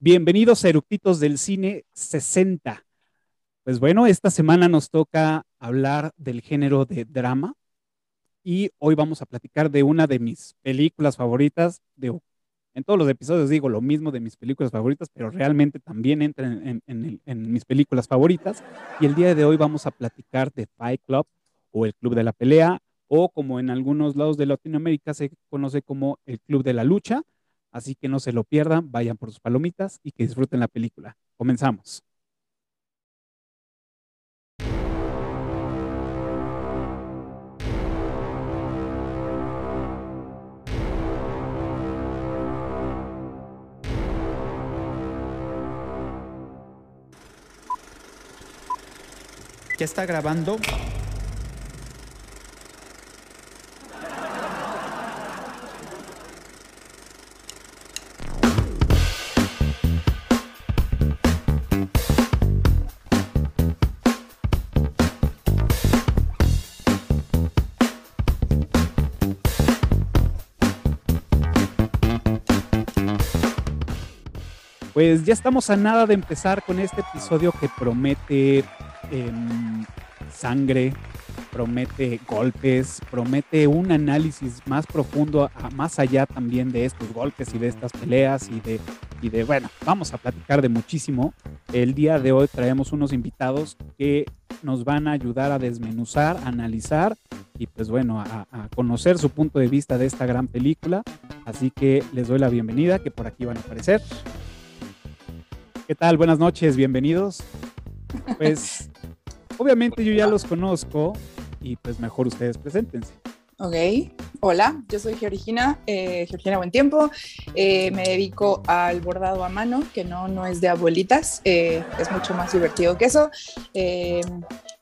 Bienvenidos a Eructitos del Cine 60. Pues bueno, esta semana nos toca hablar del género de drama y hoy vamos a platicar de una de mis películas favoritas. De, en todos los episodios digo lo mismo de mis películas favoritas, pero realmente también entra en, en mis películas favoritas. Y el día de hoy vamos a platicar de Fight Club o el Club de la Pelea o como en algunos lados de Latinoamérica se conoce como el Club de la Lucha Así que no se lo pierdan, vayan por sus palomitas y que disfruten la película. Comenzamos. ¿Ya está grabando? Pues ya estamos a nada de empezar con este episodio que promete em, sangre, promete golpes, promete un análisis más profundo, más allá también de estos golpes y de estas peleas y de, y de, bueno, vamos a platicar de muchísimo. El día de hoy traemos unos invitados que nos van a ayudar a desmenuzar, a analizar y pues bueno, a, a, conocer su punto de vista de esta gran película. Así que les doy la bienvenida, que por aquí van a aparecer. ¿Qué tal? Buenas noches, bienvenidos. Pues obviamente yo ya los conozco y pues mejor ustedes preséntense. Ok, hola, yo soy Georgina, eh, Georgina Buen Tiempo, eh, me dedico al bordado a mano, que no, no es de abuelitas, eh, es mucho más divertido que eso.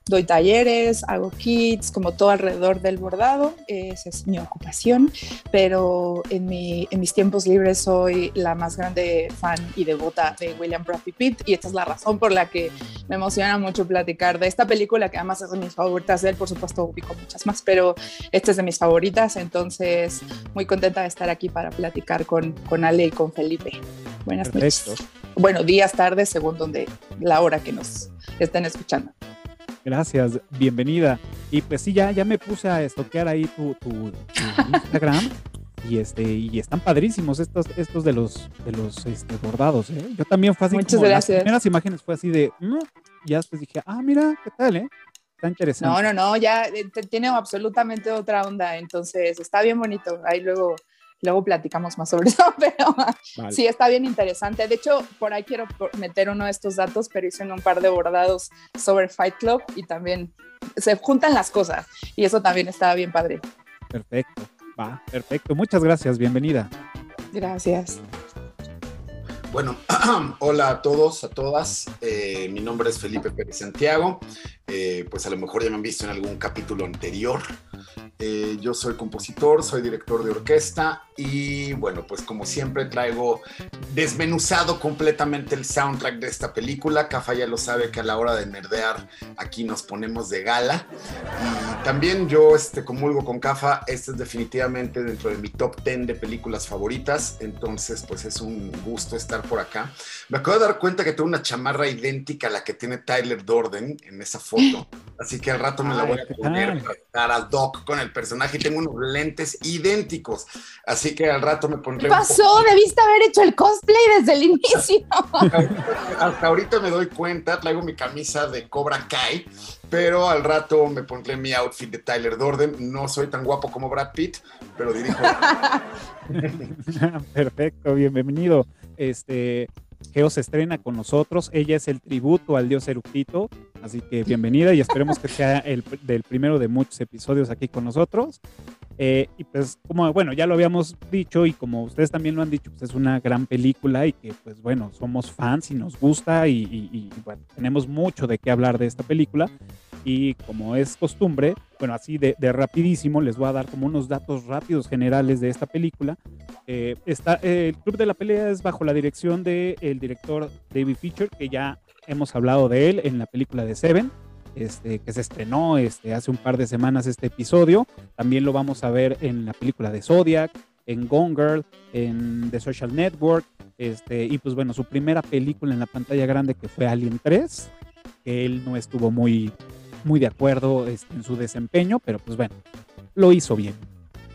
Doy talleres, hago kits, como todo alrededor del bordado, esa es mi ocupación, pero en, mi, en mis tiempos libres soy la más grande fan y devota de William Bradley Pitt y esta es la razón por la que me emociona mucho platicar de esta película que además es de mis favoritas de él, por supuesto ubico muchas más, pero esta es de mis favoritas, entonces muy contenta de estar aquí para platicar con, con Ale y con Felipe. Buenas Perfecto. noches. Bueno, días, tardes, según donde la hora que nos estén escuchando. Gracias, bienvenida. Y pues sí, ya, ya me puse a estoquear ahí tu, tu, tu Instagram. Y, este, y están padrísimos estos, estos de los, de los este, bordados. ¿eh? Yo también fue así Muchas como gracias. las primeras imágenes fue así de, mm, ya después dije, ah, mira, ¿qué tal? Eh? Está interesante. No, no, no, ya eh, tiene absolutamente otra onda, entonces está bien bonito. Ahí luego, luego platicamos más sobre eso, pero Vale. sí está bien interesante. De hecho, por ahí quiero meter uno de estos datos, pero hice un par de bordados sobre Fight Club y también se juntan las cosas y eso también estaba bien padre. Perfecto, va, perfecto. Muchas gracias, bienvenida. Gracias. Bueno, hola a todos, a todas. Eh, mi nombre es Felipe Pérez Santiago. Eh, pues a lo mejor ya me han visto en algún capítulo anterior. Eh, yo soy compositor, soy director de orquesta y bueno, pues como siempre traigo desmenuzado completamente el soundtrack de esta película. Cafa ya lo sabe que a la hora de nerdear aquí nos ponemos de gala. Y también yo este, comulgo con Cafa, este es definitivamente dentro de mi top 10 de películas favoritas, entonces pues es un gusto estar por acá. Me acabo de dar cuenta que tengo una chamarra idéntica a la que tiene Tyler Dorden en esa foto, así que al rato me la voy a ¿qué poner para hoc con el personaje y tengo unos lentes idénticos, así que al rato me ¿Qué pondré... un pasó? poco- Debiste haber hecho el cosplay desde el inicio. Hasta ahorita me doy cuenta, traigo mi camisa de Cobra Kai, pero al rato me pondré mi outfit de Tyler Dorden. No soy tan guapo como Brad Pitt, pero dirijo. Perfecto, bienvenido. Este, Geo se estrena con nosotros. Ella es el tributo al dios Eructito. Así que bienvenida y esperemos que sea el del primero de muchos episodios aquí con nosotros. Eh, y pues, como bueno, ya lo habíamos dicho y como ustedes también lo han dicho, pues es una gran película y que, pues bueno, somos fans y nos gusta y, tenemos mucho de qué hablar de esta película. Y como es costumbre, bueno, así de, de rapidísimo, les voy a dar como unos datos rápidos generales de esta película. Eh, está, eh, el Club de la Pelea es bajo la dirección del director David Fincher, que ya hemos hablado de él en la película de Seven, este, que se estrenó este, hace un par de semanas este episodio. También lo vamos a ver en la película de Zodiac, en Gone Girl, en The Social Network, este, y pues bueno, su primera película en la pantalla grande que fue Alien 3, que él no estuvo muy, muy de acuerdo este, en su desempeño, pero pues bueno, lo hizo bien.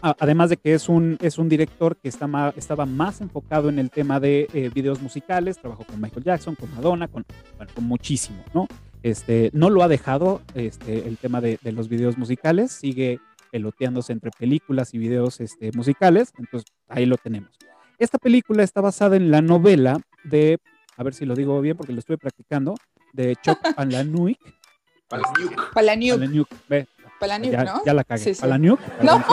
Además de que es un, es un director que está estaba más enfocado en el tema de eh, videos musicales, trabajó con Michael Jackson, con Madonna, con, bueno, con muchísimo, ¿no? Este, no lo ha dejado este, el tema de, de los videos musicales, sigue peloteándose entre películas y videos este, musicales, entonces ahí lo tenemos. Esta película está basada en la novela de, a ver si lo digo bien porque lo estuve practicando, de Chuck Palahniuk. Palahniuk. Palahniuk. Palahniuk, ya, ¿no? Ya la cagué. Sí, Palahniuk. No.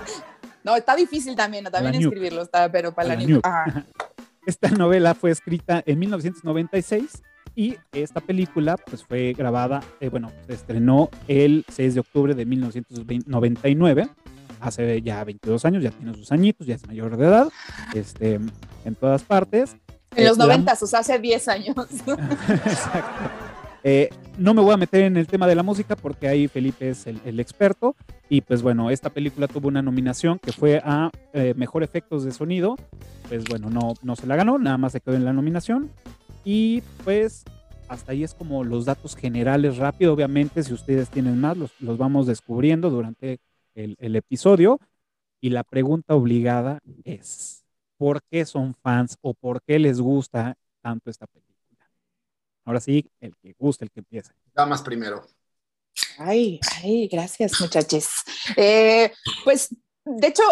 no, está difícil también, también escribirlo, está, pero Palahniuk. Esta novela fue escrita en 1996 y esta película pues fue grabada, eh, bueno, se estrenó el 6 de octubre de 1999, hace ya 22 años, ya tiene sus añitos, ya es mayor de edad, este, en todas partes. En los 90, o sea, hace 10 años. Exacto. Eh, no me voy a meter en el tema de la música porque ahí Felipe es el, experto. Y pues bueno, esta película tuvo una nominación que fue a eh, Mejor Efectos de Sonido. Pues bueno, no, no se la ganó, nada más se quedó en la nominación. Y pues hasta ahí es como los datos generales rápido. Obviamente, si ustedes tienen más, los, los vamos descubriendo durante el, el, episodio. Y la pregunta obligada es, ¿por qué son fans o por qué les gusta tanto esta película? Ahora sí, el que gusta, el que empieza. Damas primero. Ay, ay, gracias muchachos. Eh, pues, de hecho,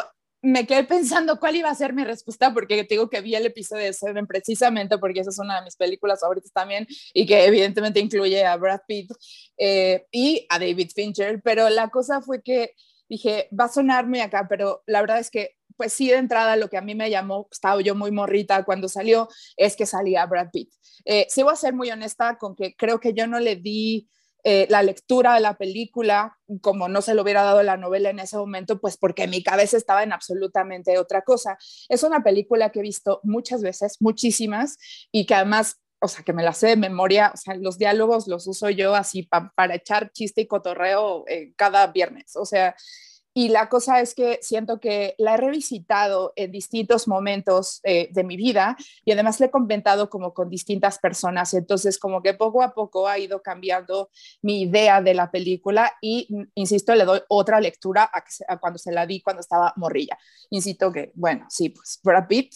me quedé pensando cuál iba a ser mi respuesta porque te digo que vi el episodio de Seven precisamente porque esa es una de mis películas favoritas también y que evidentemente incluye a Brad Pitt eh, y a David Fincher, pero la cosa fue que dije, va a sonarme acá, pero la verdad es que pues sí, de entrada lo que a mí me llamó, estaba yo muy morrita cuando salió, es que salía Brad Pitt. Eh, voy a ser muy honesta con que creo que yo no le di eh, la lectura de la película, como no se lo hubiera dado la novela en ese momento, pues porque mi cabeza estaba en absolutamente otra cosa. Es una película que he visto muchas veces, muchísimas, y que además o sea, que me la sé de memoria, o sea, los diálogos los uso yo así para echar chiste y cotorreo eh, cada viernes, o sea, y la cosa es que siento que la he revisitado en distintos momentos eh, de mi vida y además la he comentado como con distintas personas. Entonces, como que poco a poco ha ido cambiando mi idea de la película y, mm, insisto, le doy otra lectura a, cuando se la di cuando estaba morrilla. Insisto que, bueno, sí, pues Brad Pitt,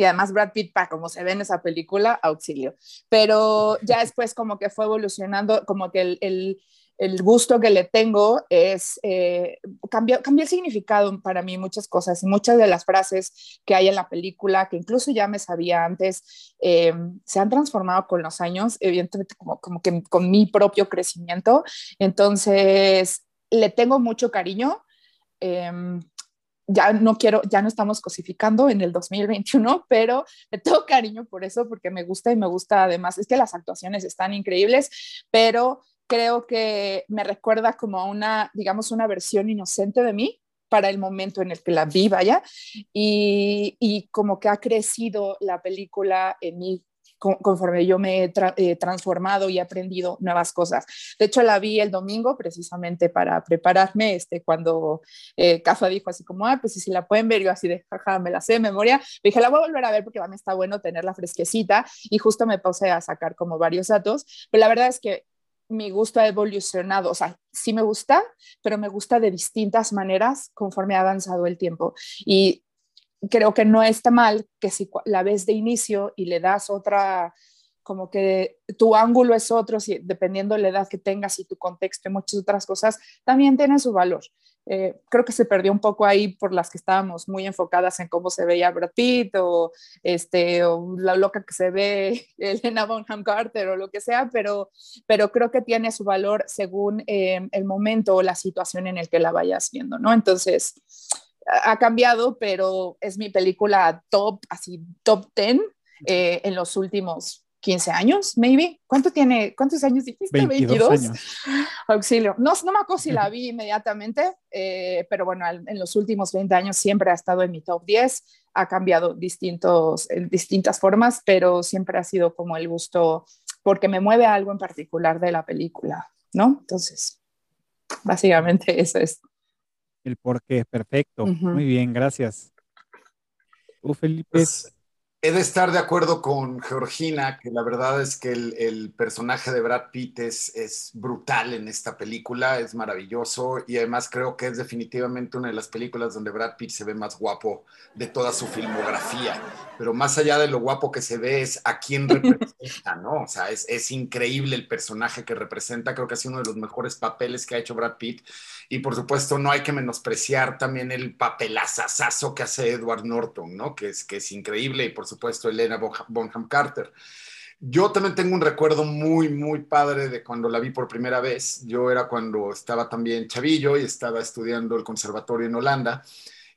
y además Brad Pitt, para como se ve en esa película, auxilio. Pero ya después como que fue evolucionando, como que el, el gusto que le tengo es, eh, cambió, el significado para mí muchas cosas y muchas de las frases que hay en la película, que incluso ya me sabía antes, eh, se han transformado con los años, evidentemente como, como que con mi propio crecimiento. Entonces, le tengo mucho cariño. Em, ya no quiero, ya no estamos cosificando en el 2021, pero le tengo cariño por eso, porque me gusta y me gusta además, es que las actuaciones están increíbles, pero creo que me recuerda como una, digamos, una versión inocente de mí para el momento en el que la vi, vaya, y, y como que ha crecido la película en mí conforme yo me he eh, transformado y aprendido nuevas cosas. De hecho, la vi el domingo precisamente para prepararme, este, cuando eh, Cafa dijo así como, ah, pues si la pueden ver, yo así de, jaja, me la sé de memoria. dije, la voy a volver a ver porque mí está bueno tenerla fresquecita y justo me puse a sacar como varios datos, pero la verdad es que mi gusto ha evolucionado, o sea, sí me gusta, pero me gusta de distintas maneras conforme ha avanzado el tiempo. Y creo que no está mal que si la ves de inicio y le das otra, como que tu ángulo es otro, si, dependiendo de la edad que tengas y tu contexto y muchas otras cosas, también tiene su valor. Eh, creo que se perdió un poco ahí por las que estábamos muy enfocadas en cómo se veía Brad Pitt o, este, o la loca que se ve Elena Bonham Carter o lo que sea, pero, pero creo que tiene su valor según eh, el momento o la situación en el que la vayas viendo, ¿no? Entonces, ha cambiado, pero es mi película top, así, top 10 eh, en los últimos 15 años, maybe. ¿Cuánto tiene? ¿Cuántos años dijiste? 22. Auxilio. No, no me acuerdo si la vi inmediatamente, eh, pero bueno, en los últimos 20 años siempre ha estado en mi top 10. Ha cambiado distintos, en distintas formas, pero siempre ha sido como el gusto, porque me mueve algo en particular de la película, ¿no? Entonces, básicamente eso es. El por qué, perfecto. Muy bien, gracias. ¿Tú, Felipe? Pues, He de estar de acuerdo con Georgina, que la verdad es que el, personaje de Brad Pitt es, brutal en esta película, es maravilloso y además creo que es definitivamente una de las películas donde Brad Pitt se ve más guapo de toda su filmografía. Pero más allá de lo guapo que se ve es a quién representa, ¿no? O sea, es, es increíble el personaje que representa, creo que ha sido uno de los mejores papeles que ha hecho Brad Pitt y por supuesto no hay que menospreciar también el papelazazazo que hace Edward Norton, ¿no? Que es, que es increíble y por supuesto Elena Bonham Carter. Yo también tengo un recuerdo muy, muy padre de cuando la vi por primera vez. Yo era cuando estaba también chavillo y estaba estudiando el conservatorio en Holanda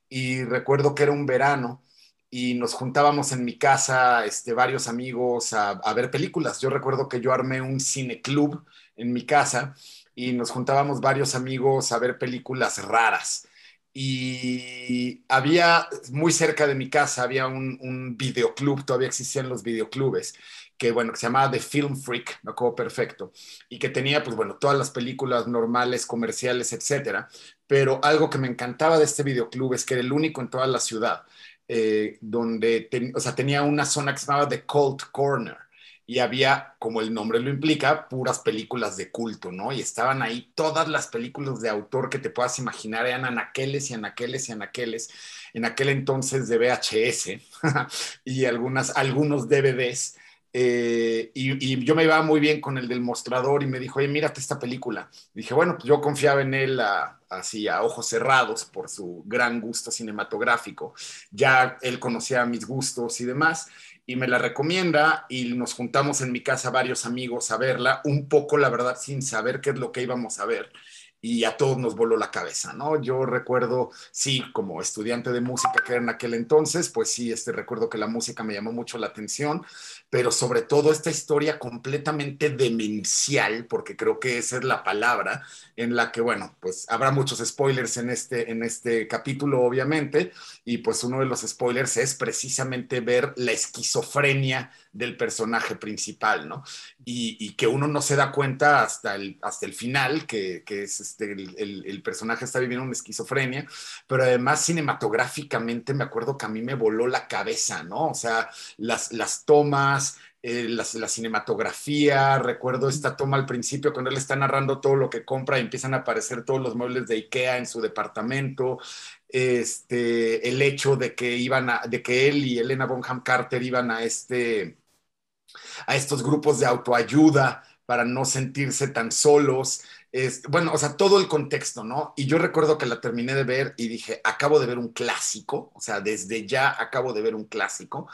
y recuerdo que era un verano y nos juntábamos en mi casa este, varios amigos a, a ver películas. Yo recuerdo que yo armé un cineclub en mi casa y nos juntábamos varios amigos a ver películas raras. Y había, muy cerca de mi casa, había un, videoclub, todavía existían los videoclubes, que bueno, se llamaba The Film Freak, me acuerdo perfecto, y que tenía, pues bueno, todas las películas normales, comerciales, etcétera. Pero algo que me encantaba de este videoclub es que era el único en toda la ciudad, eh, donde, o sea, tenía una zona que se llamaba The Cult Corner y había, como el nombre lo implica, puras películas de culto, ¿no? Y estaban ahí todas las películas de autor que te puedas imaginar, eran anaqueles y anaqueles y anaqueles, en aquel entonces de VHS y algunas, algunos DVDs. Eh, y, yo me iba muy bien con el del mostrador y me dijo, oye, mírate esta película. dije, bueno, pues yo confiaba en él así a ojos cerrados por su gran gusto cinematográfico. Ya él conocía mis gustos y demás y me la recomienda y nos juntamos en mi casa varios amigos a verla, un poco la verdad sin saber qué es lo que íbamos a ver y a todos nos voló la cabeza, ¿no? Yo recuerdo, sí, como estudiante de música que era en aquel entonces, pues sí, este recuerdo que la música me llamó mucho la atención, pero sobre todo esta historia completamente demencial, porque creo que esa es la palabra, en la que, bueno, pues habrá muchos spoilers en este, en este capítulo, obviamente, y pues uno de los spoilers es precisamente ver la esquizofrenia del personaje principal, ¿no? Y, que uno no se da cuenta hasta el, hasta el final, que, es este, el, personaje está viviendo una esquizofrenia, pero además cinematográficamente me acuerdo que a mí me voló la cabeza, ¿no? O sea, las, las tomas, eh, la, cinematografía, recuerdo esta toma al principio cuando él está narrando todo lo que compra y empiezan a aparecer todos los muebles de Ikea en su departamento, este, el hecho de que iban a, de que él y Elena Bonham Carter iban a este a estos grupos de autoayuda para no sentirse tan solos. bueno, o sea, todo el contexto, ¿no? Y yo recuerdo que la terminé de ver y dije, acabo de ver un clásico, o sea, desde ya acabo de ver un clásico.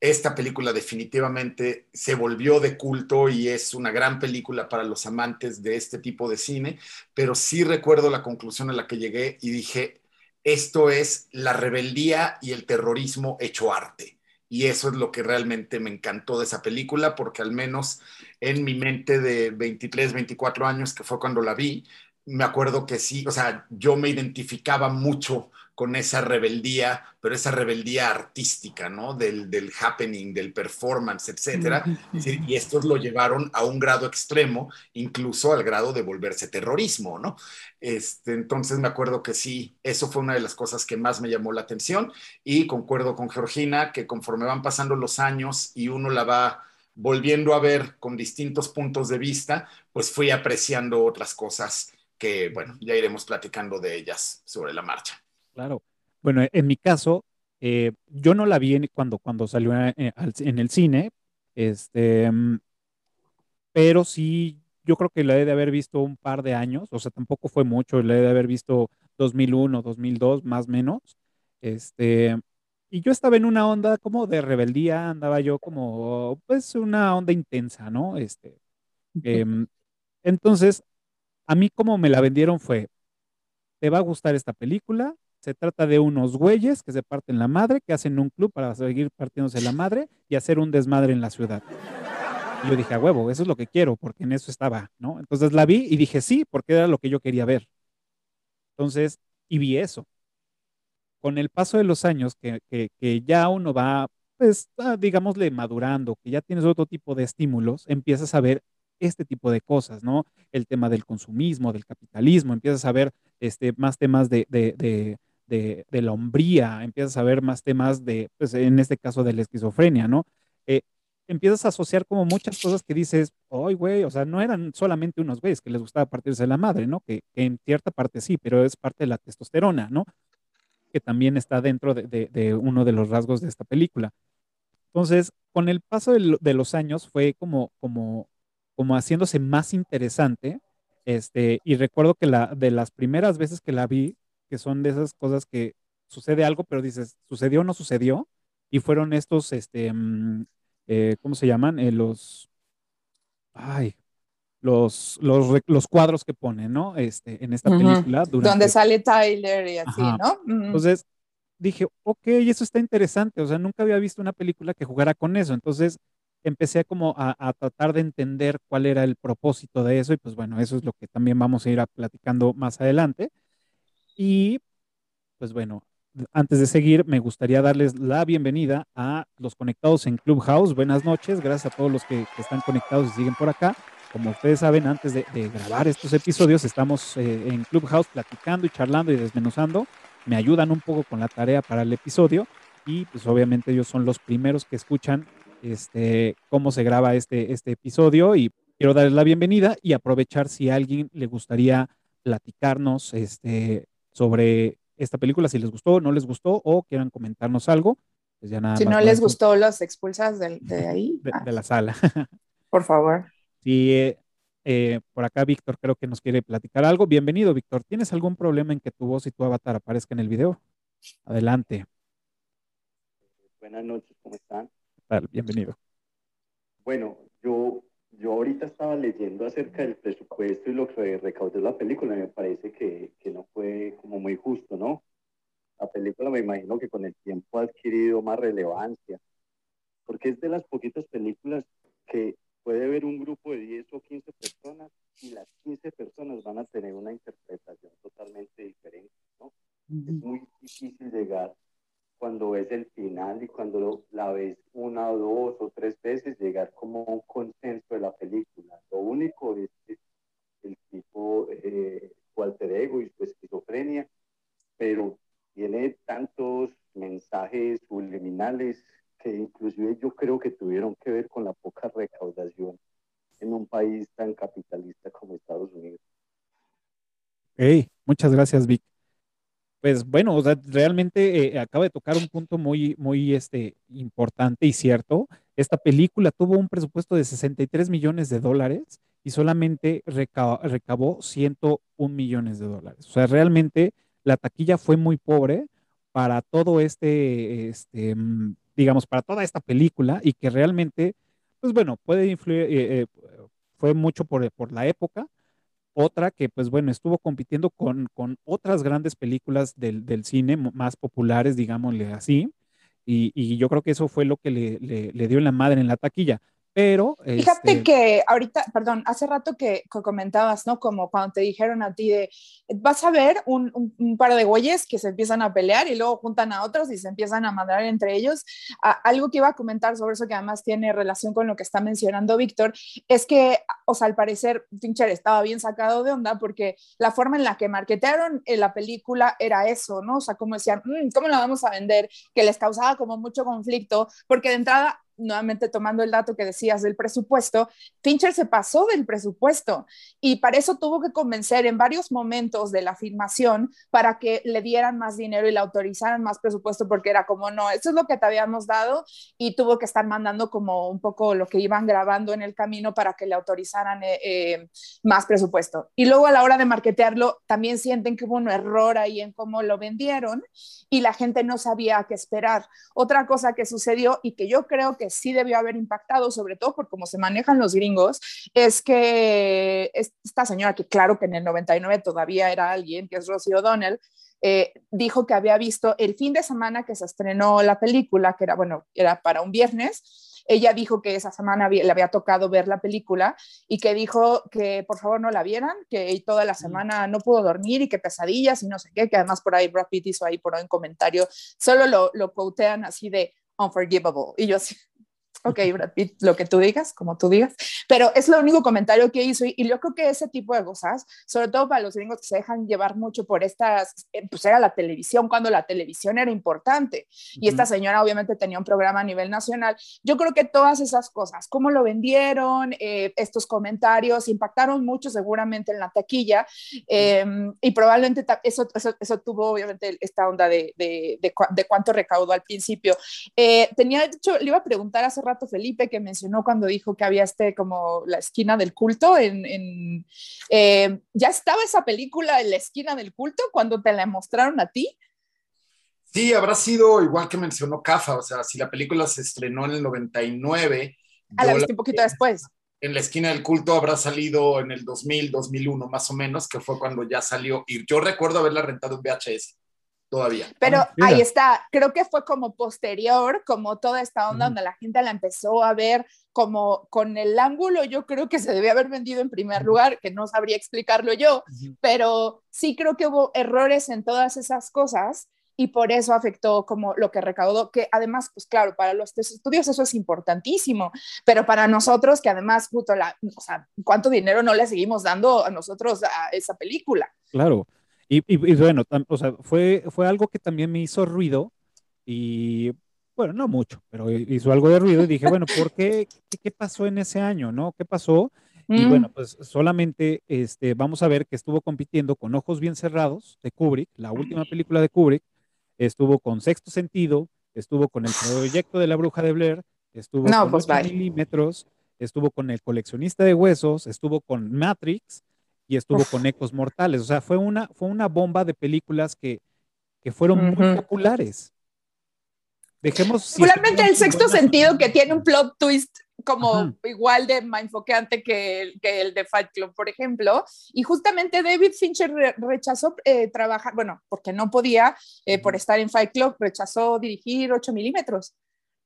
Esta película definitivamente se volvió de culto y es una gran película para los amantes de este tipo de cine, pero sí recuerdo la conclusión a la que llegué y dije, esto es la rebeldía y el terrorismo hecho arte y eso es lo que realmente me encantó de esa película, porque al menos en mi mente de 23, 24 años, que fue cuando la vi, me acuerdo que sí, o sea, yo me identificaba mucho con esa rebeldía, pero esa rebeldía artística, ¿no? Del, del happening, del performance, etcétera. Y estos lo llevaron a un grado extremo, incluso al grado de volverse terrorismo, ¿no? Este, entonces me acuerdo que sí, eso fue una de las cosas que más me llamó la atención y concuerdo con Georgina que conforme van pasando los años y uno la va volviendo a ver con distintos puntos de vista, pues fui apreciando otras cosas que, bueno, ya iremos platicando de ellas sobre la marcha. Claro. Bueno, en mi caso, eh, yo no la vi cuando, cuando salió en, en, el cine, este, mm, pero sí yo creo que la he de haber visto un par de años, o sea, tampoco fue mucho, la he de haber visto 2001, 2002, más o menos. Este, y yo estaba en una onda como de rebeldía, andaba yo como, pues, una onda intensa, ¿no? Este, em, entonces, a mí como me la vendieron fue, te va a gustar esta película, se trata de unos güeyes que se parten la madre, que hacen un club para seguir partiéndose la madre y hacer un desmadre en la ciudad. Y yo dije, a huevo, eso es lo que quiero, porque en eso estaba, ¿no? Entonces la vi y dije, sí, porque era lo que yo quería ver. Entonces, y vi eso. Con el paso de los años, que, que, ya uno va, pues, ah, digámosle, madurando, que ya tienes otro tipo de estímulos, empiezas a ver este tipo de cosas, ¿no? El tema del consumismo, del capitalismo, empiezas a ver este, más temas de, de, de, la hombría, empiezas a ver más temas de, pues en este caso de la esquizofrenia, ¿no? Eh, empiezas a asociar como muchas cosas que dices, ay, güey, o sea, no eran solamente unos güeyes que les gustaba partirse la madre, ¿no? Que, en cierta parte sí, pero es parte de la testosterona, ¿no? Que también está dentro de, uno de los rasgos de esta película. Entonces, con el paso de, los años fue como, como, como haciéndose más interesante, este, y recuerdo que la, de las primeras veces que la vi, que son de esas cosas que sucede algo, pero dices, ¿sucedió o no sucedió? Y fueron estos, este, mm, eh, ¿cómo se llaman? Eh, los, ay, los, los, los, cuadros que ponen, ¿no? Este, en esta película. Donde sale Tyler y así, ¿no? Entonces dije, ok, eso está interesante, o sea, nunca había visto una película que jugara con eso, entonces empecé como a, a, tratar de entender cuál era el propósito de eso y pues bueno, eso es lo que también vamos a ir a platicando más adelante. Y pues bueno, antes de seguir, me gustaría darles la bienvenida a los conectados en Clubhouse. Buenas noches, gracias a todos los que, están conectados y siguen por acá. Como ustedes saben, antes de, grabar estos episodios, estamos eh, en Clubhouse platicando y charlando y desmenuzando. Me ayudan un poco con la tarea para el episodio y pues obviamente ellos son los primeros que escuchan este, cómo se graba este, este episodio y quiero darles la bienvenida y aprovechar si a alguien le gustaría platicarnos este, sobre esta película, si les gustó, no les gustó o quieran comentarnos algo, pues ya nada Si no les gustó, los expulsas de, ahí. De, la sala. Por favor. Sí, eh, eh, por acá Víctor creo que nos quiere platicar algo. Bienvenido, Víctor. ¿Tienes algún problema en que tu voz y tu avatar aparezcan en el video? Adelante. Buenas noches, ¿cómo están? Bienvenido. Bueno, yo yo ahorita estaba leyendo acerca del presupuesto y lo que recaudó la película, me parece que, que, no fue como muy justo, ¿no? La película me imagino que con el tiempo ha adquirido más relevancia, porque es de las poquitas películas que puede ver un grupo de 10 o 15 personas y las 15 personas van a tener una interpretación totalmente diferente, ¿no? Es muy difícil llegar cuando ves el final y cuando la ves una o dos o tres veces, llegar como a un consenso de la película. Lo único es el tipo eh, ego y su esquizofrenia, pero tiene tantos mensajes subliminales que inclusive yo creo que tuvieron que ver con la poca recaudación en un país tan capitalista como Estados Unidos. Hey, muchas gracias, Vic pues bueno, o sea, realmente eh, acaba de tocar un punto muy, muy este, importante y cierto. Esta película tuvo un presupuesto de 63 millones de dólares y solamente recabó 101 millones de dólares. O sea, realmente la taquilla fue muy pobre para todo este, este mm, digamos, para toda esta película y que realmente, pues bueno, puede influir, eh, eh, fue mucho por, por la época, otra que, pues bueno, estuvo compitiendo con, con otras grandes películas del, del, cine más populares, digámosle así. Y, y, yo creo que eso fue lo que le, le, le dio la madre en la taquilla. Pero. Fíjate este que ahorita, perdón, hace rato que, comentabas, ¿no? Como cuando te dijeron a ti de, vas a ver un, un, par de güeyes que se empiezan a pelear y luego juntan a otros y se empiezan a mandar entre ellos. algo que iba a comentar sobre eso que además tiene relación con lo que está mencionando Víctor, es que, o sea, al parecer Fincher estaba bien sacado de onda porque la forma en la que marketearon en la película era eso, ¿no? O sea, como decían, mm, ¿cómo la vamos a vender? Que les causaba como mucho conflicto, porque de entrada nuevamente tomando el dato que decías del presupuesto, Fincher se pasó del presupuesto y para eso tuvo que convencer en varios momentos de la filmación para que le dieran más dinero y le autorizaran más presupuesto porque era como, no, eso es lo que te habíamos dado y tuvo que estar mandando como un poco lo que iban grabando en el camino para que le autorizaran eh, eh, más presupuesto. Y luego a la hora de marketearlo, también sienten que hubo un error ahí en cómo lo vendieron y la gente no sabía qué esperar. Otra cosa que sucedió y que yo creo que sí debió haber impactado, sobre todo por cómo se manejan los gringos, es que esta señora, que claro que en el 99 todavía era alguien, que es Rosie O'Donnell, eh, dijo que había visto el fin de semana que se estrenó la película, que era, bueno, era para un viernes, ella dijo que esa semana le había tocado ver la película y que dijo que por favor no la vieran, que toda la semana no pudo dormir y que pesadillas y no sé qué, que además por ahí Brad Pitt hizo ahí por ahí un comentario, solo lo, lo quotean así de unforgivable. Y yo así, ok, Brad Pitt, lo que tú digas, como tú digas, pero es lo único comentario que hizo y, yo creo que ese tipo de cosas, sobre todo para los gringos que se dejan llevar mucho por estas, eh, pues era la televisión, cuando la televisión era importante y esta señora obviamente tenía un programa a nivel nacional, yo creo que todas esas cosas, cómo lo vendieron, eh, estos comentarios impactaron mucho seguramente en la taquilla em, y probablemente eso, eso, eso, tuvo obviamente esta onda de, de, de, cuánto recaudó al principio. Eh, tenía, hecho, le iba a preguntar hace rato Felipe que mencionó cuando dijo que había este como la esquina del culto en, eh, ya estaba esa película en la esquina del culto cuando te la mostraron a ti. Sí, habrá sido igual que mencionó Cafa, o sea, si la película se estrenó en el 99. A la viste un poquito después. En la esquina del culto habrá salido en el 2000, 2001 más o menos, que fue cuando ya salió. Y yo recuerdo haberla rentado en VHS todavía. Pero ah, ahí está, creo que fue como posterior, como toda esta onda donde la gente la empezó a ver como con el ángulo, yo creo que se debía haber vendido en primer lugar, que no sabría explicarlo yo, pero sí creo que hubo errores en todas esas cosas y por eso afectó como lo que recaudó, que además, pues claro, para los estudios eso es importantísimo, pero para nosotros que además, puto, la, o sea, ¿cuánto dinero no le seguimos dando a nosotros a esa película? Claro, y, bueno, o sea, fue, fue algo que también me hizo ruido y, bueno, no mucho, pero hizo algo de ruido y dije, bueno, ¿por qué? ¿Qué, pasó en ese año, no? ¿Qué pasó? Y mm. bueno, pues solamente este, vamos a ver que estuvo compitiendo con Ojos Bien Cerrados de Kubrick, la última película de Kubrick, estuvo con Sexto Sentido, estuvo con el proyecto de la Bruja de Blair, estuvo con pues milímetros, estuvo con El coleccionista de huesos, estuvo con Matrix, y estuvo con Ecos Mortales. O sea, fue una, fue una bomba de películas que, que fueron muy populares. Dejemos. Particularmente el sexto sentido que tiene un plot twist como igual de mindfoqueante que el, que el de Fight Club, por ejemplo. Y justamente David Fincher rechazó eh, trabajar, bueno, porque no podía, eh, por estar en Fight Club, rechazó dirigir 8 milímetros.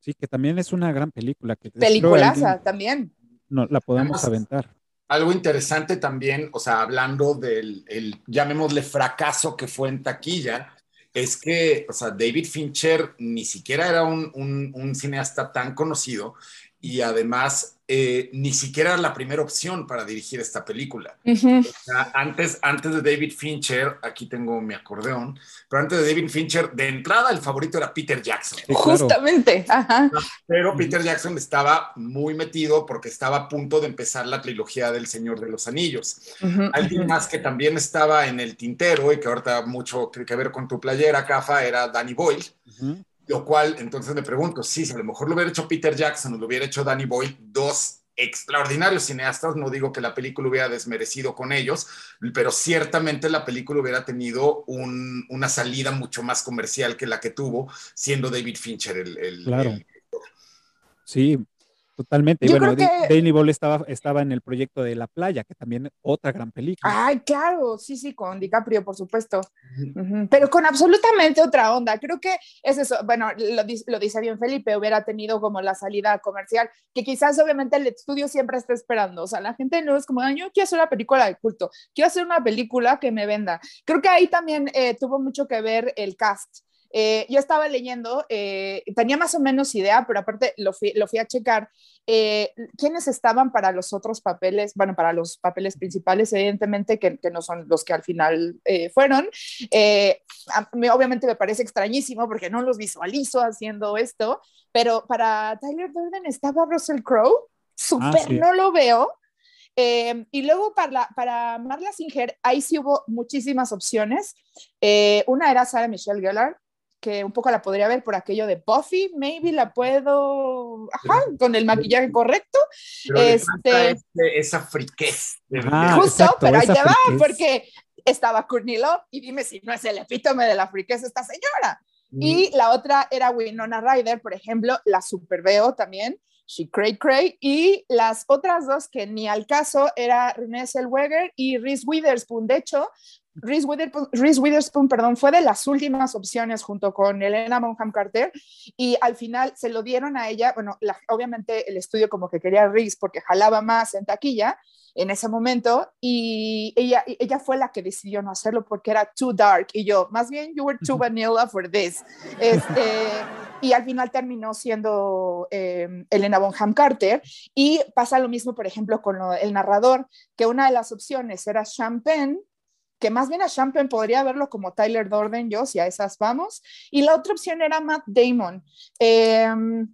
Sí, que también es una gran película. Que Peliculaza también. No, la podemos aventar algo interesante también, o sea, hablando del, el, llamémosle fracaso que fue en taquilla, es que, o sea, David Fincher ni siquiera era un, un, un cineasta tan conocido y además eh, ni siquiera era la primera opción para dirigir esta película. antes, antes de David Fincher, aquí tengo mi acordeón, pero antes de David Fincher, de entrada el favorito era Peter Jackson. Justamente, Pero Peter Jackson estaba muy metido porque estaba a punto de empezar la trilogía del Señor de los Anillos. Alguien más que también estaba en el tintero y que ahorita mucho tiene que ver con tu playera, Cafa, era Danny Boyle. Lo cual, entonces me pregunto, sí, si a lo mejor lo hubiera hecho Peter Jackson o lo hubiera hecho Danny Boyle, dos extraordinarios cineastas, no digo que la película hubiera desmerecido con ellos, pero ciertamente la película hubiera tenido una salida mucho más comercial que la que tuvo, siendo David Fincher el... el claro. sí, Totalmente. Y bueno, Danny Boyle estaba, estaba en el proyecto de La Playa, que también otra gran película. Ay, claro, sí, sí, con DiCaprio, por supuesto. Pero con absolutamente otra onda. Creo que es eso. Bueno, lo, lo, dice bien Felipe, hubiera tenido como la salida comercial, que quizás obviamente el estudio siempre está esperando. O sea, la gente no es como, yo quiero hacer una película de culto, quiero hacer una película que me venda. Creo que ahí también eh, tuvo mucho que ver el cast. Eh, yo estaba leyendo, eh, tenía más o menos idea, pero aparte lo fui, lo fui a checar, eh, quiénes estaban para los otros papeles, bueno, para los papeles principales, evidentemente, que, que no son los que al final fueron. A mí, obviamente me parece extrañísimo porque no los visualizo haciendo esto, pero para Tyler Durden estaba Russell Crowe, súper ah, no lo veo. y luego para, para Marla Singer, ahí sí hubo muchísimas opciones. una era Sarah Michelle Gellar, que un poco la podría ver por aquello de Buffy, maybe la puedo, ajá, con el maquillaje correcto. este, esa friquez. Justo, pero ahí te va, porque estaba Courtney Love y dime si no es el epítome de la friquez esta señora. Y la otra era Winona Ryder, por ejemplo, la super veo también, She Cray Cray, y las otras dos que ni al caso era Renée Zellweger y Reese Witherspoon. De hecho, Reese Witherspoon, perdón, fue de las últimas opciones junto con Elena Bonham Carter y al final se lo dieron a ella, bueno, obviamente el estudio como que quería a Reese porque jalaba más en taquilla en ese momento y ella, ella fue la que decidió no hacerlo porque era too dark y yo, más bien, you were too vanilla for this. Este, y al final terminó siendo eh, Elena Bonham Carter. Y pasa lo mismo, por ejemplo, con el narrador, que una de las opciones era Champagne, que más bien a Champagne podría verlo como Tyler Dorden, yo, si a esas vamos. Y la otra opción era Matt Damon. Em,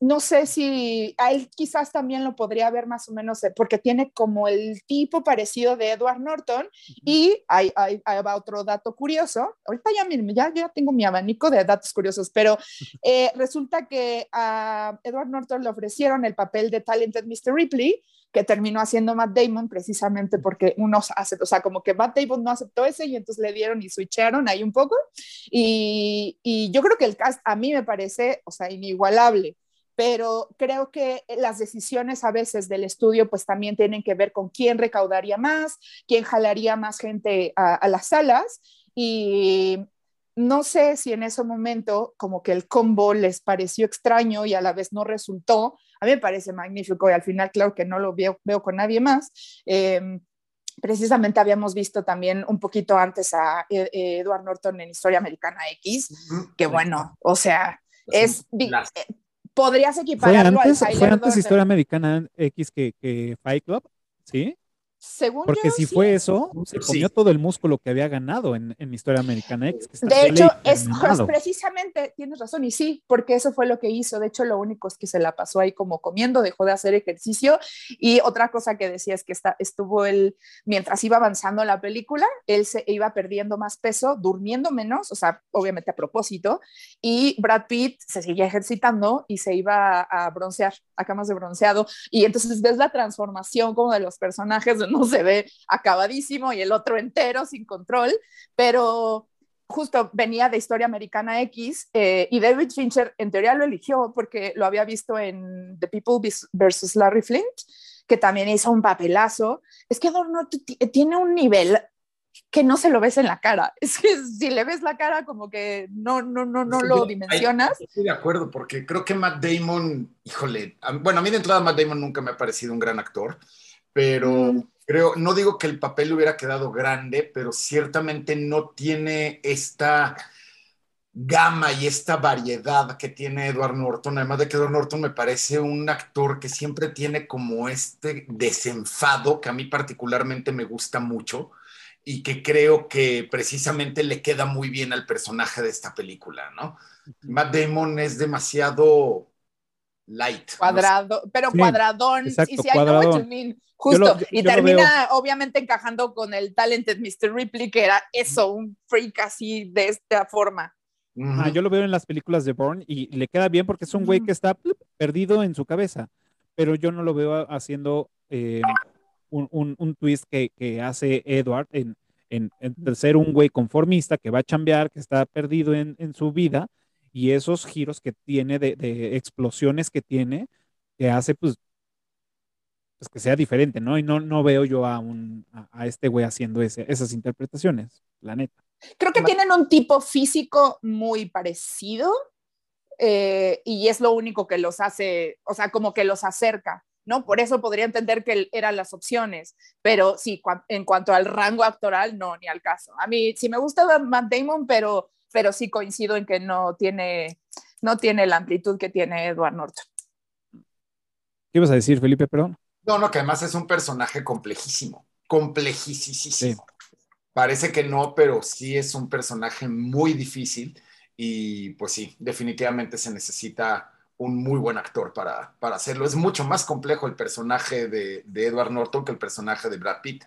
no sé si a él quizás también lo podría ver más o menos, eh, porque tiene como el tipo parecido de Edward Norton. Y hay, hay, otro dato curioso. Ahorita ya, ya, ya tengo mi abanico de datos curiosos, pero eh, resulta que a Edward Norton le ofrecieron el papel de Talented Mr. Ripley que terminó haciendo Matt Damon precisamente porque unos hace, o sea, como que Matt Damon no aceptó ese y entonces le dieron y switcharon ahí un poco. Y, y yo creo que el cast a mí me parece, o sea, inigualable pero creo que las decisiones a veces del estudio pues también tienen que ver con quién recaudaría más, quién jalaría más gente a, las salas y no sé si en ese momento como que el combo les pareció extraño y a la vez no resultó. A mí me parece magnífico y al final claro que no lo veo, veo con nadie más. Em, precisamente habíamos visto también un poquito antes a e, Edward Norton en Historia Americana X, que bueno, o sea, es podrías equipararlo ¿Fue antes, al ¿Fue antes Historia Americana X que, que Fight Club? ¿Sí? Según Porque si fue eso, se comió todo el músculo que había ganado en, en Historia Americana X. de hecho, es precisamente, tienes razón, y sí, porque eso fue lo que hizo. De hecho, lo único es que se la pasó ahí como comiendo, dejó de hacer ejercicio. Y otra cosa que decía es que está, estuvo él, mientras iba avanzando la película, él se iba perdiendo más peso, durmiendo menos, o sea, obviamente a propósito, y Brad Pitt se seguía ejercitando y se iba a broncear, a camas de bronceado. Y entonces ves la transformación como de los personajes uno se ve acabadísimo y el otro entero, sin control, pero justo venía de Historia Americana X eh, y David Fincher en teoría lo eligió porque lo había visto en The People vs. Larry Flint, que también hizo un papelazo. Es que Adorno tiene un nivel que no se lo ves en la cara. Es que si le ves la cara como que no, no, no, no lo dimensionas. Estoy de acuerdo, porque creo que Matt Damon, híjole, bueno, a mí de entrada Matt Damon nunca me ha parecido un gran actor, pero creo, no digo que el papel hubiera quedado grande, pero ciertamente no tiene esta gama y esta variedad que tiene Edward Norton, además de que Edward Norton me parece un actor que siempre tiene como este desenfado que a mí particularmente me gusta mucho y que creo que precisamente le queda muy bien al personaje de esta película, ¿no? Matt Damon es demasiado light. Cuadrado, pero cuadradón. Exacto, y si cuadradón. Justo, y termina obviamente encajando con el Talented Mr. Ripley, que era eso, un freak así de esta forma. yo lo veo en las películas de Bourne y le queda bien porque es un güey que está perdido en su cabeza, pero yo no lo veo haciendo eh, un, twist que, hace Edward en, en, ser un güey conformista que va a chambear, que está perdido en, su vida y esos giros que tiene de, de explosiones que tiene, que hace pues pues, que sea diferente, ¿no? Y no, no veo yo a, un, a, este güey haciendo ese, esas interpretaciones, la neta. Creo que tienen un tipo físico muy parecido eh, y es lo único que los hace, o sea, como que los acerca, ¿no? Por eso podría entender que eran las opciones, pero sí, en cuanto al rango actoral, no, ni al caso. A mí sí me gusta Matt Damon, pero, pero sí coincido en que no tiene, no tiene la amplitud que tiene Edward Norton. ¿Qué ibas a decir, Felipe, perdón? No, no, que además es un personaje complejísimo, complejísimo. Parece que no, pero sí es un personaje muy difícil y pues sí, definitivamente se necesita un muy buen actor para, para hacerlo. Es mucho más complejo el personaje de, de, Edward Norton que el personaje de Brad Pitt.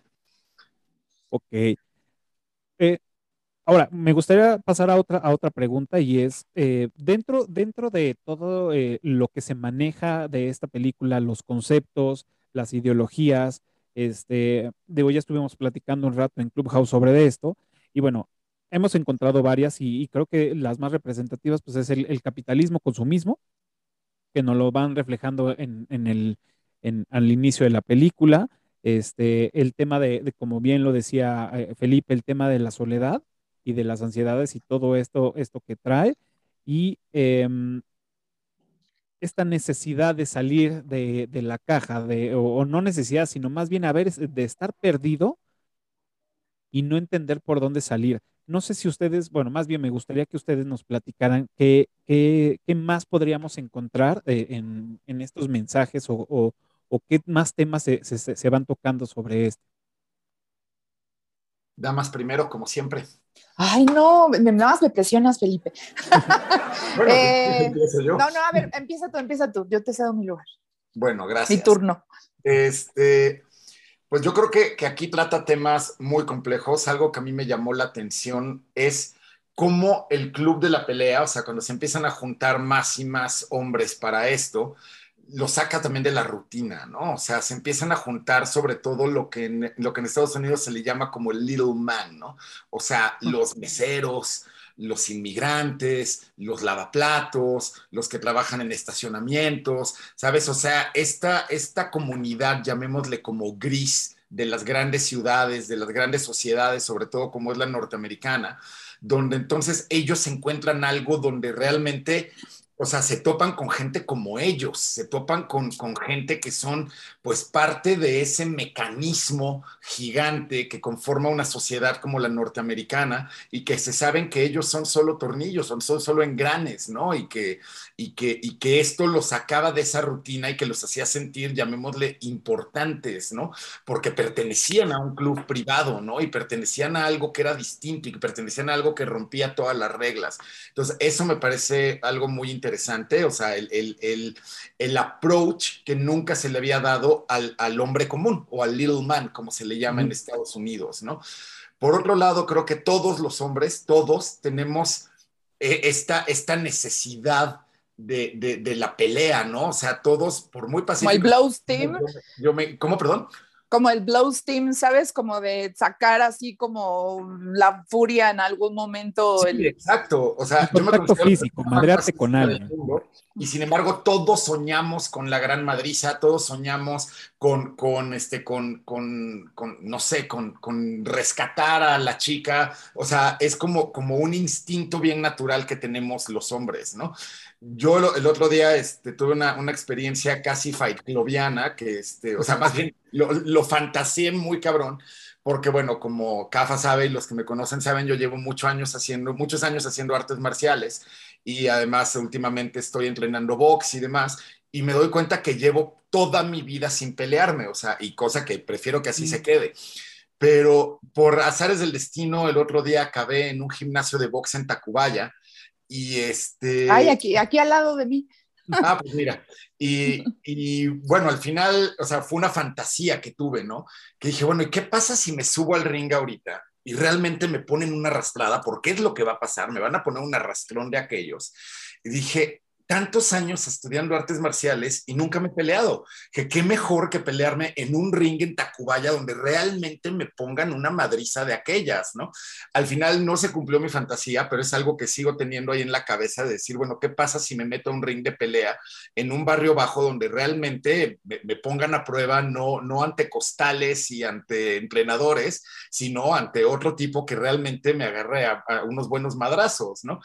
Ok. Eh, ahora, me gustaría pasar a otra, a otra pregunta y es, eh, dentro, dentro de todo eh, lo que se maneja de esta película, los conceptos, las ideologías. Este, digo, ya estuvimos platicando un rato en Clubhouse sobre esto y bueno, hemos encontrado varias y, creo que las más representativas pues es el, capitalismo consumismo, que nos lo van reflejando en, el, al inicio de la película. Este, el tema de, como bien lo decía eh, Felipe, el tema de la soledad y de las ansiedades y todo esto, esto que trae. Y em, esta necesidad de salir de, la caja, de, o, no necesidad, sino más bien haber de estar perdido y no entender por dónde salir. no sé si ustedes, bueno, más bien me gustaría que ustedes nos platicaran qué, qué, qué más podríamos encontrar eh, en, en, estos mensajes o, o, qué más temas se, se van tocando sobre esto. Damas primero, como siempre. Ay, no, me, nada más me presionas, Felipe. bueno, eh, yo. No, no, a ver, empieza tú, empieza tú. Yo te cedo mi lugar. Bueno, gracias. Mi turno. Este, pues yo creo que, que aquí trata temas muy complejos. Algo que a mí me llamó la atención es cómo el club de la pelea, o sea, cuando se empiezan a juntar más y más hombres para esto, lo saca también de la rutina, ¿no? O sea, se empiezan a juntar sobre todo lo que en, lo que en Estados Unidos se le llama como el little man, ¿no? O sea, los meseros, los inmigrantes, los lavaplatos, los que trabajan en estacionamientos, ¿sabes? O sea, esta, esta comunidad, llamémosle como gris, de las grandes ciudades, de las grandes sociedades, sobre todo como es la norteamericana, donde entonces ellos encuentran algo donde realmente o sea, se topan con gente como ellos, se topan con, con, gente que son pues parte de ese mecanismo gigante que conforma una sociedad como la norteamericana y que se saben que ellos son solo tornillos, son, son solo engranes, ¿no? Y que, y, que, y que esto los sacaba de esa rutina y que los hacía sentir, llamémosle, importantes, ¿no? Porque pertenecían a un club privado, ¿no? Y pertenecían a algo que era distinto y que pertenecían a algo que rompía todas las reglas. Entonces, eso me parece algo muy interesante interesante, o sea, el, el, el, approach que nunca se le había dado al, al, hombre común o al little man, como se le llama en Estados Unidos, ¿no? Por otro lado, creo que todos los hombres, todos tenemos eh, esta, esta necesidad de, de, de, la pelea, ¿no? O sea, todos, por muy pacíficos. Como el blow steam. Yo me, ¿Cómo, perdón? Como el blow steam, ¿sabes? Como de sacar así como la furia en algún momento. Sí, el... exacto. O sea, el contacto físico, madrearte con alguien. Y sin embargo, todos soñamos con la gran madriza, todos soñamos con, con este, con, con, con no sé, con, con, rescatar a la chica. O sea, es como, como un instinto bien natural que tenemos los hombres, ¿no? Yo lo, el otro día este, tuve una, una, experiencia casi fight clubiana, que, este, o sea, más bien lo, lo fantaseé muy cabrón, porque bueno, como Cafa sabe y los que me conocen saben, yo llevo muchos años haciendo, muchos años haciendo artes marciales y además últimamente estoy entrenando box y demás, y me doy cuenta que llevo toda mi vida sin pelearme, o sea, y cosa que prefiero que así mm. se quede. Pero por azares del destino, el otro día acabé en un gimnasio de box en Tacubaya y este... Ay, aquí, aquí al lado de mí. Ah, pues mira. Y, y, bueno, al final, o sea, fue una fantasía que tuve, ¿no? Que dije, bueno, ¿y qué pasa si me subo al ring ahorita y realmente me ponen una arrastrada? ¿Por qué es lo que va a pasar? Me van a poner un arrastrón de aquellos. Y dije, tantos años estudiando artes marciales y nunca me he peleado. Que qué mejor que pelearme en un ring en Tacubaya donde realmente me pongan una madriza de aquellas, ¿no? Al final no se cumplió mi fantasía, pero es algo que sigo teniendo ahí en la cabeza de decir, bueno, ¿qué pasa si me meto a un ring de pelea en un barrio bajo donde realmente me, pongan a prueba, no, no ante costales y ante entrenadores, sino ante otro tipo que realmente me agarre a, unos buenos madrazos, ¿no?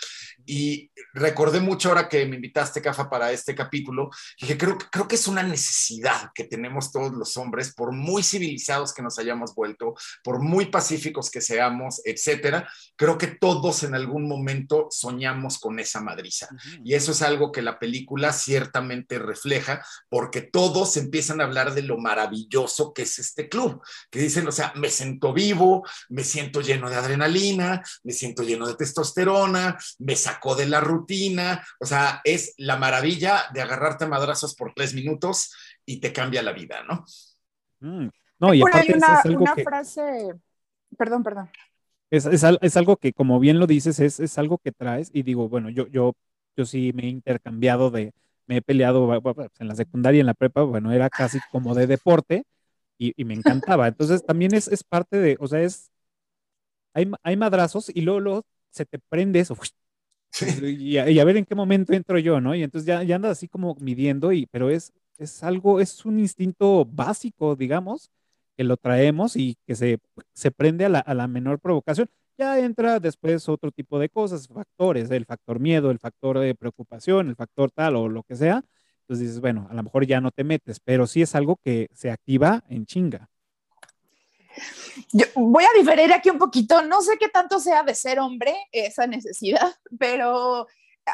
Y recordé mucho ahora que me invitaste, Cafa, para este capítulo, que creo, creo que es una necesidad que tenemos todos los hombres, por muy civilizados que nos hayamos vuelto, por muy pacíficos que seamos, etcétera, creo que todos en algún momento soñamos con esa madriza. Uh -huh. Y eso es algo que la película ciertamente refleja, porque todos empiezan a hablar de lo maravilloso que es este club, que dicen, o sea, me siento vivo, me siento lleno de adrenalina, me siento lleno de testosterona, me sacó de la rutina, o sea, es la maravilla de agarrarte a madrazos por tres minutos y te cambia la vida, ¿no? Mm, no, y Por aparte ahí una, es, algo una que, frase, perdón, perdón. es, es, es algo que, como bien lo dices, es, es algo que traes. Y digo, bueno, yo, yo, yo sí me he intercambiado de, me he peleado en la secundaria y en la prepa, bueno, era casi como de deporte y, y me encantaba. Entonces también es, es parte de, o sea, es, hay, hay madrazos y luego, luego se te prende eso. Y a, ver en qué momento entro yo, ¿no? Y entonces ya, ya andas así como midiendo, y, pero es, es algo, es un instinto básico, digamos, que lo traemos y que se, se prende a la, a la menor provocación. Ya entra después otro tipo de cosas, factores, el factor miedo, el factor de preocupación, el factor tal o lo que sea. Entonces dices, bueno, a lo mejor ya no te metes, pero sí es algo que se activa en chinga. Yo voy a diferir aquí un poquito. No sé qué tanto sea de ser hombre esa necesidad, pero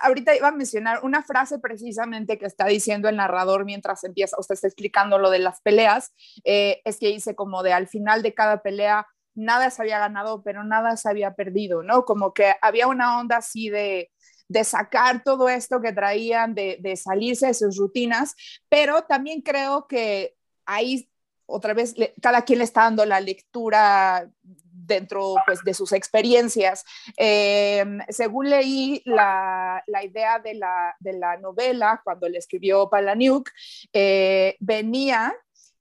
ahorita iba a mencionar una frase precisamente que está diciendo el narrador mientras empieza, usted está explicando lo de las peleas, eh, es que dice como de al final de cada pelea nada se había ganado, pero nada se había perdido, ¿no? Como que había una onda así de, de sacar todo esto que traían, de, de salirse de sus rutinas, pero también creo que ahí otra vez cada quien le está dando la lectura dentro pues, de sus experiencias. Eh, según leí la, la idea de la, la, novela, cuando le escribió Palaniuk, eh, venía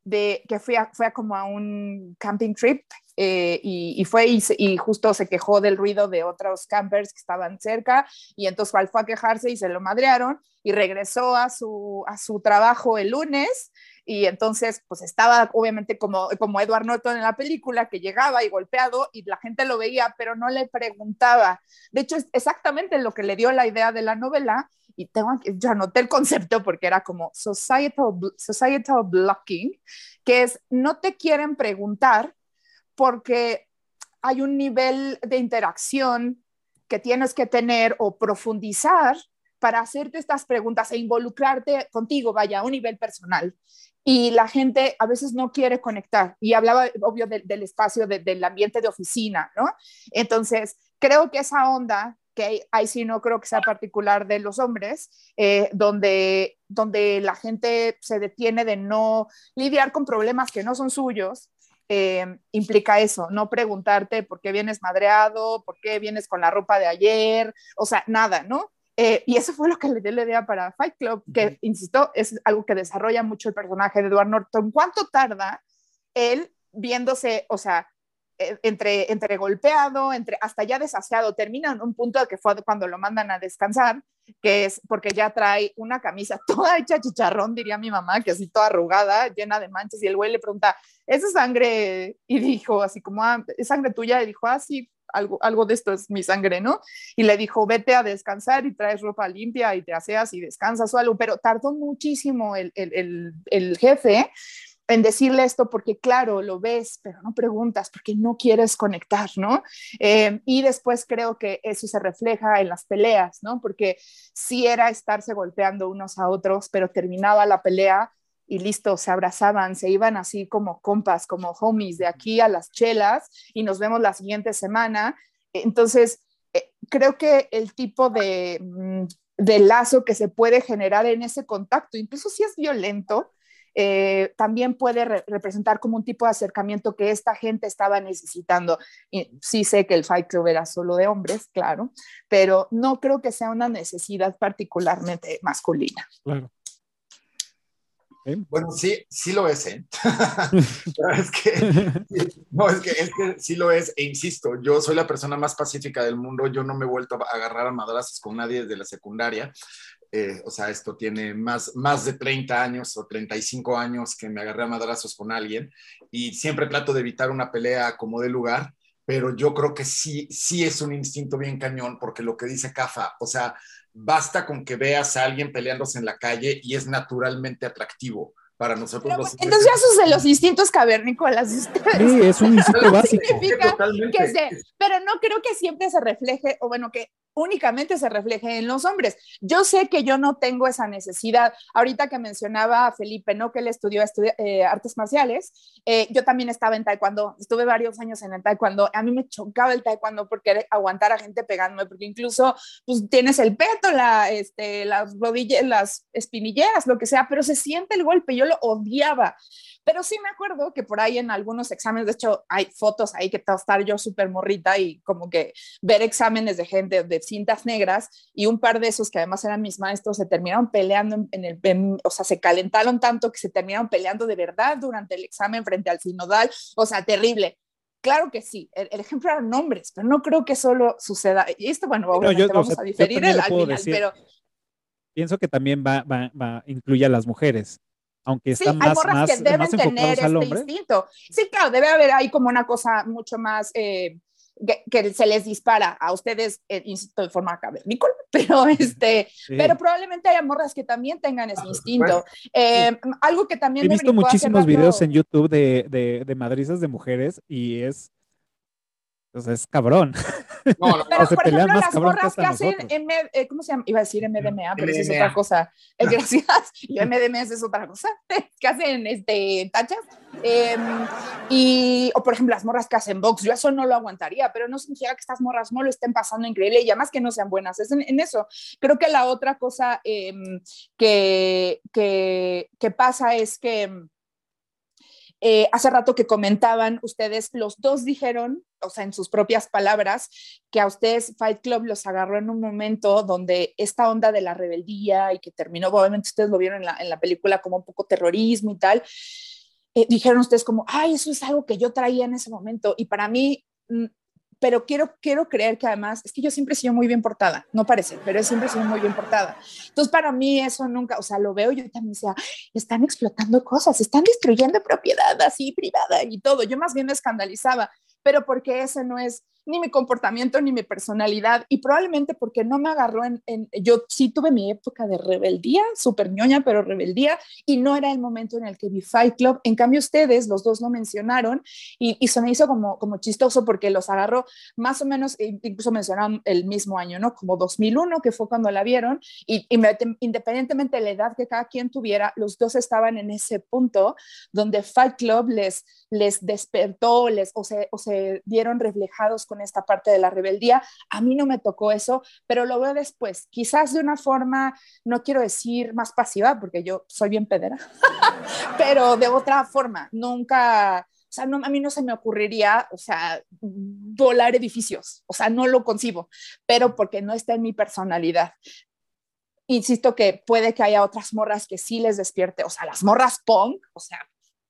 de que fue, fue como a un camping trip eh, y, fue y, justo se quejó del ruido de otros campers que estaban cerca y entonces fue a quejarse y se lo madrearon y regresó a su, a su trabajo el lunes y entonces pues estaba obviamente como, como Edward Norton en la película que llegaba y golpeado y la gente lo veía pero no le preguntaba. De hecho es exactamente lo que le dio la idea de la novela y tengo yo anoté el concepto porque era como societal, societal blocking, que es no te quieren preguntar porque hay un nivel de interacción que tienes que tener o profundizar para hacerte estas preguntas e involucrarte contigo, vaya, a un nivel personal. Y la gente a veces no quiere conectar. Y hablaba, obvio, del espacio, del ambiente de oficina, ¿no? Entonces, creo que esa onda, que ahí sí no creo que sea particular de los hombres, eh, donde, donde la gente se detiene de no lidiar con problemas que no son suyos, eh, implica eso, no preguntarte por qué vienes madreado, por qué vienes con la ropa de ayer, o sea, nada, ¿no? Eh, y eso fue lo que le dio la idea para Fight Club, que, insisto, es algo que desarrolla mucho el personaje de Edward Norton. ¿Cuánto tarda él viéndose, o sea, eh, entre, entre golpeado, entre hasta ya desasiado, termina en un punto que fue cuando lo mandan a descansar, que es porque ya trae una camisa toda hecha chicharrón, diría mi mamá, que así toda arrugada, llena de manchas, y el güey le pregunta, ¿es sangre? Y dijo así como, ah, ¿es sangre tuya? Y dijo, ah, sí, algo, algo de esto es mi sangre, ¿no? Y le dijo, vete a descansar y traes ropa limpia y te aseas y descansas o algo, pero tardó muchísimo el, el, el, jefe en decirle esto porque, claro, lo ves, pero no preguntas porque no quieres conectar, ¿no? Eh, y después creo que eso se refleja en las peleas, ¿no? Porque sí era estarse golpeando unos a otros, pero terminaba la pelea y listo, se abrazaban, se iban así como compas, como homies de aquí a las chelas y nos vemos la siguiente semana. Entonces, eh, creo que el tipo de, mm, de lazo que se puede generar en ese contacto, incluso si es violento, eh, también puede representar como un tipo de acercamiento que esta gente estaba necesitando. Y sí sé que el Fight Club era solo de hombres, claro, pero no creo que sea una necesidad particularmente masculina. Claro. Bueno, sí, sí lo es, ¿eh? es que, no, es que, es que sí lo es, e insisto, yo soy la persona más pacífica del mundo, yo no me he vuelto a agarrar a madrazos con nadie desde la secundaria, eh, o sea, esto tiene más, más de 30 años o 35 años que me agarré a madrazos con alguien y siempre trato de evitar una pelea como de lugar, pero yo creo que sí, sí es un instinto bien cañón porque lo que dice Cafa, o sea, basta con que veas a alguien peleándose en la calle y es naturalmente atractivo para nosotros los Entonces ya de los instintos cavernícolas Sí, es un instinto básico. pero no creo que siempre se refleje, o bueno, que únicamente se refleje en los hombres. Yo sé que yo no tengo esa necesidad. Ahorita que mencionaba a Felipe, ¿no? Que él estudió eh, artes marciales, eh, yo también estaba en taekwondo, estuve varios años en el taekwondo. A mí me chocaba el taekwondo porque aguantar a gente pegándome, porque incluso pues, tienes el peto, la, este, las rodillas, las espinilleras, lo que sea, pero se siente el golpe. Yo lo odiaba. Pero sí me acuerdo que por ahí en algunos exámenes, de hecho, hay fotos ahí que estar yo súper morrita y como que ver exámenes de gente de cintas negras y un par de esos que además eran mis maestros se terminaron peleando en el, o sea, se calentaron tanto que se terminaron peleando de verdad durante el examen frente al sinodal, o sea, terrible. Claro que sí, el, ejemplo eran nombres, pero no creo que solo suceda. Y esto, bueno, obviamente vamos a diferir el, al final, pero... Pienso que también va, va, va, incluye a las mujeres aunque están sí, más, más, que deben tener este Instinto. Sí, claro, debe haber ahí como una cosa mucho más, eh, que, se les dispara a ustedes, eh, insisto, de forma cavernícola, pero, este, pero probablemente haya morras que también tengan ese instinto. Eh, algo que también... He visto muchísimos videos en YouTube de, de, de madrizas de mujeres y es entonces es cabrón. No, no, Pero, por ejemplo, las morras que, hacen, eh, ¿cómo se llama? Iba a decir MDMA, pero eso es otra cosa. Eh, gracias. Y MDMA es otra cosa. que hacen este, tachas. Em, y, o por ejemplo, las morras que hacen box. Yo eso no lo aguantaría, pero no significa que estas morras no lo estén pasando increíble y además que no sean buenas. Es en, eso. Creo que la otra cosa em, que, que, que pasa es que em, eh, hace rato que comentaban ustedes, los dos dijeron, o sea, en sus propias palabras, que a ustedes Fight Club los agarró en un momento donde esta onda de la rebeldía y que terminó, obviamente ustedes lo vieron en la, película como un poco terrorismo y tal, eh, dijeron ustedes como, ay, eso es algo que yo traía en ese momento. Y para mí, mm, pero quiero, quiero creer que además, es que yo siempre he sido muy bien portada, no parece, pero siempre he sido muy bien portada. Entonces, para mí eso nunca, o sea, lo veo yo también decía, están explotando cosas, están destruyendo propiedad así privada y todo. Yo más bien me escandalizaba, pero porque ese no es ni mi comportamiento ni mi personalidad y probablemente porque no me agarró en, yo sí tuve mi época de rebeldía, súper ñoña, pero rebeldía y no era el momento en el que vi Fight Club. En cambio ustedes, los dos lo mencionaron y, y se me hizo como, como chistoso porque los agarró más o menos, e incluso mencionaron el mismo año, ¿no? Como 2001, que fue cuando la vieron y, independientemente de la edad que cada quien tuviera, los dos estaban en ese punto donde Fight Club les, les despertó les, o, se, o se vieron reflejados con esta parte de la rebeldía. A mí no me tocó eso, pero lo veo después, quizás de una forma, no quiero decir más pasiva, porque yo soy bien pedera, pero de otra forma, nunca... O sea, no, a mí no se me ocurriría, o sea, volar edificios, o sea, no lo concibo, pero porque no está en mi personalidad insisto que puede que haya otras morras que sí les despierte, o sea, las morras punk, o sea,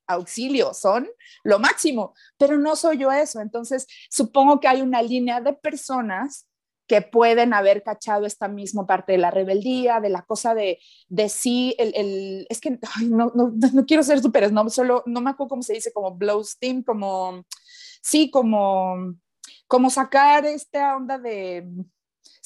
auxilio, son lo máximo, pero no soy yo eso. Entonces, supongo que hay una línea de personas que pueden haber cachado esta misma parte de la rebeldía, de la cosa de, de sí, el, es que no, no, no, quiero ser súper no, solo no me acuerdo cómo se dice, como blow steam, como, sí, como, como sacar esta onda de,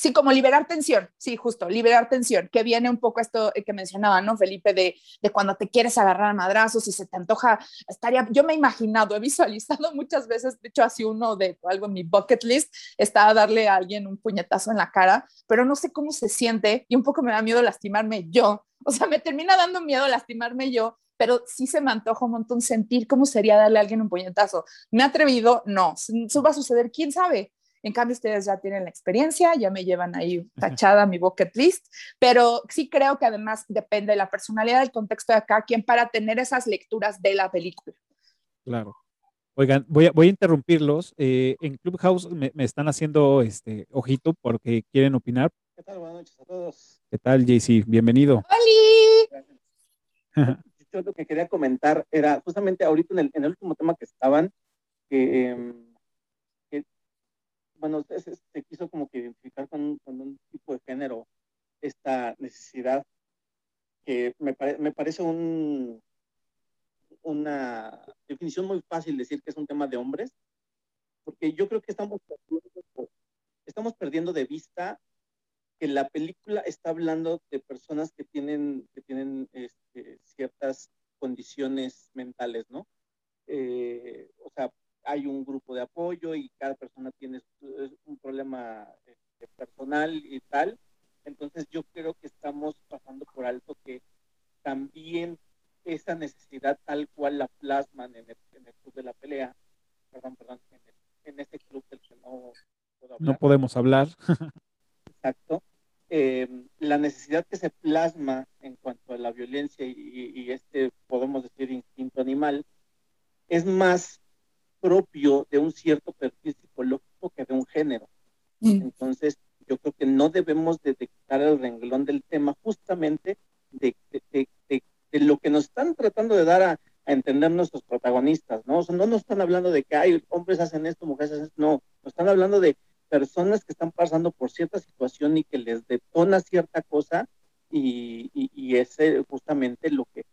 Sí, como liberar tensión, sí, justo, liberar tensión, que viene un poco esto que mencionaba, ¿no, Felipe? De, de cuando te quieres agarrar a madrazos y se te antoja, estaría, yo me he imaginado, he visualizado muchas veces, de hecho, así uno de algo en mi bucket list, está darle a alguien un puñetazo en la cara, pero no sé cómo se siente y un poco me da miedo lastimarme yo, o sea, me termina dando miedo lastimarme yo, pero sí se me antoja un montón sentir cómo sería darle a alguien un puñetazo. ¿Me ha atrevido? No, eso va a suceder, quién sabe, en cambio, ustedes ya tienen la experiencia, ya me llevan ahí tachada mi bucket list, pero sí creo que además depende de la personalidad, del contexto de acá, quien para tener esas lecturas de la película. Claro. Oigan, voy a, voy a interrumpirlos. Eh, en Clubhouse me, están haciendo este ojito porque quieren opinar. ¿Qué tal? Buenas noches a todos. ¿Qué tal, JC? Bienvenido. ¡Holi! Yo lo que quería comentar era justamente ahorita en el, en el último tema que estaban, que em, bueno, se, se, quiso como que identificar con, un tipo de género esta necesidad que me, me parece un, una definición muy fácil decir que es un tema de hombres, porque yo creo que estamos perdiendo, estamos perdiendo de vista que la película está hablando de personas que tienen, que tienen este, ciertas condiciones mentales, ¿no? Eh, o sea, hay un grupo de apoyo y cada persona tiene un problema este, personal y tal. Entonces yo creo que estamos pasando por alto que también esa necesidad tal cual la plasman en el, club de la pelea, perdón, perdón, en, este club del que no No podemos hablar. Exacto. Eh, la necesidad que se plasma en cuanto a la violencia y, y este, podemos decir, instinto animal, es más propio de un cierto perfil psicológico que de un género. Mm. Entonces, yo creo que no debemos de quitar el renglón del tema justamente de, de, lo que nos están tratando de dar a, entender nuestros protagonistas, ¿no? no nos están hablando de que hay hombres hacen esto, mujeres hacen esto, no, nos están hablando de personas que están pasando por cierta situación y que les detona cierta cosa y, y, y ese justamente lo que eh,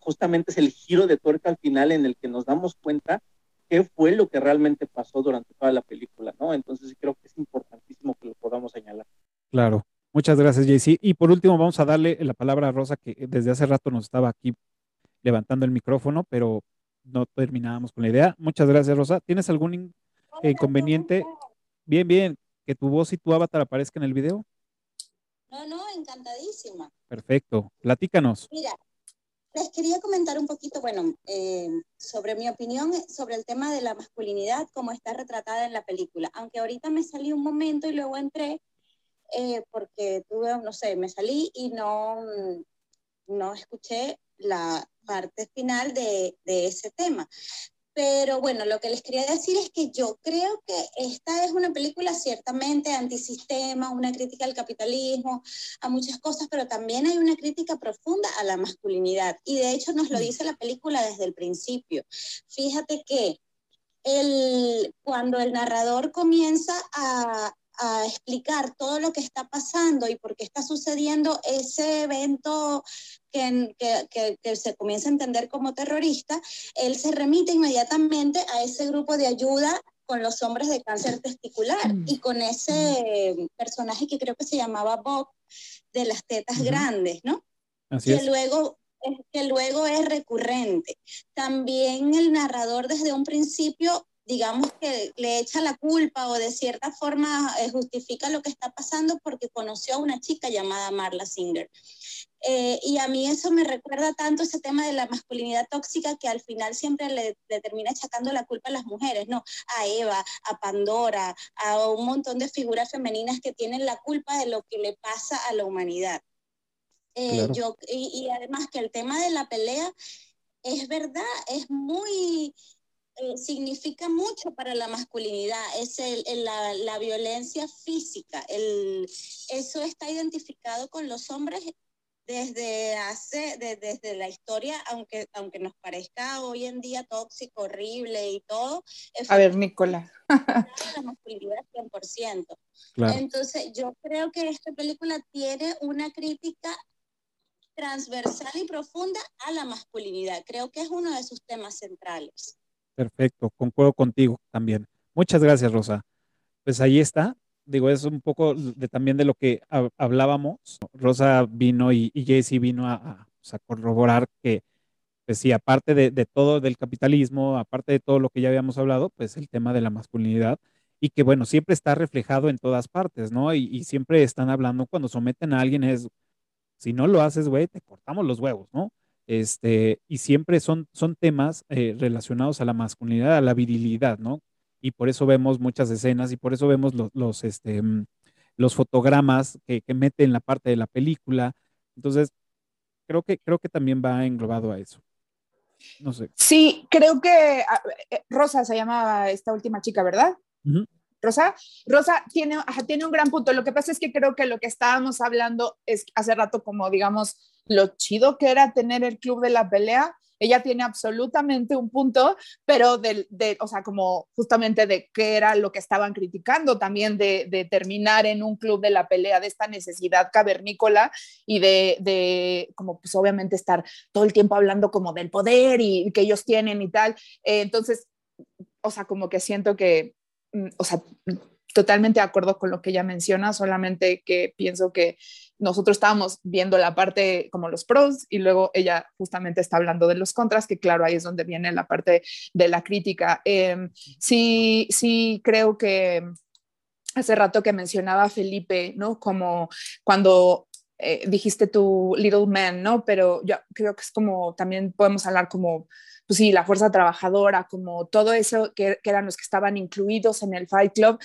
justamente es el giro de tuerca al final en el que nos damos cuenta qué fue lo que realmente pasó durante toda la película, ¿no? Entonces creo que es importantísimo que lo podamos señalar. Claro. Muchas gracias, JC. Y por último, vamos a darle la palabra a Rosa, que desde hace rato nos estaba aquí levantando el micrófono, pero no terminábamos con la idea. Muchas gracias, Rosa. ¿Tienes algún inconveniente? Bien, bien, que tu voz y tu avatar aparezcan en el video. No, no, encantadísima. Perfecto. Platícanos. Mira, les quería comentar un poquito, bueno, eh, sobre mi opinión sobre el tema de la masculinidad, como está retratada en la película. Aunque ahorita me salí un momento y luego entré, eh, porque tuve, no sé, me salí y no, no escuché la parte final de, de ese tema. Pero bueno, lo que les quería decir es que yo creo que esta es una película ciertamente antisistema, una crítica al capitalismo, a muchas cosas, pero también hay una crítica profunda a la masculinidad. Y de hecho nos lo dice la película desde el principio. Fíjate que el, cuando el narrador comienza a, a explicar todo lo que está pasando y por qué está sucediendo ese evento que, que, que, se comienza a entender como terrorista, él se remite inmediatamente a ese grupo de ayuda con los hombres de cáncer testicular mm. y con ese personaje que creo que se llamaba Bob de las tetas grandes, ¿no? Así que es. luego que luego es recurrente. También el narrador desde un principio digamos que le echa la culpa o de cierta forma eh, justifica lo que está pasando porque conoció a una chica llamada Marla Singer. Eh, y a mí eso me recuerda tanto ese tema de la masculinidad tóxica que al final siempre le, le, termina echacando la culpa a las mujeres, ¿no? A Eva, a Pandora, a un montón de figuras femeninas que tienen la culpa de lo que le pasa a la humanidad. Eh, Claro. yo, y, y además que el tema de la pelea es verdad, es muy, eh, significa mucho para la masculinidad, es el, el- la, la violencia física. El, eso está identificado con los hombres desde hace, de- desde la historia, aunque, aunque nos parezca hoy en día tóxico, horrible y todo, A ver, Nicola. la masculinidad 100%. Claro. Entonces, yo creo que esta película tiene una crítica transversal y profunda a la masculinidad. Creo que es uno de sus temas centrales. Perfecto, concuerdo contigo también. Muchas gracias, Rosa. Pues ahí está. Digo, es un poco también de lo que hab- hablábamos. Rosa vino y, y Jesse vino a, corroborar que, pues sí, aparte de, de todo del capitalismo, aparte de todo lo que ya habíamos hablado, pues el tema de la masculinidad y que, bueno, siempre está reflejado en todas partes, ¿no? Y, y siempre están hablando cuando someten a alguien es, si no lo haces, güey, te cortamos los huevos, ¿no? Este, y siempre son, son temas eh, relacionados a la masculinidad, a la virilidad, ¿no? Y por eso vemos muchas escenas y por eso vemos los, los, este, mm, los fotogramas que, que mete en la parte de la película. Entonces, creo que, creo que también va englobado a eso. No sé. Sí, creo que eh, Rosa se llamaba esta última chica, ¿verdad? Rosa, Rosa tiene, ajá, tiene un gran punto. Lo que pasa es que creo que lo que estábamos hablando es hace rato como, digamos, lo chido que era tener el club de la pelea. Ella tiene absolutamente un punto, pero del, de, o sea, como justamente de qué era lo que estaban criticando también de, de terminar en un club de la pelea, de esta necesidad cavernícola y de, de, como pues obviamente estar todo el tiempo hablando como del poder y que ellos tienen y tal. Eh, entonces, o sea, como que siento que, mm, o sea, totalmente de acuerdo con lo que ella menciona, solamente que pienso que nosotros estábamos viendo la parte como los pros y luego ella justamente está hablando de los contras, que claro, ahí es donde viene la parte de la crítica. Eh, sí, sí creo que hace rato que mencionaba Felipe, ¿no? Como cuando eh, dijiste tu Little Man, ¿no? Pero yo creo que es como, también podemos hablar como pues sí, la fuerza trabajadora, como todo eso que, que, eran los que estaban incluidos en el Fight Club,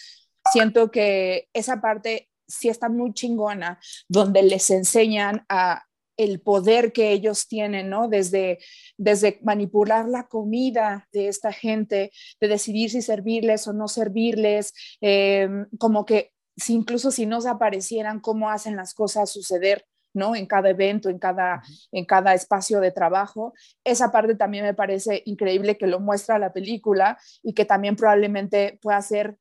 siento que esa parte sí está muy chingona, donde les enseñan a el poder que ellos tienen, ¿no? Desde, desde manipular la comida de esta gente, de decidir si servirles o no servirles, eh, como que si incluso si no se aparecieran, cómo hacen las cosas suceder, ¿no? En cada evento, en cada, en cada espacio de trabajo. Esa parte también me parece increíble que lo muestra la película y que también probablemente pueda ser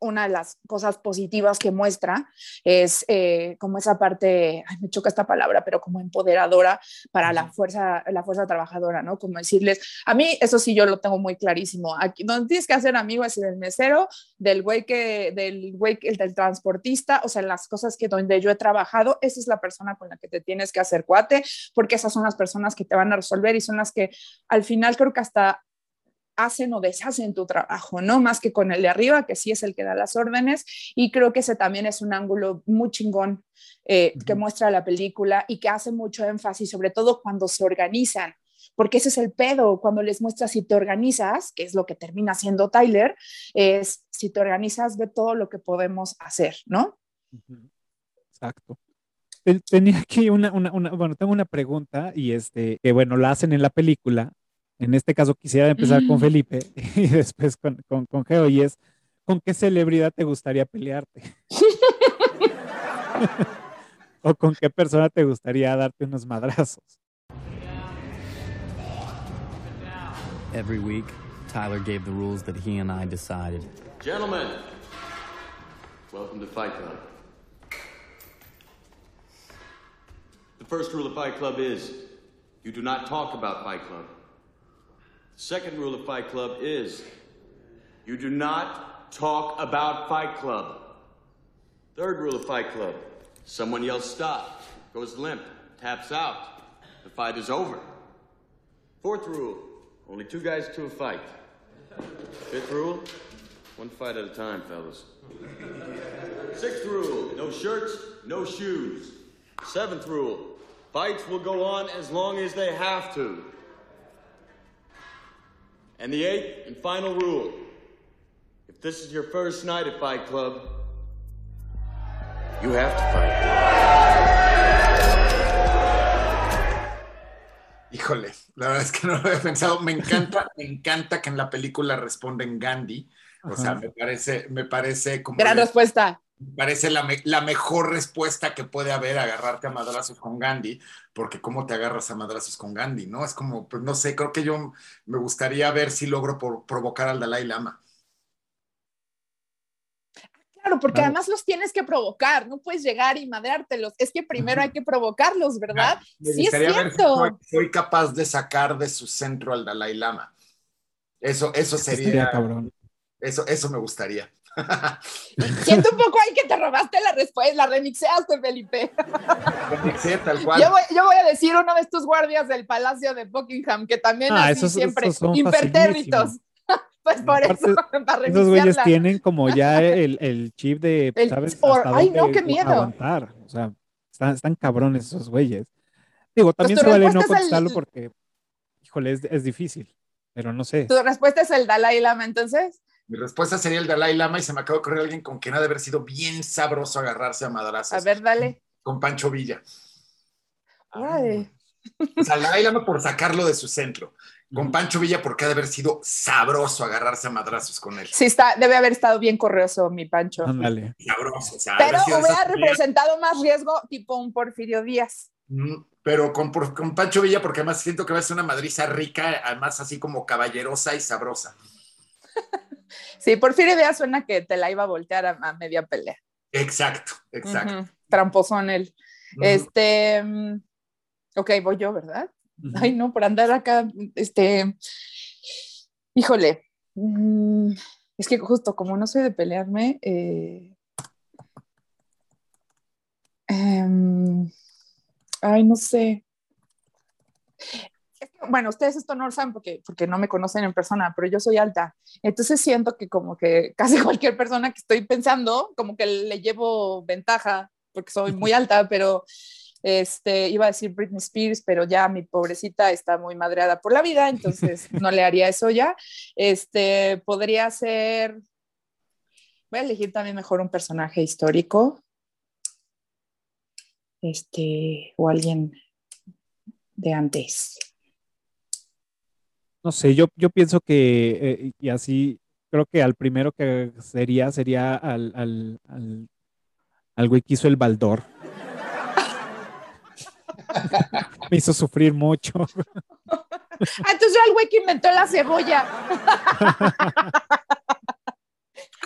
una de las cosas positivas que muestra es eh, como esa parte, ay, me choca esta palabra, pero como empoderadora para la fuerza, la fuerza trabajadora, ¿no? Como decirles, a mí eso sí yo lo tengo muy clarísimo, aquí donde tienes que hacer amigo es del mesero, del güey que, del güey, el del transportista, o sea, las cosas que donde yo he trabajado, esa es la persona con la que te tienes que hacer cuate, porque esas son las personas que te van a resolver y son las que al final creo que hasta hacen o deshacen tu trabajo, ¿no? Más que con el de arriba, que sí es el que da las órdenes. Y creo que ese también es un ángulo muy chingón eh, que muestra la película y que hace mucho énfasis, sobre todo cuando se organizan, porque ese es el pedo, cuando les muestras si te organizas, que es lo que termina siendo Tyler, es si te organizas, ve todo lo que podemos hacer, ¿no? Exacto. Tenía aquí una, una, una, bueno, tengo una pregunta y este, que bueno, la hacen en la película, en este caso quisiera empezar con mm. Felipe y después con, con, con Geo, y es, ¿con qué celebridad te gustaría pelearte? ¿O con qué persona te gustaría darte unos madrazos? Every week, Tyler gave the rules that he and I decided. Gentlemen, welcome to Fight Club. The first rule of Fight Club is you do not talk about Fight Club. Second rule of Fight Club is you do not talk about Fight Club. Third rule of Fight Club someone yells stop, goes limp, taps out. The fight is over. Fourth rule only two guys to a fight. Fifth rule one fight at a time, fellas. Sixth rule no shirts, no shoes. Seventh rule fights will go on as long as they have to. And the eighth and final rule if this is your first night at Fight Club, you have to fight. Híjole, la verdad es que no lo había pensado. Me encanta, me encanta que en la película responden Gandhi. O sea, me parece, me parece como. Gran respuesta parece la, la, mejor respuesta que puede haber agarrarte a madrazos con Gandhi, porque cómo te agarras a madrazos con Gandhi, ¿no? Es como, pues no sé, creo que yo me gustaría ver si logro provocar al Dalai Lama. Claro, porque además los tienes que provocar, no puedes llegar y madreártelos, es que primero hay que provocarlos, ¿verdad? sí, es cierto. Soy, capaz de sacar de su centro al Dalai Lama. Eso, eso sería... cabrón. Eso, eso me gustaría. Siento un poco ahí que te robaste la respuesta, la remixeaste, Felipe. Remixé tal cual. Yo voy, a decir uno de estos guardias del Palacio de Buckingham, que también ah, así siempre impertérritos. Pues por eso, para Esos güeyes tienen como ya el, el chip de, ¿sabes? ay, no, qué miedo. Aguantar. O sea, están, están cabrones esos güeyes. Digo, también pues se vale no contestarlo porque, híjole, es, es difícil, pero no sé. ¿Tu respuesta es el Dalai Lama entonces? Mi respuesta sería el Dalai Lama y se me acaba de ocurrir alguien con quien ha de haber sido bien sabroso agarrarse a madrazos. A ver, dale. Con Pancho Villa. Ay. O sea, el Dalai Lama por sacarlo de su centro. Con Pancho Villa porque ha de haber sido sabroso agarrarse a madrazos con él. Sí, está, debe haber estado bien correoso mi Pancho. Ándale. Sabroso. O sea, Pero hubiera representado más riesgo tipo un Porfirio Díaz. Mm, pero con, con Pancho Villa porque además siento que va a ser una madriza rica, además así como caballerosa y sabrosa. Sí, Porfirio Díaz suena que te la iba a voltear a, media pelea. Exacto, exacto. Tramposón él. Este, mm, ok, voy yo, ¿verdad? Ay, no, por andar acá, este, híjole, mm, es que justo como no soy de pelearme, eh, em, ay, no sé bueno, ustedes esto no lo saben porque, porque no me conocen en persona, pero yo soy alta. Entonces siento que como que casi cualquier persona que estoy pensando, como que le llevo ventaja porque soy muy alta, pero este, iba a decir Britney Spears, pero ya mi pobrecita está muy madreada por la vida, entonces no le haría eso ya. Este, podría ser, voy a elegir también mejor un personaje histórico, este, o alguien de antes no sé, yo, yo pienso que, eh, y así, creo que al primero que sería, sería al, al, al, güey que hizo el baldor. Me hizo sufrir mucho. Ah, entonces yo al güey que inventó la cebolla.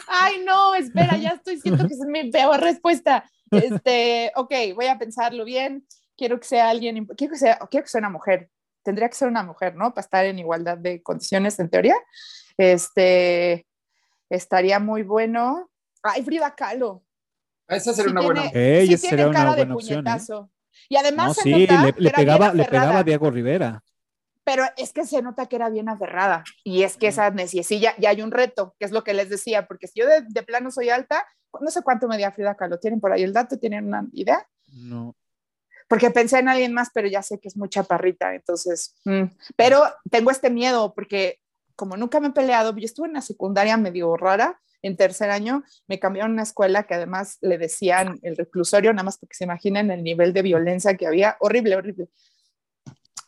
Ay, no, espera, ya estoy siento que es mi peor respuesta. Este, ok, voy a pensarlo bien. Quiero que sea alguien, quiero que sea, quiero que sea una mujer. Tendría que ser una mujer, ¿no? Para estar en igualdad de condiciones en teoría. Este, estaría muy bueno. Ay, Frida Kahlo. Esa sería una buena Ey, sí esa tiene sería una cara de buena opción. ¿eh? puñetazo. Y además No, se sí, nota le, que le era bien pegaba, le pegaba a Diego Rivera. Pero es que se nota que era bien aferrada. Y es que esa neciecilla, ya hay un reto, que es lo que les decía, porque si yo de, de plano soy alta, no sé cuánto medía Frida Kahlo. ¿Tienen por ahí el dato? ¿Tienen una idea? No. Porque pensé en alguien más, pero ya sé que es muy chaparrita, entonces. mm. Pero tengo este miedo, porque como nunca me he peleado, yo estuve en la secundaria medio rara. En tercer año me cambiaron a una escuela que además le decían el reclusorio, nada más porque se imaginen el nivel de violencia que había. Horrible, horrible.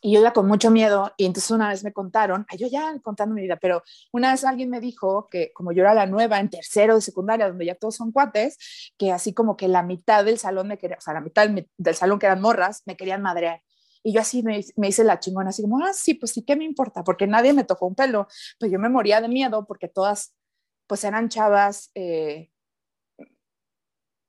Y yo iba con mucho miedo y entonces una vez me contaron, ay, yo ya contando mi vida, pero una vez alguien me dijo que como yo era la nueva en tercero de secundaria, donde ya todos son cuates, que así como que la mitad del salón me quería, o sea, la mitad del, salón que eran morras, me querían madrear. Y yo así me, me hice la chingona, así como, ah, sí, pues sí, ¿qué me importa? Porque nadie me tocó un pelo. Pues yo me moría de miedo porque todas, pues eran chavas eh,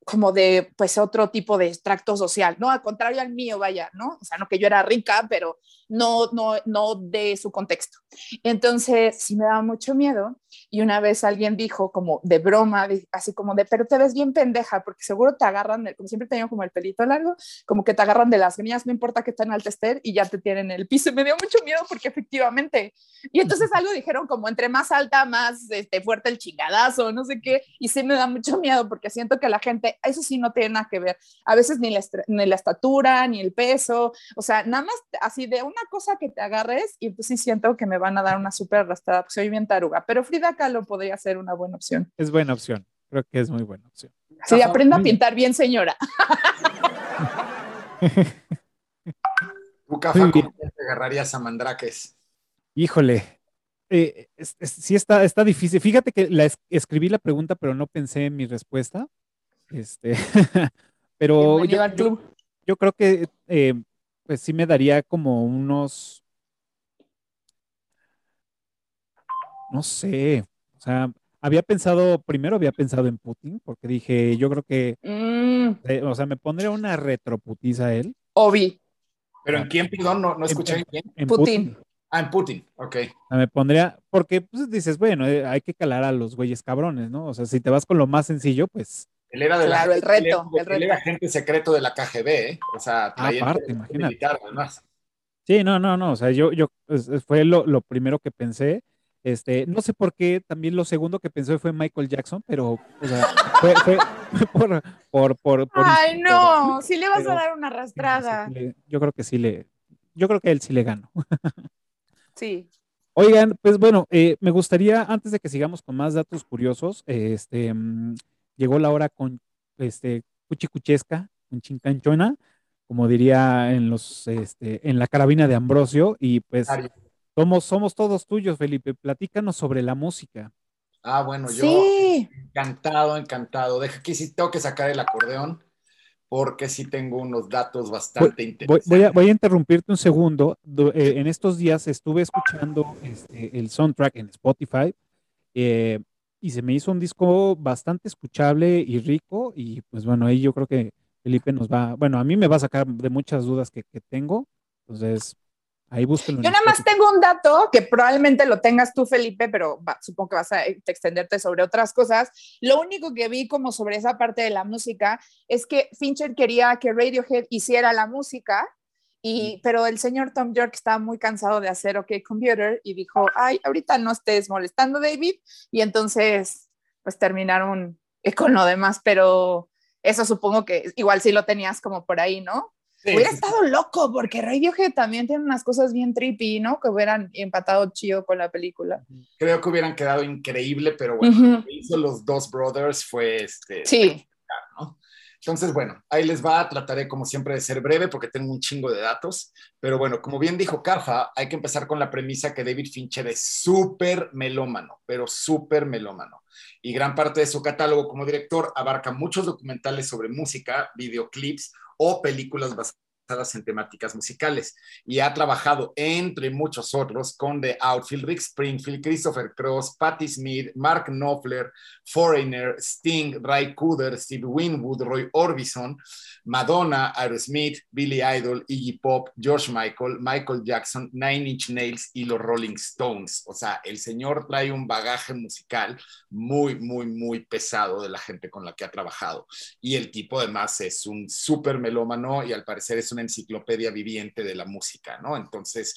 como de, pues otro tipo de extracto social, ¿no? Al contrario al mío, vaya, ¿no? O sea, no que yo era rica, pero no, no, no de su contexto. Entonces, sí me daba mucho miedo. Y una vez alguien dijo como de broma, así como de, pero te ves bien pendeja, porque seguro te agarran, como siempre tenía como el pelito largo, como que te agarran de las greñas, no importa que estén alta estés, y ya te tienen en el piso. Y me dio mucho miedo porque efectivamente. Y entonces algo dijeron como entre más alta, más este, fuerte el chingadazo, no sé qué. Y sí me da mucho miedo porque siento que la gente, eso sí no tiene nada que ver. A veces ni la, estra- ni la estatura, ni el peso, o sea, nada más así de una cosa que te agarres y pues sí siento que me van a dar una súper arrastrada, porque soy bien taruga. Pero Frida Kahlo podría ser una buena opción. Es buena opción. Creo que es muy buena opción. Sí, aprenda a pintar bien, señora. Muy ¿cómo te agarrarías a Mandraques? Híjole. eh, es- es- sí está, está difícil. Fíjate que la es- escribí la pregunta, pero no pensé en mi respuesta. Este, pero yo, al yo- club. yo creo que eh, pues sí me daría como unos, no sé, sea, había pensado, primero había pensado en Putin, porque dije, yo creo que, Mm, eh, o sea, me pondría una retroputiza a él. Obi, ¿Pero en quién, perdón? No, no escuché En- en quién. En Putin. Ah, en Putin, ok. O sea, me pondría, porque pues dices, bueno, eh, hay que calar a los güeyes cabrones, ¿no? O sea, si te vas con lo más sencillo, pues, Él era de Claro, la, el reto, él era- el él reto. era agente secreto de la KGB, ¿eh? O sea, traía Aparte, imagínate. militar, además. sí, no, no, no, o sea, yo, yo, fue lo, lo primero que pensé. Este, no sé por qué, también lo segundo que pensé fue Michael Jackson, pero, o sea, fue, fue por, por, por, por Ay, no, si le vas Pero- a dar una Sí, arrastrada. sí yo creo que sí le, yo creo que él sí le ganó. Sí. Oigan, pues bueno, eh, me gustaría, antes de que sigamos con más datos curiosos, eh, este, llegó la hora con, este, cuchicuchesca, con chincanchona, como diría en los, este, en la carabina de Ambrosio, y pues. Somos, somos todos tuyos, Felipe. Platícanos sobre la música. Ah, bueno, yo Sí. encantado, encantado. Deja que sí tengo que sacar el acordeón porque sí tengo unos datos bastante Voy, interesantes. voy a, voy a interrumpirte un segundo. Eh, en estos días estuve escuchando este, el soundtrack en Spotify eh, y se me hizo un disco bastante escuchable y rico. Y pues bueno, ahí yo creo que Felipe nos va, bueno, a mí me va a sacar de muchas dudas que, que tengo. Entonces, ahí búsquenlo. en Yo nada más tengo un dato que probablemente lo tengas tú, Felipe, pero va- supongo que vas a extenderte sobre otras cosas. Lo único que vi como sobre esa parte de la música es que Fincher quería que Radiohead hiciera la música, y, pero el señor Tom York estaba muy cansado de hacer OK Computer y dijo, ay, ahorita no estés molestando, David. Y entonces, pues terminaron con lo demás, pero eso supongo que igual sí lo tenías como por ahí, ¿no? Sí, Hubiera sí, estado loco porque Radiohead también tiene unas cosas bien trippy, ¿no? Que hubieran empatado chido con la película. Creo que hubieran quedado increíble, pero bueno, lo que hizo los dos brothers fue este. Sí. Entonces, bueno, ahí les va, trataré como siempre de ser breve porque tengo un chingo de datos, pero bueno, como bien dijo Cafa, hay que empezar con la premisa que David Fincher es súper melómano, pero súper melómano. Y gran parte de su catálogo como director abarca muchos documentales sobre música, videoclips o películas basadas en temáticas musicales y ha trabajado, entre muchos otros, con The Outfield, Rick Springfield, Christopher Cross, Patti Smith, Mark Knopfler, Foreigner, Sting, Ray Cooder, Steve Winwood, Roy Orbison, Madonna, Aerosmith, Billy Idol, Iggy Pop, George Michael, Michael Jackson, Nine Inch Nails y los Rolling Stones. O sea, el señor trae un bagaje musical muy, muy, muy pesado de la gente con la que ha trabajado. Y el tipo además es un súper melómano y al parecer es una enciclopedia viviente de la música, ¿no? Entonces,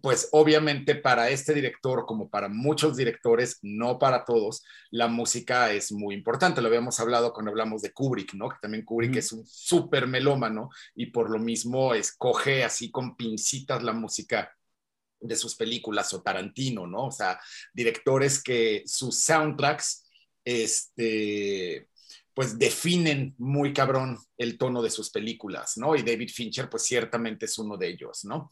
pues obviamente para este director, como para muchos directores, no para todos, la música es muy importante. Lo habíamos hablado cuando hablamos de Kubrick, ¿no? Que también Kubrick es un súper melómano y por lo mismo escoge así con pincitas la música de sus películas o Tarantino, ¿no? O sea, directores que sus soundtracks, este, pues definen muy cabrón el tono de sus películas, ¿no? Y David Fincher, pues ciertamente es uno de ellos, ¿no?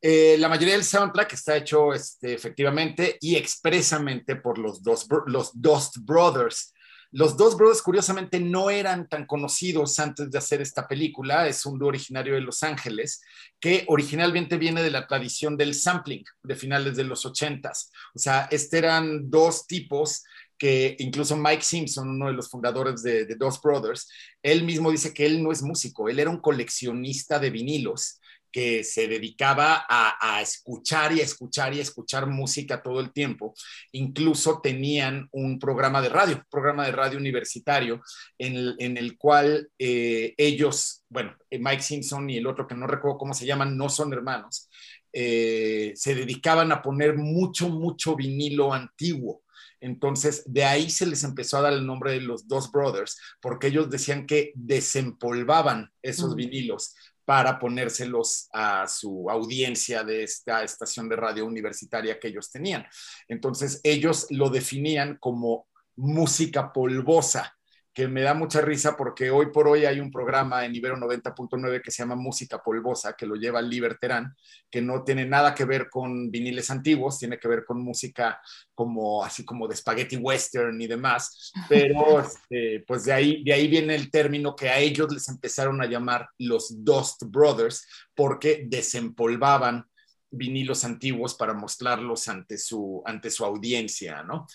Eh, la mayoría del soundtrack está hecho este, efectivamente y expresamente por los dos, los Dust Brothers. Los dos Brothers, curiosamente, no eran tan conocidos antes de hacer esta película. Es un dúo originario de Los Ángeles que originalmente viene de la tradición del sampling de finales de los ochentas. O sea, este eran dos tipos que incluso Mike Simpson, uno de los fundadores de, de Dos Brothers, él mismo dice que él no es músico, él era un coleccionista de vinilos que se dedicaba a, escuchar y a escuchar y a escuchar música todo el tiempo. Incluso tenían un programa de radio, un programa de radio universitario, en el, cual eh, ellos, bueno, Mike Simpson y el otro que no recuerdo cómo se llaman, no son hermanos, eh, se dedicaban a poner mucho, mucho vinilo antiguo entonces, de ahí se les empezó a dar el nombre de los dos brothers, porque ellos decían que desempolvaban esos vinilos para ponérselos a su audiencia de esta estación de radio universitaria que ellos tenían. Entonces, ellos lo definían como música polvosa que me da mucha risa porque hoy por hoy hay un programa en Ibero 90.9 que se llama Música Polvosa, que lo lleva Liberterán, que no tiene nada que ver con viniles antiguos, tiene que ver con música como así como de spaghetti western y demás, pero este, pues de ahí, de ahí viene el término que a ellos les empezaron a llamar los Dust Brothers, porque desempolvaban vinilos antiguos para mostrarlos ante su, ante su audiencia, ¿no?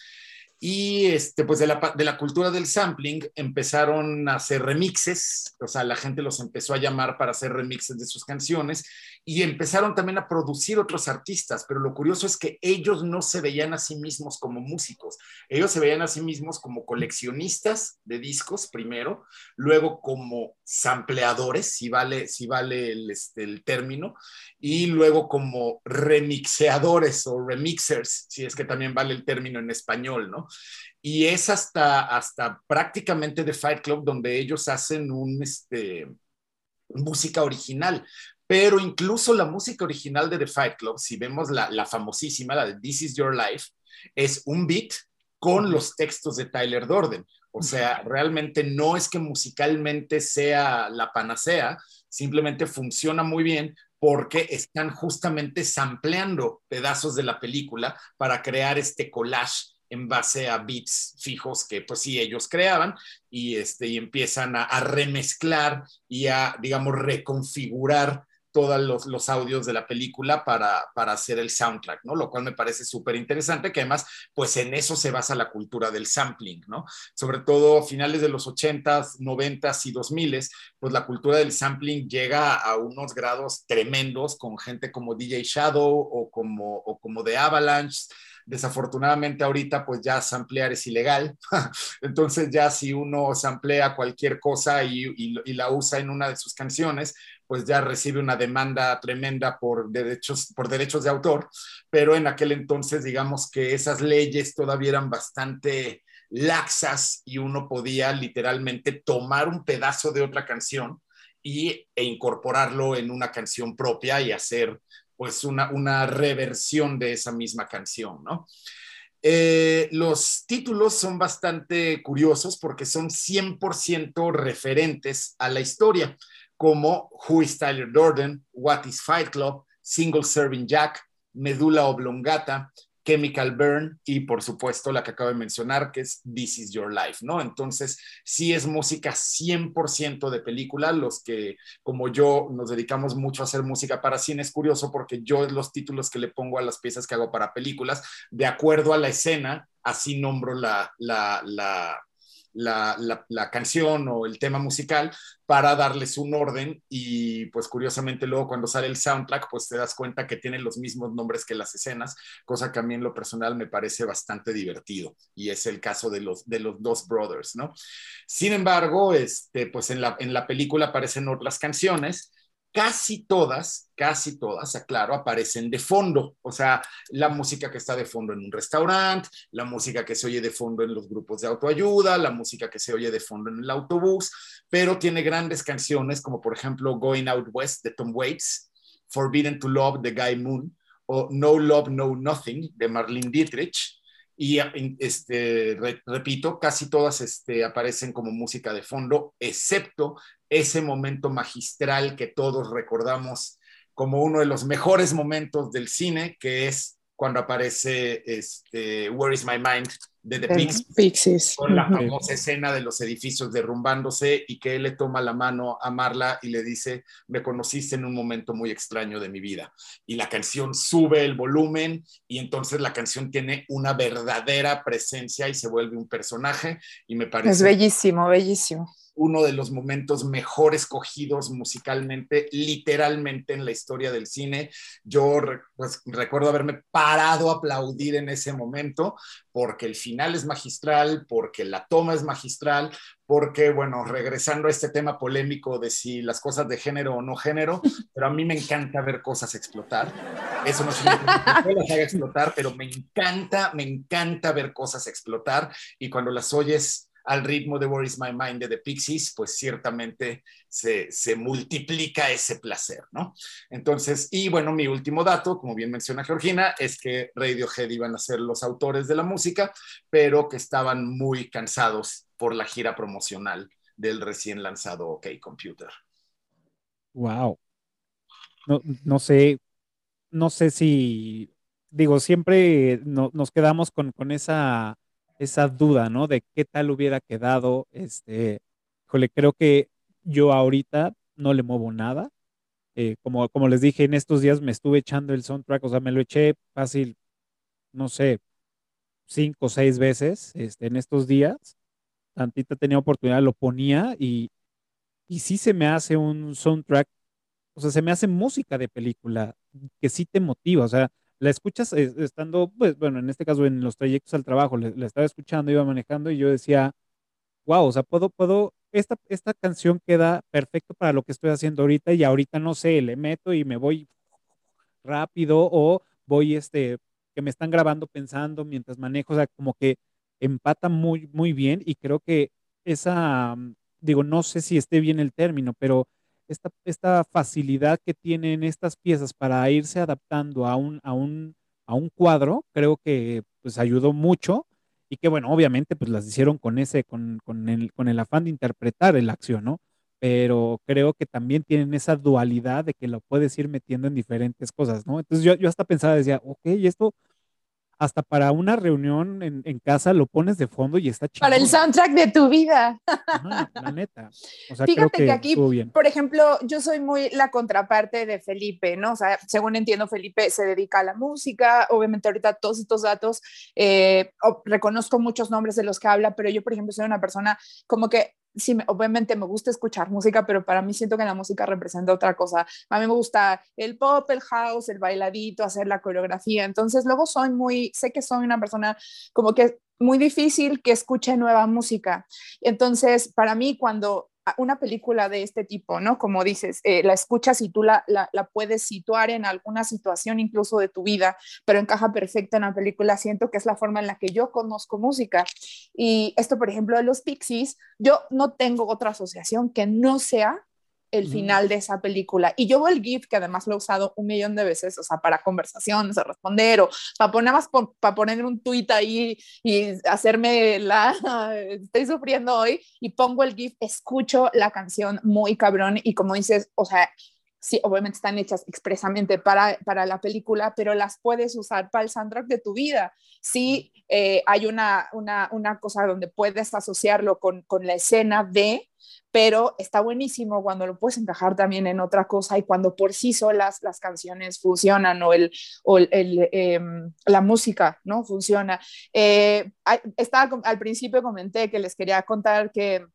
Y este, pues de la, de la, cultura del sampling empezaron a hacer remixes, o sea, la gente los empezó a llamar para hacer remixes de sus canciones y empezaron también a producir otros artistas, pero lo curioso es que ellos no se veían a sí mismos como músicos, ellos se veían a sí mismos como coleccionistas de discos primero, luego como sampleadores, si vale, si vale el, este, el término, y luego como remixeadores o remixers, si es que también vale el término en español, ¿no? Y es hasta, hasta prácticamente The Fight Club donde ellos hacen un, este, música original, pero incluso la música original de The Fight Club, si vemos la, famosísima, la de This Is Your Life, es un beat con los textos de Tyler Dorden. O sea, realmente no es que musicalmente sea la panacea, simplemente funciona muy bien porque están justamente sampleando pedazos de la película para crear este collage en base a beats fijos que pues sí ellos creaban y, este, y empiezan a, remezclar y a, digamos, reconfigurar todos los, audios de la película para, para, hacer el soundtrack, ¿no? Lo cual me parece súper interesante, que además, pues en eso se basa la cultura del sampling, ¿no? Sobre todo a finales de los 80s, 90s y 2000s, pues la cultura del sampling llega a unos grados tremendos con gente como DJ Shadow o como, o como The Avalanche, Desafortunadamente ahorita pues ya samplear es ilegal, entonces ya si uno samplea cualquier cosa y, la usa en una de sus canciones, pues ya recibe una demanda tremenda por derechos, por derechos de autor, pero en aquel entonces digamos que esas leyes todavía eran bastante laxas y uno podía literalmente tomar un pedazo de otra canción y, e incorporarlo en una canción propia y hacer pues una, una reversión de esa misma canción, ¿no? Eh, los títulos son bastante curiosos porque son 100% referentes a la historia, como Who is Tyler Durden, What is Fight Club, Single Serving Jack, Medulla Oblongata, Chemical Burn y por supuesto la que acabo de mencionar, que es This Is Your Life, ¿no? Entonces, sí es música 100% de película, los que como yo nos dedicamos mucho a hacer música para cine, es curioso porque yo los títulos que le pongo a las piezas que hago para películas, de acuerdo a la escena, así nombro la, la, la la, la, canción o el tema musical para darles un orden y pues curiosamente luego cuando sale el soundtrack pues te das cuenta que tienen los mismos nombres que las escenas, cosa que a mí en lo personal me parece bastante divertido y es el caso de los, de los dos brothers, ¿no? Sin embargo, este, pues en la, en la película aparecen otras canciones casi todas, casi todas, aclaro, aparecen de fondo. O sea, la música que está de fondo en un restaurante, la música que se oye de fondo en los grupos de autoayuda, la música que se oye de fondo en el autobús, pero tiene grandes canciones como por ejemplo Going Out West de Tom Waits, Forbidden to Love de Guy Moon o No Love, No Nothing de Marlene Dietrich. Y este, repito, casi todas este, aparecen como música de fondo, excepto ese momento magistral que todos recordamos como uno de los mejores momentos del cine, que es cuando aparece este, Where is My Mind de The Pixies, con la famosa escena de los edificios derrumbándose y que él le toma la mano a Marla y le dice, me conociste en un momento muy extraño de mi vida. Y la canción sube el volumen y entonces la canción tiene una verdadera presencia y se vuelve un personaje y me parece... Es bellísimo, bellísimo uno de los momentos mejor escogidos musicalmente, literalmente en la historia del cine. Yo pues, recuerdo haberme parado a aplaudir en ese momento porque el final es magistral, porque la toma es magistral, porque, bueno, regresando a este tema polémico de si las cosas de género o no género, pero a mí me encanta ver cosas explotar. Eso no significa que las haga explotar, pero me encanta, me encanta ver cosas explotar y cuando las oyes al ritmo de Where is My Mind de The Pixies, pues ciertamente se, multiplica ese placer, ¿no? Entonces, y bueno, mi último dato, como bien menciona Georgina, es que Radiohead iban a ser los autores de la música, pero que estaban muy cansados por la gira promocional del recién lanzado OK Computer. Wow. No, no sé, no sé si, digo, siempre nos quedamos con, con esa esa duda, ¿no? De qué tal hubiera quedado, este, híjole, creo que yo ahorita no le muevo nada. Eh, como, como les dije, en estos días me estuve echando el soundtrack, o sea, me lo eché fácil, no sé, cinco o seis veces este, en estos días. Tantita tenía oportunidad, lo ponía y, y sí se me hace un soundtrack, o sea, se me hace música de película que sí te motiva, o sea, la escuchas eh, estando, pues bueno, en este caso en los trayectos al trabajo, la estaba escuchando, iba manejando y yo decía, wow, o sea, puedo, puedo, esta, esta canción queda perfecto para lo que estoy haciendo ahorita y ahorita no sé, le meto y me voy rápido o voy, este, que me están grabando pensando mientras manejo, o sea, como que empata muy, muy bien y creo que esa, digo, no sé si esté bien el término, pero esta, esta facilidad que tienen estas piezas para irse adaptando a un, a un, a un cuadro, creo que pues ayudó mucho y que bueno, obviamente pues las hicieron con ese, con, con, el, con el afán de interpretar el acción, ¿no? Pero creo que también tienen esa dualidad de que lo puedes ir metiendo en diferentes cosas, ¿no? Entonces yo, yo hasta pensaba, decía, ok, esto hasta para una reunión en, casa lo pones de fondo y está chido. Para el soundtrack de tu vida. la neta. Fíjate que, aquí, por ejemplo, yo soy muy la contraparte de Felipe, ¿no? O sea, según entiendo, Felipe se dedica a la música. Obviamente, ahorita todos estos datos, eh, reconozco muchos nombres de los que habla, pero yo, por ejemplo, soy una persona como que sí, obviamente me gusta escuchar música, pero para mí siento que la música representa otra cosa. A mí me gusta el pop, el house, el bailadito, hacer la coreografía. Entonces, luego soy muy, sé que soy una persona como que muy difícil que escuche nueva música. Entonces, para mí, cuando una película de este tipo, ¿no? Como dices, eh, la escuchas y tú la, la, puedes situar en alguna situación incluso de tu vida, pero encaja perfecto en la película. Siento que es la forma en la que yo conozco música. Y esto, por ejemplo, de los Pixies, yo no tengo otra asociación que no sea el final de esa película. Y yo veo el GIF, que además lo he usado un millón de veces, o sea, para conversaciones, a responder, o para poner, más para poner un tuit ahí y hacerme la, estoy sufriendo hoy, y pongo el GIF, escucho la canción muy cabrón, y como dices, o sea, sí, obviamente están hechas expresamente para, para la película, pero las puedes usar para el soundtrack de tu vida. Sí, eh, hay una, una, una, cosa donde puedes asociarlo con, con la escena de, pero está buenísimo cuando lo puedes encajar también en otra cosa y cuando por sí solas las canciones funcionan o, el, o el, eh, la música no funciona. Eh, estaba, al principio comenté que les quería contar que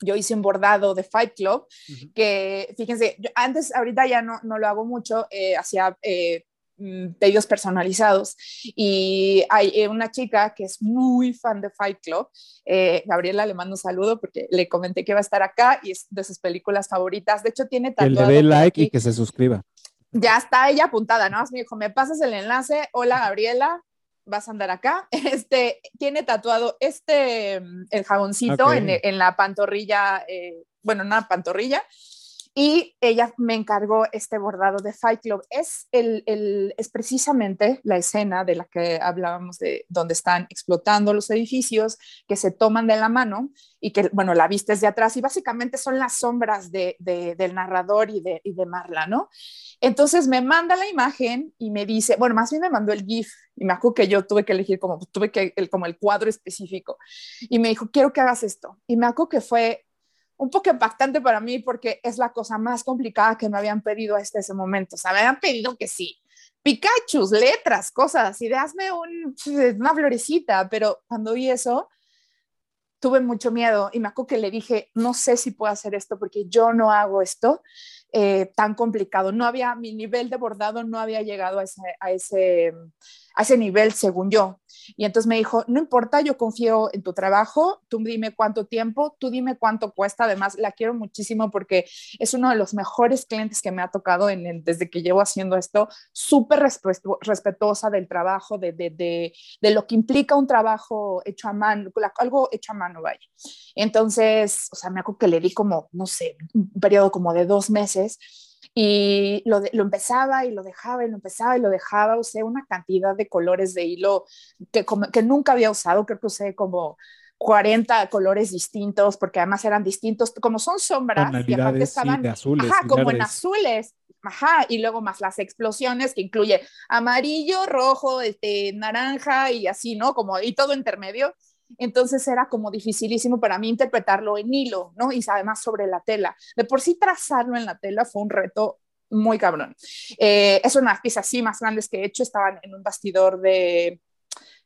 yo hice un bordado de Fight Club, que fíjense, yo antes, ahorita ya no, no lo hago mucho, eh, hacía eh, mm, pedidos personalizados y hay eh, una chica que es muy fan de Fight Club, eh, Gabriela le mando un saludo porque le comenté que va a estar acá y es de sus películas favoritas, de hecho tiene tatuado. Que le dé like y que se suscriba. Ya está ella apuntada, ¿no? Me dijo, me pasas el enlace, hola Gabriela, vas a andar acá. Este tiene tatuado este, mm, el jaboncito en, en, la pantorrilla, eh, bueno, una pantorrilla. Y ella me encargó este bordado de Fight Club. Es, el, el, es precisamente la escena de la que hablábamos, de donde están explotando los edificios, que se toman de la mano y que, bueno, la viste desde atrás y básicamente son las sombras de, de, del narrador y de, y de Marla, ¿no? Entonces me manda la imagen y me dice, bueno, más bien me mandó el GIF y me acuerdo que yo tuve que elegir como, tuve que, el, como el cuadro específico y me dijo, quiero que hagas esto. Y me acuerdo que fue un poco impactante para mí porque es la cosa más complicada que me habían pedido hasta ese momento. O sea, me habían pedido que sí, Pikachu, letras, cosas, y de hazme un, una florecita, pero cuando vi eso, tuve mucho miedo y me acuerdo que le dije, no sé si puedo hacer esto porque yo no hago esto eh, tan complicado. No había, mi nivel de bordado no había llegado a ese, a ese, a ese nivel, según yo. Y entonces me dijo, no importa, yo confío en tu trabajo, tú dime cuánto tiempo, tú dime cuánto cuesta. Además, la quiero muchísimo porque es uno de los mejores clientes que me ha tocado en el, desde que llevo haciendo esto, súper respetuosa del trabajo, de, de, de, de, lo que implica un trabajo hecho a mano, algo hecho a mano, vaya. Entonces, o sea, me acuerdo que le di como, no sé, un periodo como de dos meses y lo, lo, empezaba y lo dejaba y lo empezaba y lo dejaba, usé una cantidad de colores de hilo que, como, que nunca había usado, creo que usé como 40 colores distintos, porque además eran distintos, como son sombras, y aparte estaban sí, azules, ajá, como en azules, ajá, y luego más las explosiones que incluye amarillo, rojo, este, naranja y así, ¿no? Como, y todo intermedio. Entonces era como dificilísimo para mí interpretarlo en hilo, ¿no? Y además sobre la tela. De por sí trazarlo en la tela fue un reto muy cabrón. Eh, es una piezas así más grandes que he hecho, estaban en un bastidor de,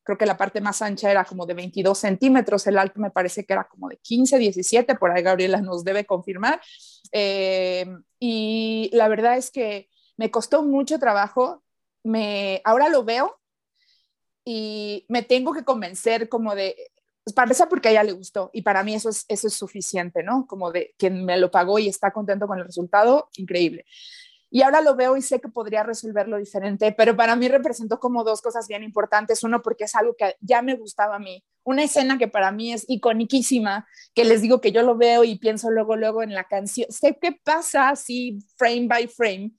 creo que la parte más ancha era como de 22 centímetros, el alto me parece que era como de 15, 17, por ahí Gabriela nos debe confirmar. Eh, y la verdad es que me costó mucho trabajo, me, ahora lo veo y me tengo que convencer como de, pues para empezar porque a ella le gustó y para mí eso es, eso es suficiente, ¿no? Como de quien me lo pagó y está contento con el resultado, increíble. Y ahora lo veo y sé que podría resolverlo diferente, pero para mí representó como dos cosas bien importantes. Uno, porque es algo que ya me gustaba a mí. Una escena que para mí es iconiquísima, que les digo que yo lo veo y pienso luego, luego en la canción. Sé qué pasa así, frame by frame.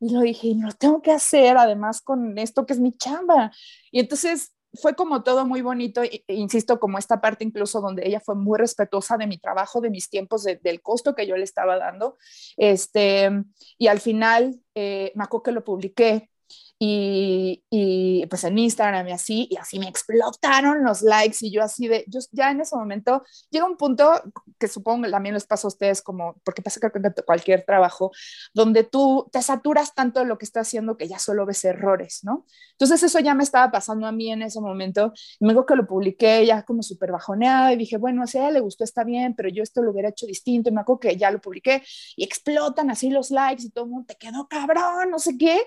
Y lo dije, lo tengo que hacer además con esto que es mi chamba. Y entonces fue como todo muy bonito, e, insisto, como esta parte incluso donde ella fue muy respetuosa de mi trabajo, de mis tiempos, de, del costo que yo le estaba dando. Este, y al final, eh, me acuerdo que lo publiqué y, y, pues en Instagram y así, y así me explotaron los likes y yo así de, yo ya en ese momento llega un punto que supongo también les pasa a ustedes como, porque pasa que cualquier trabajo, donde tú te saturas tanto de lo que estás haciendo que ya solo ves errores, ¿no? Entonces eso ya me estaba pasando a mí en ese momento, y luego que lo publiqué ya como súper bajoneada y dije, bueno, si a ella le gustó está bien, pero yo esto lo hubiera hecho distinto y me acuerdo que ya lo publiqué y explotan así los likes y todo el mundo te quedó cabrón, no sé qué,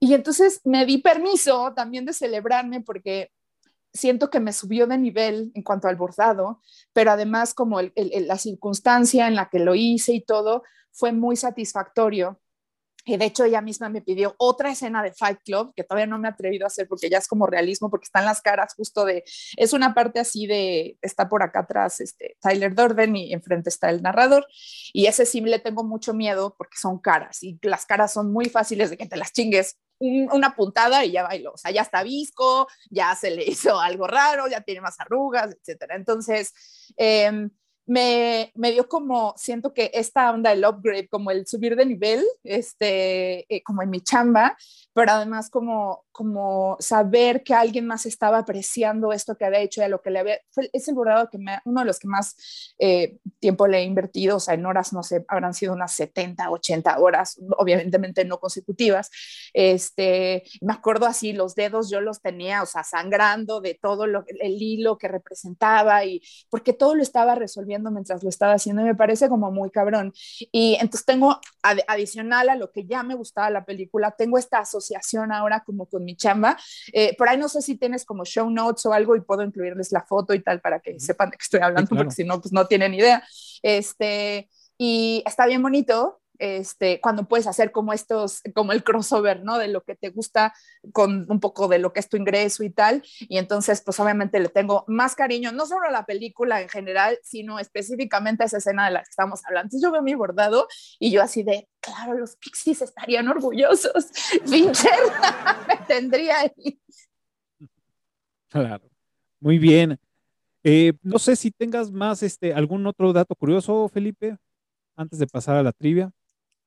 y entonces me di permiso también de celebrarme porque siento que me subió de nivel en cuanto al bordado, pero además como el, la circunstancia en la que lo hice y todo fue muy satisfactorio. Y de hecho ella misma me pidió otra escena de Fight Club, que todavía no me he atrevido a hacer porque ya es como realismo, porque están las caras justo de, es una parte así de, está por acá atrás este, Tyler Durden y enfrente está el narrador. Y ese sí le tengo mucho miedo porque son caras y las caras son muy fáciles de que te las chingues una puntada y ya bailó, o sea, ya está visco, ya se le hizo algo raro, ya tiene más arrugas, etcétera. Entonces, eh, me, me, dio como, siento que esta onda del upgrade, como el subir de nivel, este, eh, como en mi chamba, pero además como, como saber que alguien más estaba apreciando esto que había hecho y a lo que le había, es el bordado que me, uno de los que más eh, tiempo le he invertido, o sea, en horas, no sé, habrán sido unas 70, 80 horas, obviamente no consecutivas, este, me acuerdo así, los dedos yo los tenía, o sea, sangrando de todo lo, el hilo que representaba y porque todo lo estaba resolviendo mientras lo estaba haciendo y me parece como muy cabrón. Y entonces tengo, ad, adicional a lo que ya me gustaba la película, tengo esta asociación ahora como con mi chamba. Eh, por ahí no sé si tienes como show notes o algo y puedo incluirles la foto y tal para que sepan de qué estoy hablando, sí, claro. porque si no, pues no tienen idea. Este, y está bien bonito este, cuando puedes hacer como estos, como el crossover, ¿no? De lo que te gusta con un poco de lo que es tu ingreso y tal. Y entonces, pues obviamente le tengo más cariño, no solo a la película en general, sino específicamente a esa escena de la que estamos hablando. Entonces yo veo mi bordado y yo así de, claro, los Pixies estarían orgullosos. Fincher me tendría ahí. Claro. Muy bien. Eh, no sé si tengas más, este, algún otro dato curioso, Felipe, antes de pasar a la trivia.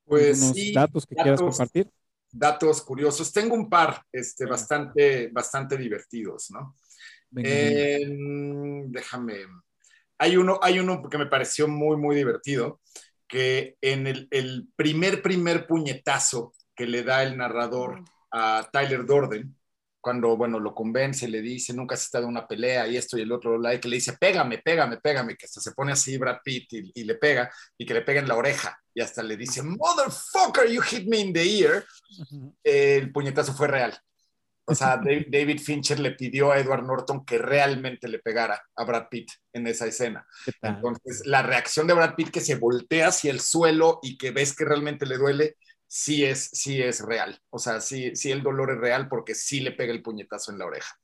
Pues unos sí, datos que datos, quieras compartir. Datos curiosos. Tengo un par este, bastante, bastante divertidos, ¿no? Venga, Eh, déjame. Hay uno, hay uno que me pareció muy, muy divertido, que en el, el primer, primer puñetazo que le da el narrador a Tyler Dorden, cuando, bueno, lo convence, le dice, nunca has estado en una pelea y esto y el otro, like, que le dice, pégame, pégame, pégame, que hasta se pone así Brad Pitt y, y, le pega, y que le pega en la oreja, y hasta le dice, motherfucker, you hit me in the ear. El puñetazo fue real. O sea, David Fincher le pidió a Edward Norton que realmente le pegara a Brad Pitt en esa escena. Entonces, la reacción de Brad Pitt que se voltea hacia el suelo y que ves que realmente le duele, sí es, sí es real. O sea, sí, sí el dolor es real porque sí le pega el puñetazo en la oreja.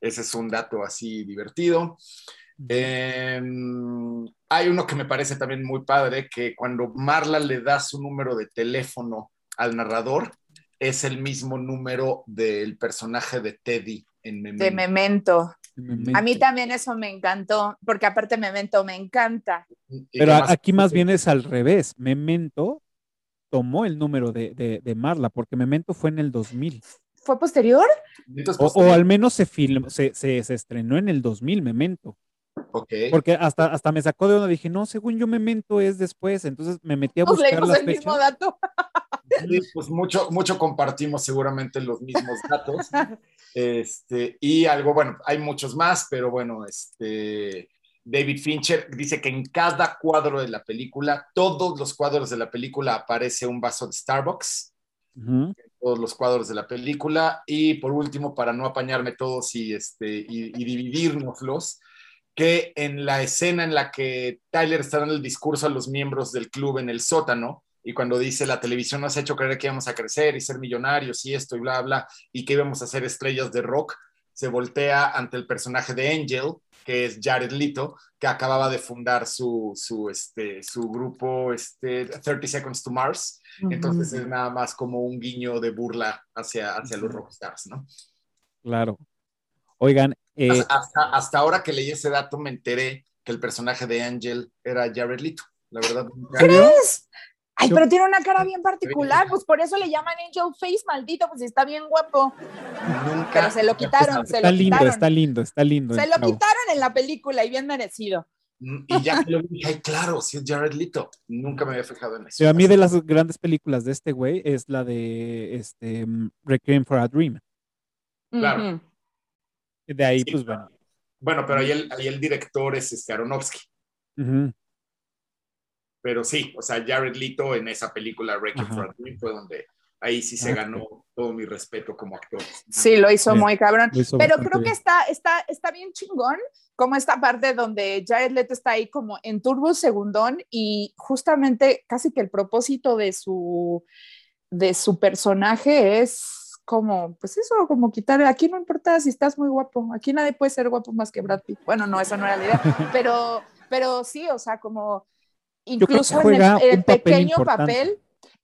Ese es un dato así divertido. Eh, hay uno que me parece también muy padre, que cuando Marla le da su número de teléfono al narrador, es el mismo número del personaje de Teddy en Memento. De Memento. Memento. A mí también eso me encantó, porque aparte Memento me encanta. Pero más aquí más bien es al revés. Memento tomó el número de, de, de, Marla, porque Memento fue en el 2000. ¿Fue posterior? O, o al menos se, film, se, se, se, estrenó en el 2000, Memento. Okay. Porque hasta, hasta me sacó de onda, dije, no, según yo Memento es después, entonces me metí a buscar Nos las el fechas. mismo dato. Sí, pues mucho, mucho compartimos seguramente los mismos datos. Este, y algo, bueno, hay muchos más, pero bueno, este, David Fincher dice que en cada cuadro de la película, todos los cuadros de la película aparece un vaso de Starbucks. Uh -huh. Todos los cuadros de la película. Y por último, para no apañarme todos y, este, y, y dividirnoslos, que en la escena en la que Tyler está dando el discurso a los miembros del club en el sótano, y cuando dice la televisión nos ha hecho creer que íbamos a crecer y ser millonarios y esto y bla, bla, y que íbamos a ser estrellas de rock, se voltea ante el personaje de Angel, que es Jared Leto, que acababa de fundar su, su, este, su grupo este, 30 Seconds to Mars. Uh -huh. Entonces es nada más como un guiño de burla hacia, hacia uh -huh. los rockstars, ¿no? Claro. Oigan. Eh... Hasta, hasta, ahora que leí ese dato me enteré que el personaje de Angel era Jared Leto. La verdad. ¿Crees? Ay, pero tiene una cara bien particular, pues por eso le llaman Angel Face, maldito, pues está bien guapo. Nunca. Pero se lo quitaron, se está lo lindo, quitaron. Está lindo, está lindo. Se lo chavo. quitaron en la película y bien merecido. Y ya que lo dije, ay, claro, sí es Jared Leto. Nunca me había fijado en eso. Sí, a mí de las grandes películas de este güey es la de este, Requiem for a Dream. Claro. De ahí, sí, pues bueno. Bueno, pero ahí el, ahí el director es este Aronofsky. Uh -huh. Pero sí, o sea, Jared Leto en esa película Requiem for a Dream fue donde ahí sí se ganó todo mi respeto como actor. Sí, lo hizo sí, muy cabrón. Hizo Pero creo bien. que está, está, está bien chingón como esta parte donde Jared Leto está ahí como en turbo segundón y justamente casi que el propósito de su, de su personaje es como, pues eso, como quitar, aquí no importa si estás muy guapo, aquí nadie puede ser guapo más que Brad Pitt. Bueno, no, eso no era la idea, pero, pero sí, o sea, como incluso en el, en el pequeño importante. papel,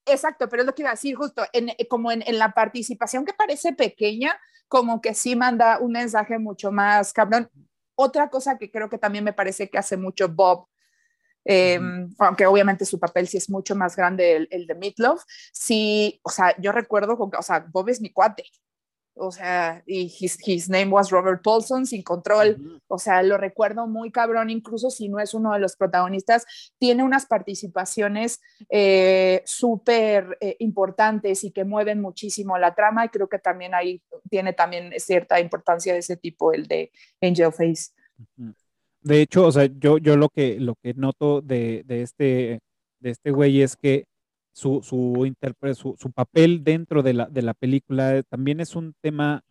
exacto, pero es lo que iba a decir justo, en, como en, en, la participación que parece pequeña, como que sí manda un mensaje mucho más cabrón. Otra cosa que creo que también me parece que hace mucho Bob eh, aunque obviamente su papel sí es mucho más grande el, el de Meatloaf, sí, o sea, yo recuerdo, o sea, Bob es mi cuate, o sea, y his, his, name was Robert Paulson, sin control, o sea, lo recuerdo muy cabrón, incluso si no es uno de los protagonistas, tiene unas participaciones eh, súper eh, importantes y que mueven muchísimo la trama, y creo que también ahí tiene también cierta importancia de ese tipo, el de Angel Face. De hecho, o sea, yo, yo lo que lo que noto de, de este de este güey es que su, su, su, su, papel dentro de la, de la película también es un tema,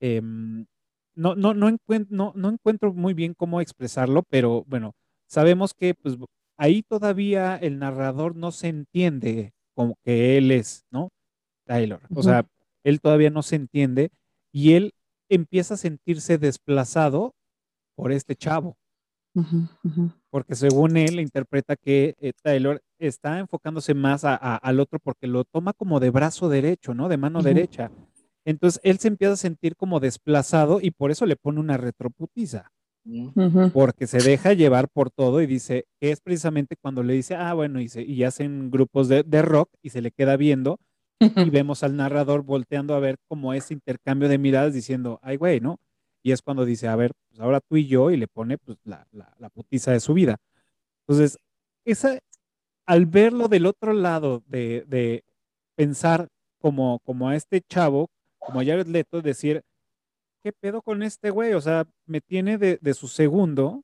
eh, no, no, no, encuentro, no, no encuentro muy bien cómo expresarlo, pero bueno, sabemos que pues, ahí todavía el narrador no se entiende como que él es, ¿no? Taylor. O sea, él todavía no se entiende y él empieza a sentirse desplazado por este chavo. Uh -huh. Porque según él interpreta que eh, Taylor está enfocándose más a, a, al otro porque lo toma como de brazo derecho, ¿no? De mano uh -huh. derecha. Entonces él se empieza a sentir como desplazado y por eso le pone una retroputiza. Uh -huh. Porque se deja llevar por todo y dice, que es precisamente cuando le dice, ah, bueno, y, se, y hacen grupos de, de, rock y se le queda viendo y vemos al narrador volteando a ver como ese intercambio de miradas diciendo, ay, güey, ¿no? Y es cuando dice, a ver, pues ahora tú y yo, y le pone pues la, la, putiza de su vida. Entonces, esa, al verlo del otro lado de, de pensar como, como a este chavo, como a Jared Leto, decir, ¿qué pedo con este güey? O sea, me tiene de, de, su segundo,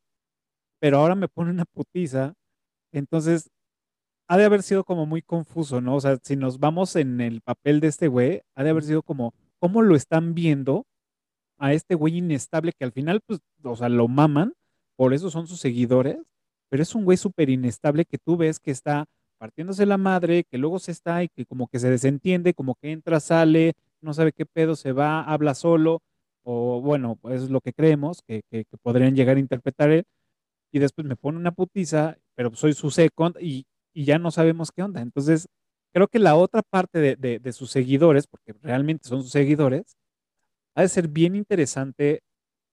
pero ahora me pone una putiza. Entonces, ha de haber sido como muy confuso, ¿no? O sea, si nos vamos en el papel de este güey, ha de haber sido como, ¿cómo lo están viendo a este güey inestable que al final, pues, o sea, lo maman, por eso son sus seguidores, pero es un güey súper inestable que tú ves que está partiéndose la madre, que luego se está y que como que se desentiende, como que entra, sale, no sabe qué pedo, se va, habla solo, o bueno, pues es lo que creemos que, que, podrían llegar a interpretar él, y después me pone una putiza, pero soy su second y, y ya no sabemos qué onda. Entonces, creo que la otra parte de, de sus seguidores, porque realmente son sus seguidores, ha de ser bien interesante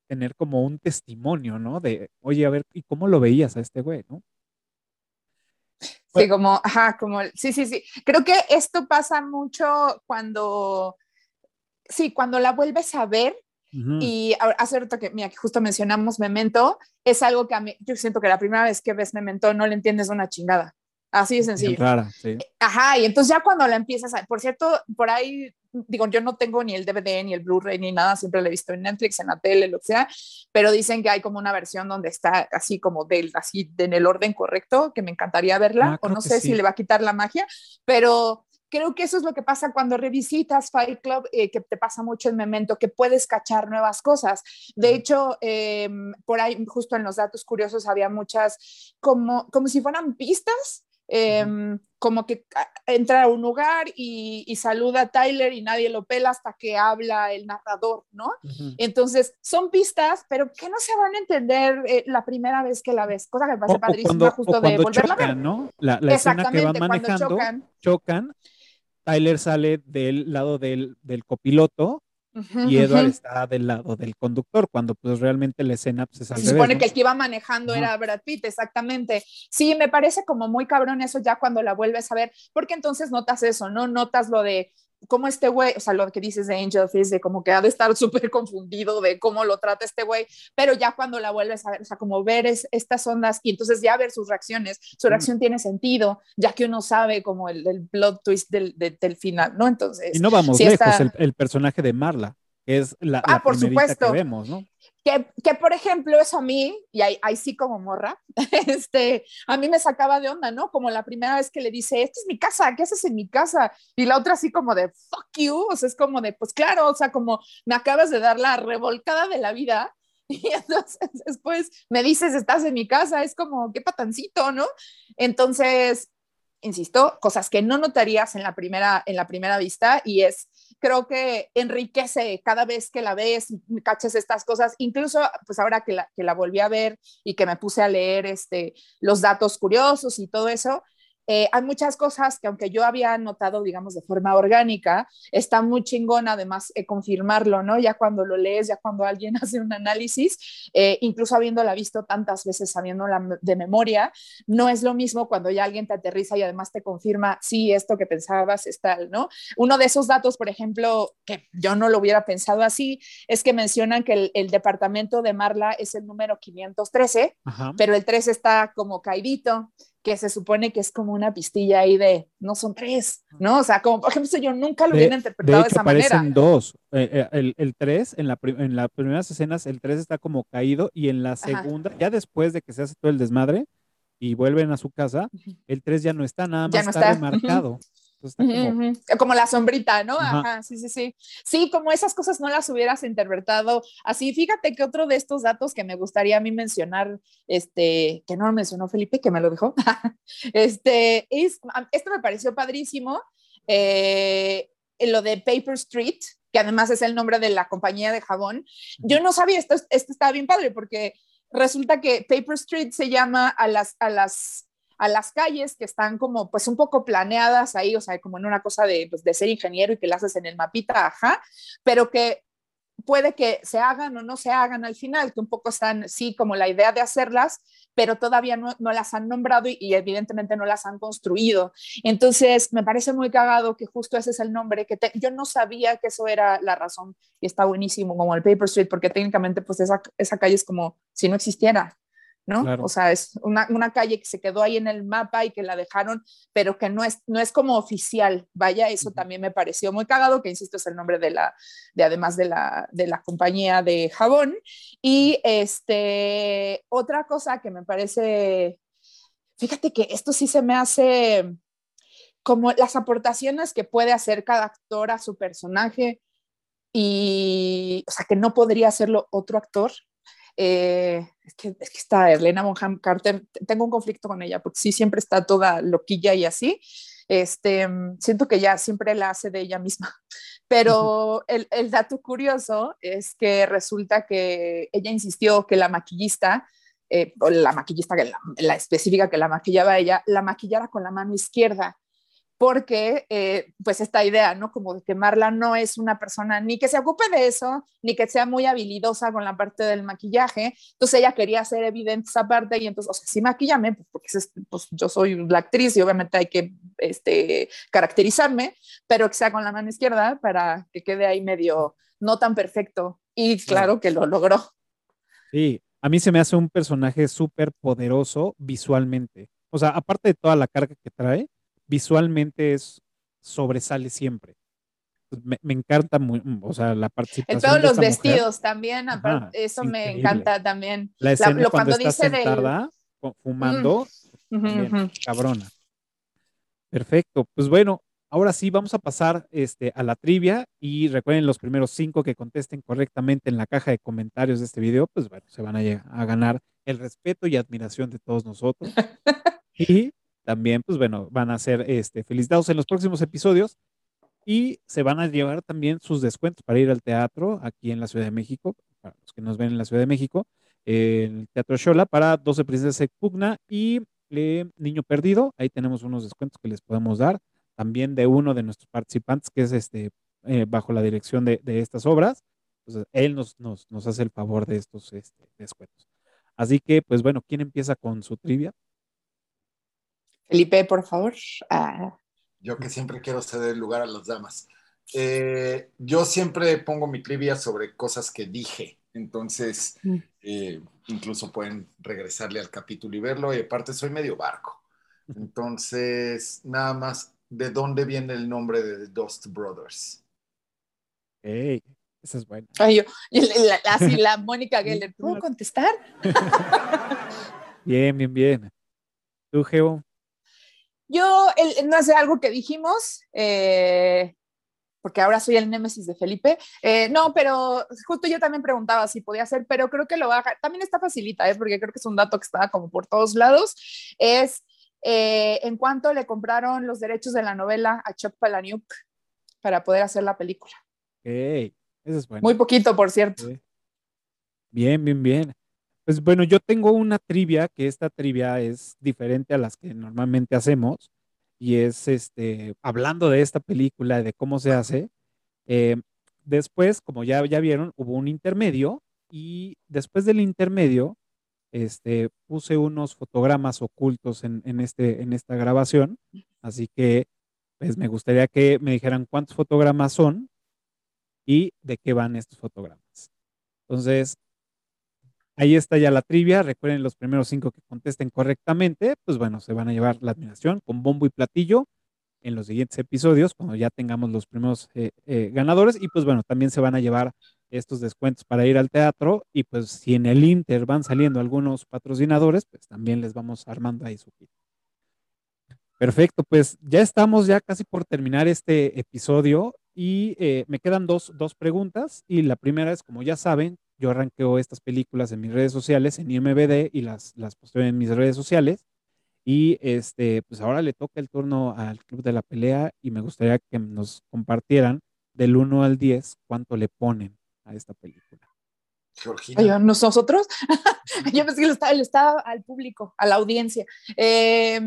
tener como un testimonio, ¿no? De, oye, a ver, ¿y cómo lo veías a este güey, no? Sí, como, ajá, como, sí, sí, sí. Creo que esto pasa mucho cuando, sí, cuando la vuelves a ver. Uh -huh. Y hace rato que, mira, que justo mencionamos Memento, es algo que a mí, yo siento que la primera vez que ves Memento no le entiendes una chingada. Así de sencillo. Rara, sí. Ajá, y entonces ya cuando la empiezas a, por cierto, por ahí, digo, yo no tengo ni el DVD, ni el Blu-ray, ni nada, siempre lo he visto en Netflix, en la tele, lo que sea, pero dicen que hay como una versión donde está así como del, así en el orden correcto, que me encantaría verla, ah, o no sé sí. si le va a quitar la magia, pero creo que eso es lo que pasa cuando revisitas Fight Club, eh, que te pasa mucho en Memento, que puedes cachar nuevas cosas. De hecho, eh, por ahí, justo en los datos curiosos, había muchas, como, como si fueran pistas eh, como que entra a un lugar y, y, saluda a Tyler y nadie lo pela hasta que habla el narrador, ¿no? Uh -huh. Entonces, son pistas, pero que no se van a entender eh, la primera vez que la ves, cosa que me parece padrísima justo de volverla chocan, a ver. ¿no? La, la escena que van manejando, chocan. chocan, Tyler sale del lado del, del copiloto Uh -huh, y Edward uh -huh. está del lado del conductor, cuando pues realmente la escena pues, es al Se revés, supone ¿no? que el que iba manejando uh -huh. era Brad Pitt, exactamente. Sí, me parece como muy cabrón eso ya cuando la vuelves a ver, porque entonces notas eso, ¿no? Notas lo de cómo este güey, o sea, lo que dices de Angel Face, de como que ha de estar súper confundido de cómo lo trata este güey, pero ya cuando la vuelves a ver, o sea, como ver es, estas ondas y entonces ya ver sus reacciones, su reacción mm. tiene sentido, ya que uno sabe como el, el plot twist del, del, del, final, ¿no? Entonces... Y no vamos sí lejos, está... el, el, personaje de Marla, es la, ah, la por supuesto. que vemos, ¿no? Que, que, por ejemplo, eso a mí, y ahí, ahí, sí como morra, este, a mí me sacaba de onda, ¿no? Como la primera vez que le dice, esta es mi casa, ¿qué haces en mi casa? Y la otra así como de, fuck you, o sea, es como de, pues claro, o sea, como me acabas de dar la revolcada de la vida, y entonces después me dices, estás en mi casa, es como, qué patancito, ¿no? Entonces, insisto, cosas que no notarías en la primera, en la primera vista y es, creo que enriquece cada vez que la ves y cachas estas cosas, incluso pues ahora que la, que la volví a ver y que me puse a leer este, los datos curiosos y todo eso, eh, hay muchas cosas que aunque yo había notado, digamos, de forma orgánica, está muy chingón además eh, confirmarlo, ¿no? Ya cuando lo lees, ya cuando alguien hace un análisis, eh, incluso habiéndola visto tantas veces, sabiéndola de memoria, no es lo mismo cuando ya alguien te aterriza y además te confirma, sí, esto que pensabas es tal, ¿no? Uno de esos datos, por ejemplo, que yo no lo hubiera pensado así, es que mencionan que el, el departamento de Marla es el número 513, Ajá. pero el 3 está como caidito, que se supone que es como una pistilla ahí de, no son tres, ¿no? O sea, como por ejemplo, yo nunca lo De, hubiera de interpretado de, hecho, esa manera. aparecen dos. Eh, eh, el, el 3, en, la en las primeras escenas, el 3 está como caído y en la segunda, ya después de que se hace todo el desmadre y vuelven a su casa, el 3 ya no está, nada más Ya no está, está. remarcado. Entonces como, la sombrita, ¿no? Ajá. Ajá. sí, sí, sí. Sí, como esas cosas no las hubieras interpretado así. Fíjate que otro de estos datos que me gustaría a mí mencionar, este, que no lo mencionó Felipe, que me lo dijo, este, es, a- esto me pareció padrísimo, eh, lo de Paper Street, que además es el nombre de la compañía de jabón. Yo no sabía, esto, esto estaba bien padre, porque resulta que Paper Street se llama a las, a las a las calles que están como pues un poco planeadas ahí, o sea, como en una cosa de, pues, de ser ingeniero y que las haces en el mapita, ajá, pero que puede que se hagan o no se hagan al final, que un poco están, sí, como la idea de hacerlas, pero todavía no, no las han nombrado y, evidentemente no las han construido. Entonces, me parece muy cagado que justo ese es el nombre, que yo no sabía que eso era la razón y está buenísimo, como el Paper Street, porque técnicamente pues esa, esa calle es como si no existiera. ¿No? Claro. O sea, es una, una, calle que se quedó ahí en el mapa y que la dejaron, pero que no es, no es como oficial. Vaya, eso también me pareció muy cagado, que insisto, es el nombre de la, de además de la, de la compañía de jabón. Y este, otra cosa que me parece, fíjate que esto sí se me hace como las aportaciones que puede hacer cada actor a su personaje y, o sea, que no podría hacerlo otro actor. Eh, es, que, es, que, está Elena Bonham Carter, tengo un conflicto con ella porque sí siempre está toda loquilla y así. Este, siento que ya siempre la hace de ella misma. Pero el, el dato curioso es que resulta que ella insistió que la maquillista, eh, o la maquillista, que la, la, específica que la maquillaba ella, la maquillara con la mano izquierda porque eh, pues esta idea, ¿no? Como de que Marla no es una persona ni que se ocupe de eso, ni que sea muy habilidosa con la parte del maquillaje, entonces ella quería hacer evidente esa parte y entonces, o sea, sí maquillame, pues porque es, pues, yo soy la actriz y obviamente hay que este, caracterizarme, pero que sea con la mano izquierda para que quede ahí medio no tan perfecto y claro que lo logró. Sí, a mí se me hace un personaje súper poderoso visualmente, o sea, aparte de toda la carga que trae, visualmente es sobresale siempre. Pues me, me, encanta muy, o sea, la participación. En todos de los vestidos mujer. también, Ajá, eso me encanta también. La escena la, lo, cuando, cuando está sentada, del... fumando, mm. también, uh -huh. cabrona. Perfecto, pues bueno, ahora sí vamos a pasar este, a la trivia y recuerden los primeros cinco que contesten correctamente en la caja de comentarios de este video, pues bueno, se van a, a ganar el respeto y admiración de todos nosotros. y también, pues bueno, van a ser este, felicitados en los próximos episodios y se van a llevar también sus descuentos para ir al teatro aquí en la Ciudad de México, para los que nos ven en la Ciudad de México, el Teatro Xola para 12 Princesas de Pugna y eh, Niño Perdido. Ahí tenemos unos descuentos que les podemos dar. También de uno de nuestros participantes, que es este eh, bajo la dirección de, estas obras. Él nos, nos, nos hace el favor de estos este, descuentos. Así que, pues bueno, ¿quién empieza con su trivia? Felipe, por favor. Ah. Yo que siempre quiero ceder lugar a las damas. Eh, yo siempre pongo mi trivia sobre cosas que dije. Entonces, eh, incluso pueden regresarle al capítulo y verlo. Y aparte, soy medio barco. Entonces, nada más, ¿de dónde viene el nombre de The Dust Brothers? Hey, esa es buena. Ay, yo, la, así la Mónica Geller, ¿puedo contestar? bien, bien, bien. ¿Tú, Geo? Yo, el, no sé, algo que dijimos, eh, porque ahora soy el némesis de Felipe. Eh, no, pero justo yo también preguntaba si podía ser, pero creo que lo va a... También está facilita, ¿eh? porque creo que es un dato que está como por todos lados. Es eh, en cuanto le compraron los derechos de la novela a Chuck Palahniuk para poder hacer la película. Eso es bueno. Muy poquito, por cierto. Bien, bien, bien. Pues bueno, yo tengo una trivia, que esta trivia es diferente a las que normalmente hacemos. y es este, hablando de esta película, de cómo se hace. eh, después, como ya, ya vieron, hubo un intermedio y después del intermedio, este, puse unos fotogramas ocultos en, en este, en esta grabación, así que pues me gustaría que me dijeran cuántos fotogramas son y de qué van estos fotogramas. Entonces, ahí está ya la trivia. Recuerden los primeros cinco que contesten correctamente, pues bueno, se van a llevar la admiración con bombo y platillo en los siguientes episodios, cuando ya tengamos los primeros eh, eh, ganadores. Y pues bueno, también se van a llevar estos descuentos para ir al teatro. Y pues si en el Inter van saliendo algunos patrocinadores, pues también les vamos armando ahí su kit. Perfecto, pues ya estamos ya casi por terminar este episodio y eh, me quedan dos, dos preguntas y la primera es, como ya saben, yo arranqueo estas películas en mis redes sociales, en IMBD y las, las posteo en mis redes sociales y este, pues ahora le toca el turno al Club de la Pelea y me gustaría que nos compartieran del 1 al 10 cuánto le ponen a esta película. Georgina. ¿Nosotros? Yo pensé que lo estaba, lo estaba al público, a la audiencia. Eh,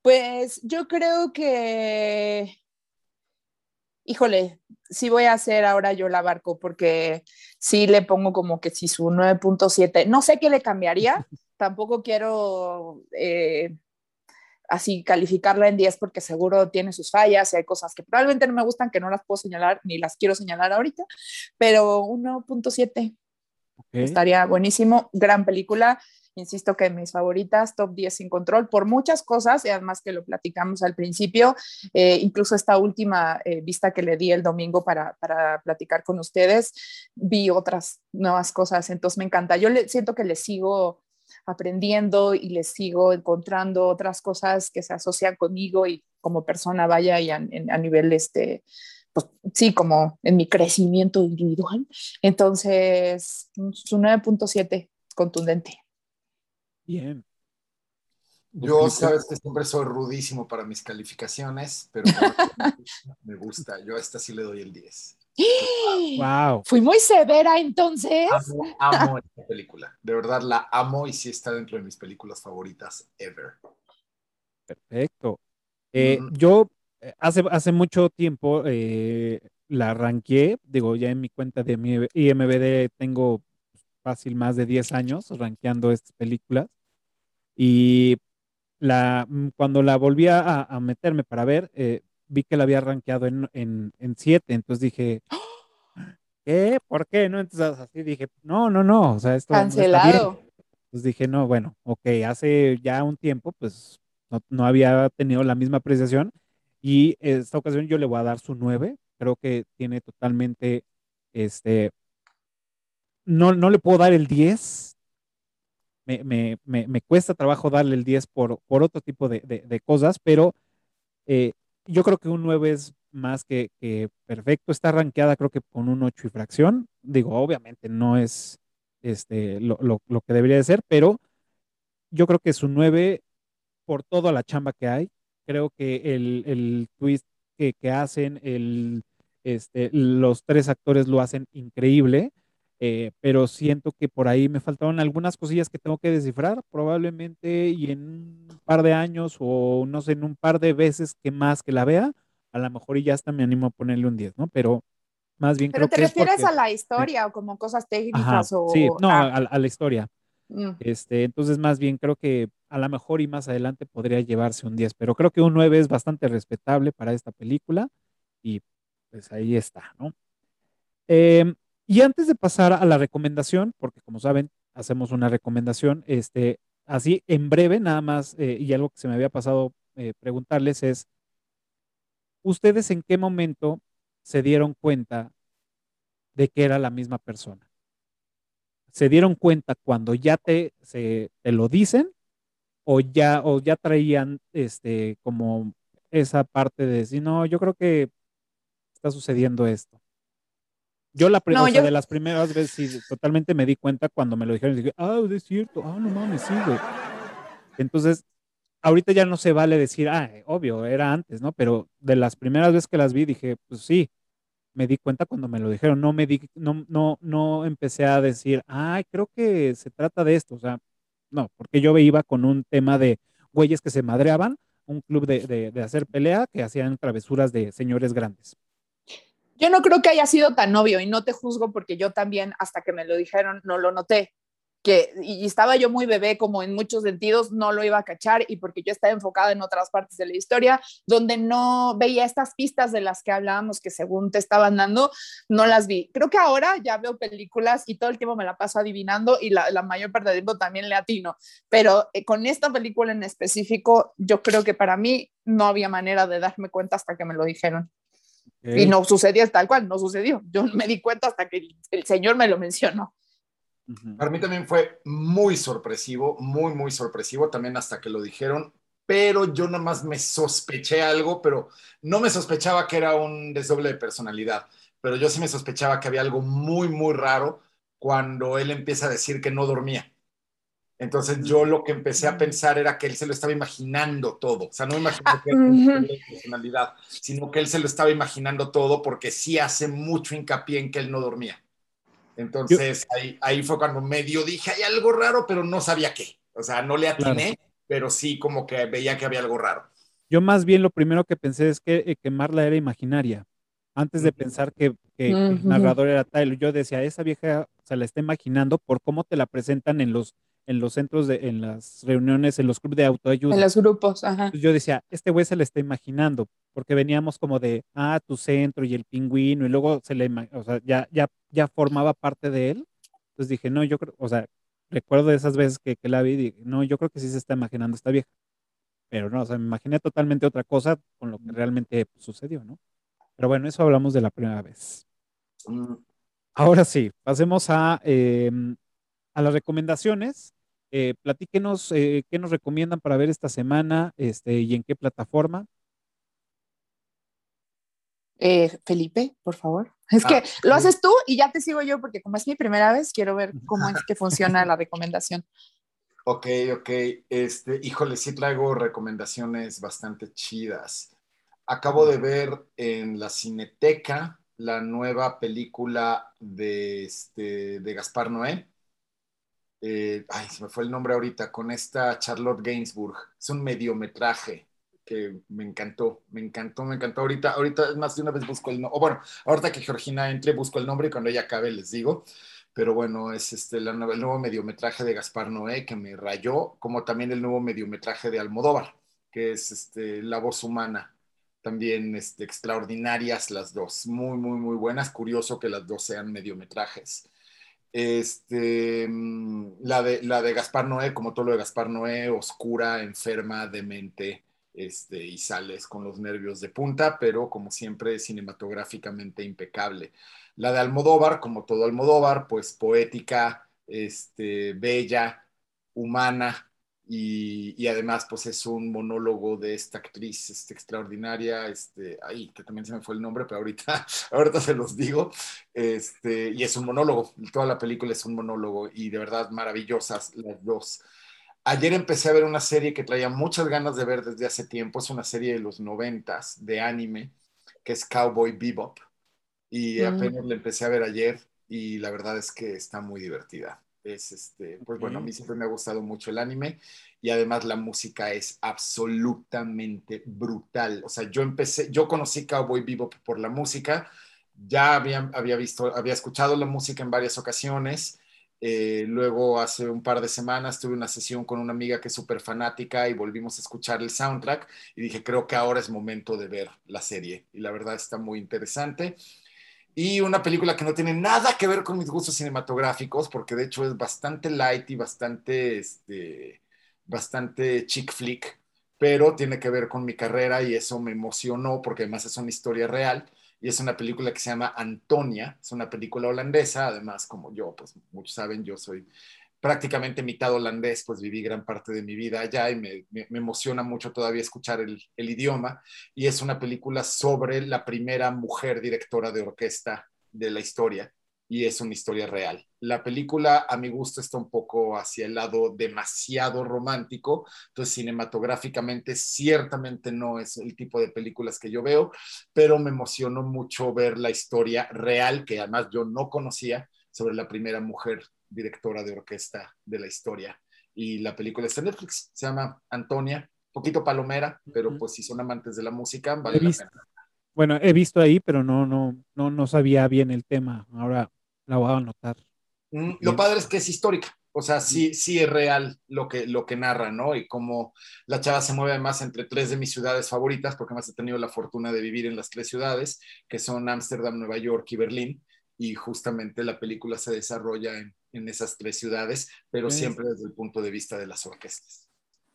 pues yo creo que, híjole, sí voy a hacer ahora yo la barco porque sí le pongo como que si su 9.7, no sé qué le cambiaría, tampoco quiero eh, así calificarla en 10 porque seguro tiene sus fallas y hay cosas que probablemente no me gustan que no las puedo señalar ni las quiero señalar ahorita, pero 1.7 Okay. estaría buenísimo, gran película insisto que mis favoritas, top 10 sin control, por muchas cosas, y además que lo platicamos al principio, eh, incluso esta última eh, vista que le di el domingo para, para, platicar con ustedes, vi otras nuevas cosas, entonces me encanta. Yo le, siento que le sigo aprendiendo y les sigo encontrando otras cosas que se asocian conmigo y como persona vaya y a, a nivel este pues sí, como en mi crecimiento individual. Entonces, su 9.7 contundente. Bien. Yo sabes que siempre soy rudísimo para mis calificaciones, pero me gusta. Yo a esta sí le doy el 10. Wow. Fui muy severa entonces. Amo, amo esta película. De verdad la amo y sí está dentro de mis películas favoritas ever. Perfecto. Eh, mm. Yo hace, hace mucho tiempo eh, la ranqué, digo, ya en mi cuenta de mi IMBD tengo fácil más de 10 años rankeando estas películas. Y la, mm, cuando la volví a, a meterme para ver, eh, vi que la había rankeado en, en, en 7. Entonces dije, ¿qué? ¿Por qué? ¿No? Entonces así dije, no, no, no. O sea, esto Cancelado. No Entonces dije, no, bueno, ok, hace ya un tiempo, pues no, no había tenido la misma apreciación. Y esta ocasión yo le voy a dar su 9. Creo que tiene totalmente, este, no, no le puedo dar el 10. Me, me, me, me cuesta trabajo darle el 10 por, por otro tipo de, de, cosas, pero eh, yo creo que un 9 es más que, perfecto. Está rankeada creo que con un 8 y fracción. Digo, obviamente no es este, lo, lo, lo que debería de ser, pero yo creo que su 9 por toda la chamba que hay, creo que el, el twist que, que hacen, el, este, los tres actores lo hacen increíble. Eh, pero siento que por ahí me faltaron algunas cosillas que tengo que descifrar, probablemente, y en un par de años o no sé, en un par de veces que más que la vea, a lo mejor y ya hasta me animo a ponerle un 10, ¿no? Pero más bien ¿Pero creo te que refieres es porque, a la historia o como cosas técnicas Ajá, o...? Sí, no, ah, a, a, la historia. mm. Este, entonces, más bien creo que a lo mejor y más adelante podría llevarse un 10, pero creo que un 9 es bastante respetable para esta película y pues ahí está, ¿no? Eh, y antes de pasar a la recomendación, porque como saben, hacemos una recomendación, este, así en breve, nada más, eh, y algo que se me había pasado eh, preguntarles es, ¿ustedes en qué momento se dieron cuenta de que era la misma persona? ¿Se dieron cuenta cuando ya te, se, te lo dicen o ya, o ya traían este, como esa parte de decir, no, yo creo que está sucediendo esto? Yo la No, o sea, yo- de las primeras veces sí, totalmente me di cuenta cuando me lo dijeron, dije, ah, es cierto, ah, no mames, sí, güey. Entonces, ahorita ya no se vale decir, ah, obvio, era antes, ¿no? Pero de las primeras veces que las vi, dije, pues sí, me di cuenta cuando me lo dijeron, no me di, no, no, no empecé a decir, ay, creo que se trata de esto, o sea, no, porque yo iba con un tema de güeyes que se madreaban, un club de, de, de hacer pelea que hacían travesuras de señores grandes. Yo no creo que haya sido tan obvio y no te juzgo porque yo también, hasta que me lo dijeron, no lo noté. Que, y estaba yo muy bebé como en muchos sentidos, no lo iba a cachar y porque yo estaba enfocada en otras partes de la historia donde no veía estas pistas de las que hablábamos que según te estaban dando, no las vi. Creo que ahora ya veo películas y todo el tiempo me la paso adivinando y la, la mayor parte del tiempo también le atino, pero eh, con esta película en específico, yo creo que para mí no había manera de darme cuenta hasta que me lo dijeron. Y no sucedía tal cual, no sucedió. Yo me di cuenta hasta que el señor me lo mencionó. Para mí también fue muy sorpresivo, muy, muy sorpresivo, también hasta que lo dijeron, pero yo nomás me sospeché algo, pero no me sospechaba que era un desdoble de personalidad, pero yo sí me sospechaba que había algo muy, muy raro cuando él empieza a decir que no dormía. Entonces yo lo que empecé a pensar era que él se lo estaba imaginando todo. O sea, no me imagino que era una personalidad, sino que él se lo estaba imaginando todo porque sí hace mucho hincapié en que él no dormía. Entonces ahí, ahí fue cuando medio dije, hay algo raro, pero no sabía qué. O sea, no le atiné, claro. pero sí como que veía que había algo raro. Yo más bien lo primero que pensé es que, eh, que Marla era imaginaria. Antes de uh -huh. pensar que, que uh -huh. el narrador era Tyler, yo decía, esa vieja se la está imaginando por cómo te la presentan en los en los centros, de, en las reuniones, en los clubes de autoayuda. En los grupos, ajá. Yo decía, este güey se le está imaginando, porque veníamos como de, ah, tu centro y el pingüino, y luego se le, o sea, ya, ya, ya formaba parte de él. Entonces dije, no, yo creo, o sea, recuerdo de esas veces que, que la vi, dije, no, yo creo que sí se está imaginando esta vieja. Pero no, o sea, me imaginé totalmente otra cosa con lo que realmente sucedió, ¿no? Pero bueno, eso hablamos de la primera vez. Mm. Ahora sí, pasemos a, eh, a las recomendaciones. Eh, platíquenos eh, qué nos recomiendan para ver esta semana este, y en qué plataforma. Eh, Felipe, por favor. Es ah, que lo haces tú y ya te sigo yo porque como es mi primera vez, quiero ver cómo es que funciona la recomendación. Ok, ok. Este, híjole, sí traigo recomendaciones bastante chidas. Acabo de ver en la Cineteca la nueva película de, este, de Gaspar Noé, eh, ay, se me fue el nombre ahorita, con esta Charlotte Gainsbourg. Es un mediometraje que me encantó, me encantó, me encantó. Ahorita, ahorita más de una vez busco el nombre, bueno, ahorita que Georgina entre, busco el nombre y cuando ella acabe les digo. Pero bueno, es este, la, el nuevo mediometraje de Gaspar Noé que me rayó, como también el nuevo mediometraje de Almodóvar, que es este, La voz humana. También este, extraordinarias las dos, muy, muy, muy buenas. Curioso que las dos sean mediometrajes. Este, la, de, la de Gaspar Noé, como todo lo de Gaspar Noé, oscura, enferma, demente, este, y sales con los nervios de punta, pero como siempre cinematográficamente impecable. La de Almodóvar, como todo Almodóvar, pues poética, este, bella, humana, y, y, además pues es un monólogo de esta actriz este, extraordinaria, este, ay, que también se me fue el nombre, pero ahorita, ahorita se los digo, este, y es un monólogo, toda la película es un monólogo y de verdad maravillosas las dos. Ayer empecé a ver una serie que traía muchas ganas de ver desde hace tiempo, es una serie de los noventas de anime, que es Cowboy Bebop, y mm. apenas la empecé a ver ayer y la verdad es que está muy divertida es este, pues bueno, a mí siempre me ha gustado mucho el anime y además la música es absolutamente brutal. O sea, yo empecé, yo conocí Cowboy Bebop por la música, ya había, había visto, había escuchado la música en varias ocasiones. Eh, luego, hace un par de semanas, tuve una sesión con una amiga que es súper fanática y volvimos a escuchar el soundtrack y dije, creo que ahora es momento de ver la serie. Y la verdad está muy interesante y una película que no tiene nada que ver con mis gustos cinematográficos, porque de hecho es bastante light y bastante, este, bastante chick flick, pero tiene que ver con mi carrera y eso me emocionó porque además es una historia real y es una película que se llama Antonia, es una película holandesa, además como yo, pues muchos saben, yo soy prácticamente mitad holandés, pues viví gran parte de mi vida allá y me, emociona mucho todavía escuchar el, el, idioma. Y es una película sobre la primera mujer directora de orquesta de la historia y es una historia real. La película a mi gusto está un poco hacia el lado demasiado romántico, entonces cinematográficamente ciertamente no es el tipo de películas que yo veo, pero me emocionó mucho ver la historia real que además yo no conocía sobre la primera mujer directora de orquesta de la historia. Y la película está en Netflix, se llama Antonia poquito palomera, pero pues si son amantes de la música, vale la pena. Bueno, he visto ahí, pero no, no, no, no sabía bien el tema. Ahora la voy a anotar. Mm. Lo padre es que es histórica, o sea, sí, sí es real lo que, lo que narra, ¿no? Y como la chava se mueve además entre tres de mis ciudades favoritas, porque además he tenido la fortuna de vivir en las tres ciudades, que son Ámsterdam, Nueva York y Berlín, y justamente la película se desarrolla en, en esas tres ciudades, pero siempre desde el punto de vista de las orquestas,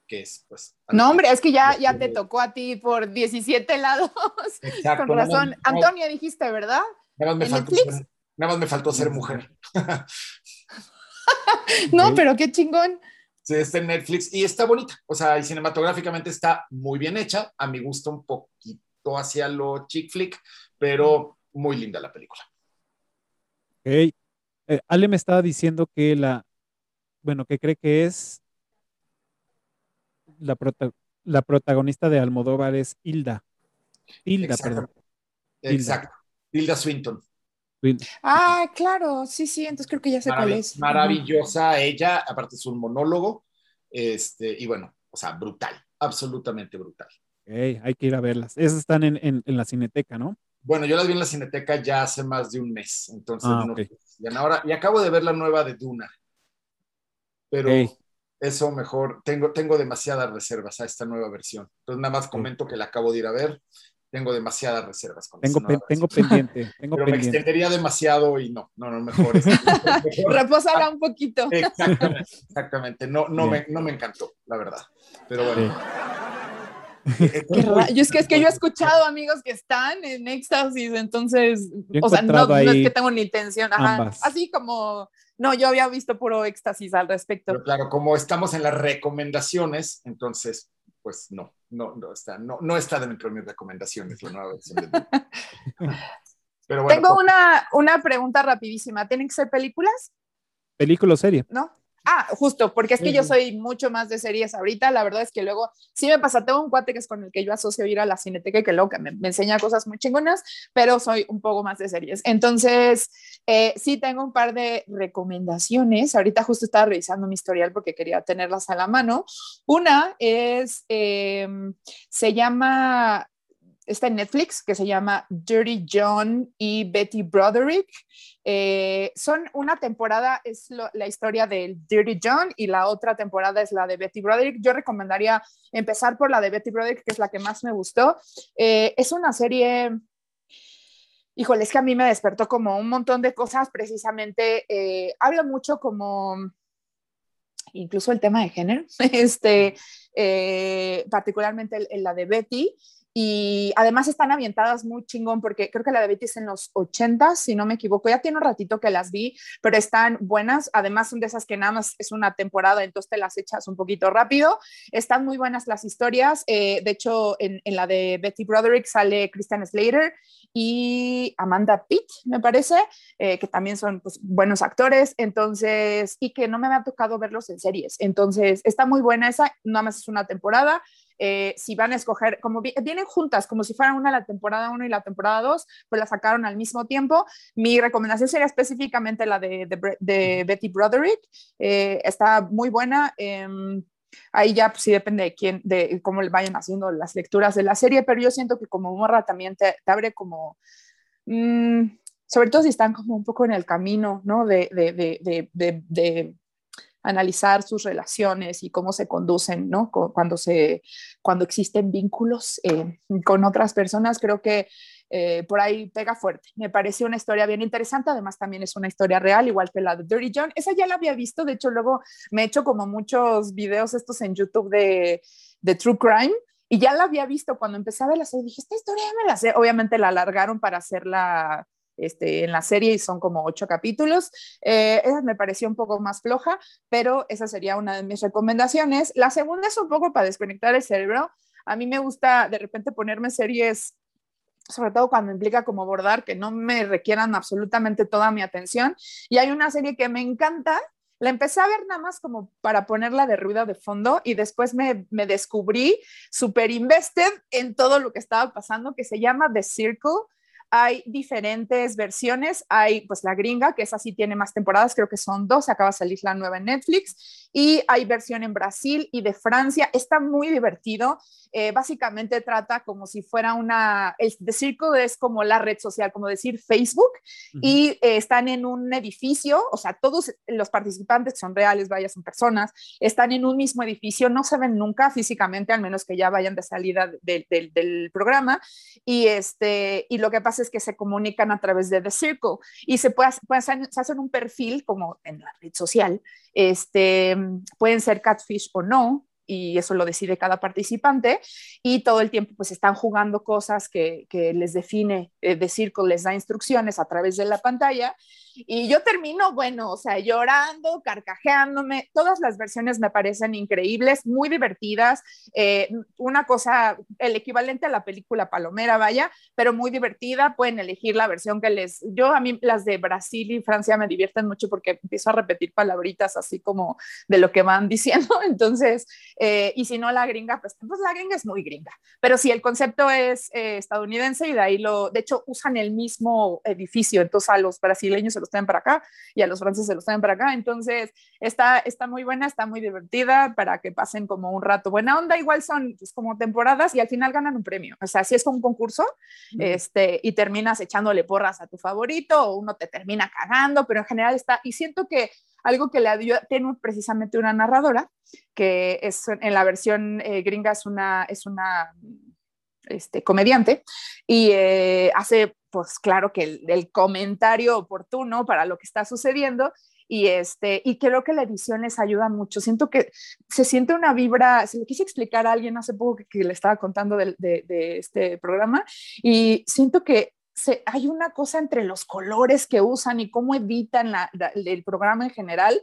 que es, pues... No, hombre, es que ya, ya te tocó a ti por 17 lados. Exacto, Con razón. Antonia, dijiste, ¿verdad? Nada más me ¿En faltó ser, nada más me faltó ser mujer. No, pero qué chingón. Sí, está en Netflix y está bonita. O sea, y cinematográficamente está muy bien hecha. A mi gusto, un poquito hacia lo chick flick, pero muy linda la película. Ok. Eh, Ale me estaba diciendo que la, bueno, que cree que es la, prota- la protagonista de Almodóvar es Hilda. Hilda, Exacto. perdón. Hilda. Exacto. Hilda Swinton. Ah, claro, sí, sí, entonces creo que ya sé cuál es. Maravillosa ella, aparte es un monólogo. Este, y bueno, o sea, brutal, absolutamente brutal. Hay que ir a verlas. Esas están en, en- en la cineteca, ¿no? Bueno, yo las vi en la Cineteca ya hace más de un mes, entonces Ah, no ahora y acabo de ver la nueva de Duna, pero Ok. eso mejor tengo tengo demasiadas reservas a esta nueva versión. Entonces nada más comento que la acabo de ir a ver. Tengo demasiadas reservas con Tengo, pen- tengo pendiente, tengo pero me pendiente. extendería demasiado y no, no, no, mejor. es- mejor- Repósala un poquito. Exactamente, exactamente. No, no, me, no me encantó, la verdad. Pero bueno. Ok. Yo es que es que yo he escuchado amigos que están en éxtasis, entonces, o sea, no, no es que tengo ni intención, ajá, así como, no, yo había visto puro éxtasis al respecto. Pero claro, como estamos en las recomendaciones, entonces, pues no, no, no está, no, no está dentro de mis recomendaciones la nueva versión de Dune. Pero bueno, Tengo pues, una, una pregunta rapidísima, ¿tienen que ser películas? Película o serie. ¿No? Ah, justo, porque es que yo soy mucho más de series ahorita. La verdad es que luego sí me pasa. Tengo un cuate que es con el que yo asocio ir a la cineteca y que que me, me enseña cosas muy chingonas, pero soy un poco más de series. Entonces, eh, sí tengo un par de recomendaciones. Ahorita justo estaba revisando mi historial porque quería tenerlas a la mano. Una es, eh, se llama, está en Netflix, que se llama Dirty John y Betty Broderick. Eh, son una temporada, es la historia del Dirty John y la otra temporada es la de Betty Broderick. Yo recomendaría empezar por la de Betty Broderick, que es la que más me gustó. Eh, es una serie, híjole, es que a mí me despertó como un montón de cosas, precisamente, eh, habla mucho como incluso el tema de género, este, particularmente el- la de Betty. Y además están ambientadas muy chingón porque creo que la de Betty es en los 80, si no me equivoco. Ya tiene un ratito que las vi, pero están buenas. Además son de esas que nada más es una temporada, entonces te las echas un poquito rápido. Están muy buenas las historias. Eh, de hecho, en, la de Betty Broderick sale Christian Slater y Amanda Pitt, me parece, eh, que también son pues, buenos actores. Entonces, y que no me ha tocado verlos en series. Entonces, está muy buena esa. Nada más es una temporada. Eh, si van a escoger, como vi- vienen juntas, como si fueran una la temporada 1 y la temporada 2, pues la sacaron al mismo tiempo. Mi recomendación sería específicamente la de, de de Betty Broderick. Eh, está muy buena. em, ahí ya pues, sí depende de quién, de cómo le vayan haciendo las lecturas de la serie, pero yo siento que como morra también te, te abre como, mm, sobre todo si están como un poco en el camino, ¿no? De, de, de- de analizar sus relaciones y cómo se conducen, ¿no? Cu- Cuando, se, cuando existen vínculos eh, con otras personas, creo que eh, por ahí pega fuerte. Me pareció una historia bien interesante, además también es una historia real, igual que la de Dirty John. Esa ya la había visto, de hecho luego me he hecho como muchos videos estos en YouTube de, de True Crime. Y ya la había visto cuando empecé a ver la serie, dije, esta historia ya me la sé. Obviamente la alargaron para hacerla este, en la serie y son como ocho capítulos. Eh, esa me pareció un poco más floja, pero esa sería una de mis recomendaciones. La segunda es un poco para desconectar el cerebro. A mí me gusta de repente ponerme series, sobre todo cuando implica como bordar, que no me requieran absolutamente toda mi atención. Y hay una serie que me encanta. La empecé a ver nada más como para ponerla de ruido de fondo y después me, me descubrí súper invested en todo lo que estaba pasando, que se llama The Circle hay diferentes versiones. Hay pues la gringa, que esa sí tiene más temporadas, creo que son dos, acaba de salir la nueva en Netflix. Y hay versión en Brasil y de Francia. Está muy divertido. Eh, básicamente trata como si fuera una, el The Circle es como la red social, como decir Facebook, y eh, están en un edificio, o sea, todos los participantes son reales, vaya, son personas, están en un mismo edificio, no se ven nunca físicamente, al menos que ya vayan de salida del programa, y, este, y lo que pasa es que se comunican a través de The Circle y se puede, puede se hacen un perfil como en la red social, este, pueden ser catfish o no, y eso lo decide cada participante y todo el tiempo pues están jugando cosas que, les define eh, The Circle, les da instrucciones a través de la pantalla y yo termino, bueno, o sea, llorando, carcajeándome. Todas las versiones me parecen increíbles, muy divertidas. Eh, una cosa, el equivalente a la película Palomera, vaya, pero muy divertida. Pueden elegir la versión que les... Yo a mí las de Brasil y Francia me divierten mucho porque empiezo a repetir palabritas así como de lo que van diciendo. Entonces, eh, y si no la gringa, pues, pues, la gringa es muy gringa. Pero si el concepto es eh, estadounidense y de ahí lo... De hecho, usan el mismo edificio, entonces a los brasileños los traen para acá y a los franceses se los traen para acá. Entonces, está, está muy buena, está muy divertida para que pasen como un rato buena onda. Igual son pues, como temporadas y al final ganan un premio. O sea, si es como un concurso este, y terminas echándole porras a tu favorito o uno te termina cagando, pero en general está, y siento que algo que le dio, tiene precisamente una narradora, que es en la versión eh, gringa es una, es una este, comediante y eh, hace pues claro que el, comentario oportuno para lo que está sucediendo y este y creo que la edición les ayuda mucho. Siento que se siente una vibra, se lo quise explicar a alguien hace poco que, le estaba contando de, este programa y siento que se, hay una cosa entre los colores que usan y cómo editan el programa en general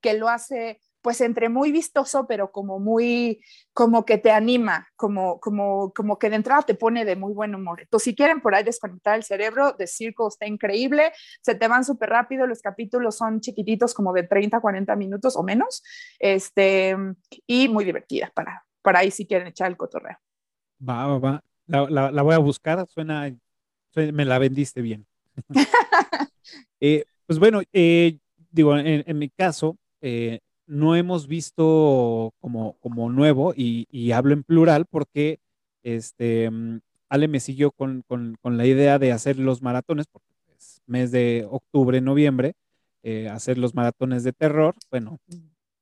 que lo hace pues entre muy vistoso, pero como muy, como que te anima, como, como, como que de entrada te pone de muy buen humor. Entonces, si quieren por ahí desconectar el cerebro, The Circle está increíble, se te van súper rápido, los capítulos son chiquititos, como de 30, 40 minutos o menos, este, y muy divertida para, para ahí si quieren echar el cotorreo. Va, va, va. La, la, voy a buscar, suena, me la vendiste bien. Eh, pues bueno, eh, digo, en, en mi caso, eh, no hemos visto como, como nuevo, y, hablo en plural porque este, mm, Ale me siguió con, la idea de hacer los maratones, porque es mes de octubre, noviembre, eh, hacer los maratones de terror, bueno,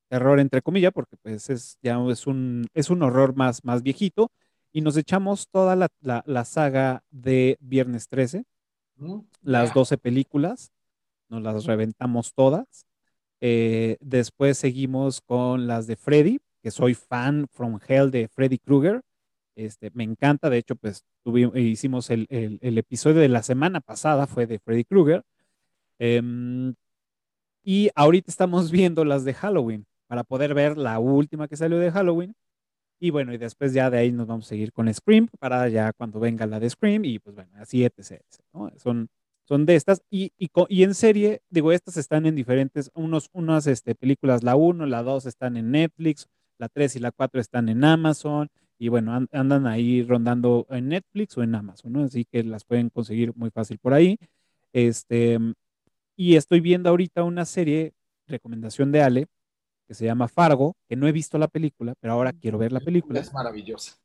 terror entre comillas, porque pues es ya es un, es un horror más, más viejito, y nos echamos toda la, saga de Viernes 13, mm, las 12 películas, nos las reventamos todas. Eh, después seguimos con las de Freddy, que soy fan from hell de Freddy Krueger. Este, me encanta, de hecho, pues tuvimos, hicimos el, episodio de la semana pasada, fue de Freddy Krueger. Em, y ahorita estamos viendo las de Halloween para poder ver la última que salió de Halloween. Y bueno, y después ya de ahí nos vamos a seguir con Scream para ya cuando venga la de Scream y pues bueno, así etc. ¿no? Son son de estas. Y, y, en serie, digo, estas están en diferentes, unos, unas este, películas, la 1, la 2 están en Netflix, la 3 y la 4 están en Amazon. Y bueno, andan ahí rondando en Netflix o en Amazon, ¿no? Así que las pueden conseguir muy fácil por ahí. Este, y estoy viendo ahorita una serie, recomendación de Ale, que se llama Fargo, que no he visto la película, pero ahora quiero ver la película. Es maravillosa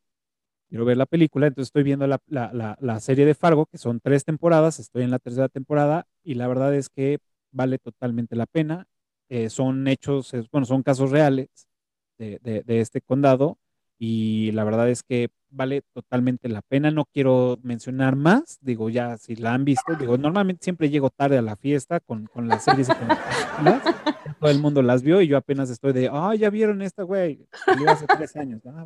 quiero ver la película, entonces estoy viendo la, serie de Fargo, que son tres temporadas, estoy en la tercera temporada y la verdad es que vale totalmente la pena. Eh, son hechos, bueno, son casos reales de, de, este condado y la verdad es que vale totalmente la pena. No quiero mencionar más, digo, ya si la han visto, digo, normalmente siempre llego tarde a la fiesta con, con las series y con las todo el mundo las vio y yo apenas estoy de, ah, ya vieron esta, güey, hace tres años. Ah,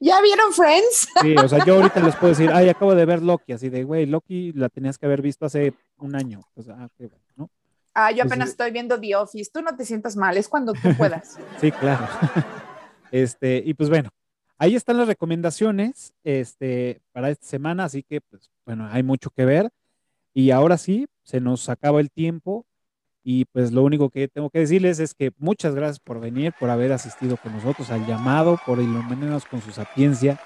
¿Ya vieron Friends? Sí, o sea, yo ahorita les puedo decir, ay, acabo de ver Loki, así de, güey, Loki la tenías que haber visto hace un año. ah, qué bueno, ¿no? Ah, yo apenas estoy viendo The Office, tú no te sientas mal, es cuando tú puedas. sí, claro. Este, y pues bueno, ahí están las recomendaciones este, para esta semana, así que, pues bueno, hay mucho que ver. Y ahora sí, se nos acaba el tiempo. Y pues lo único que tengo que decirles es que muchas gracias por venir, por haber asistido con nosotros al llamado, por iluminarnos con su sapiencia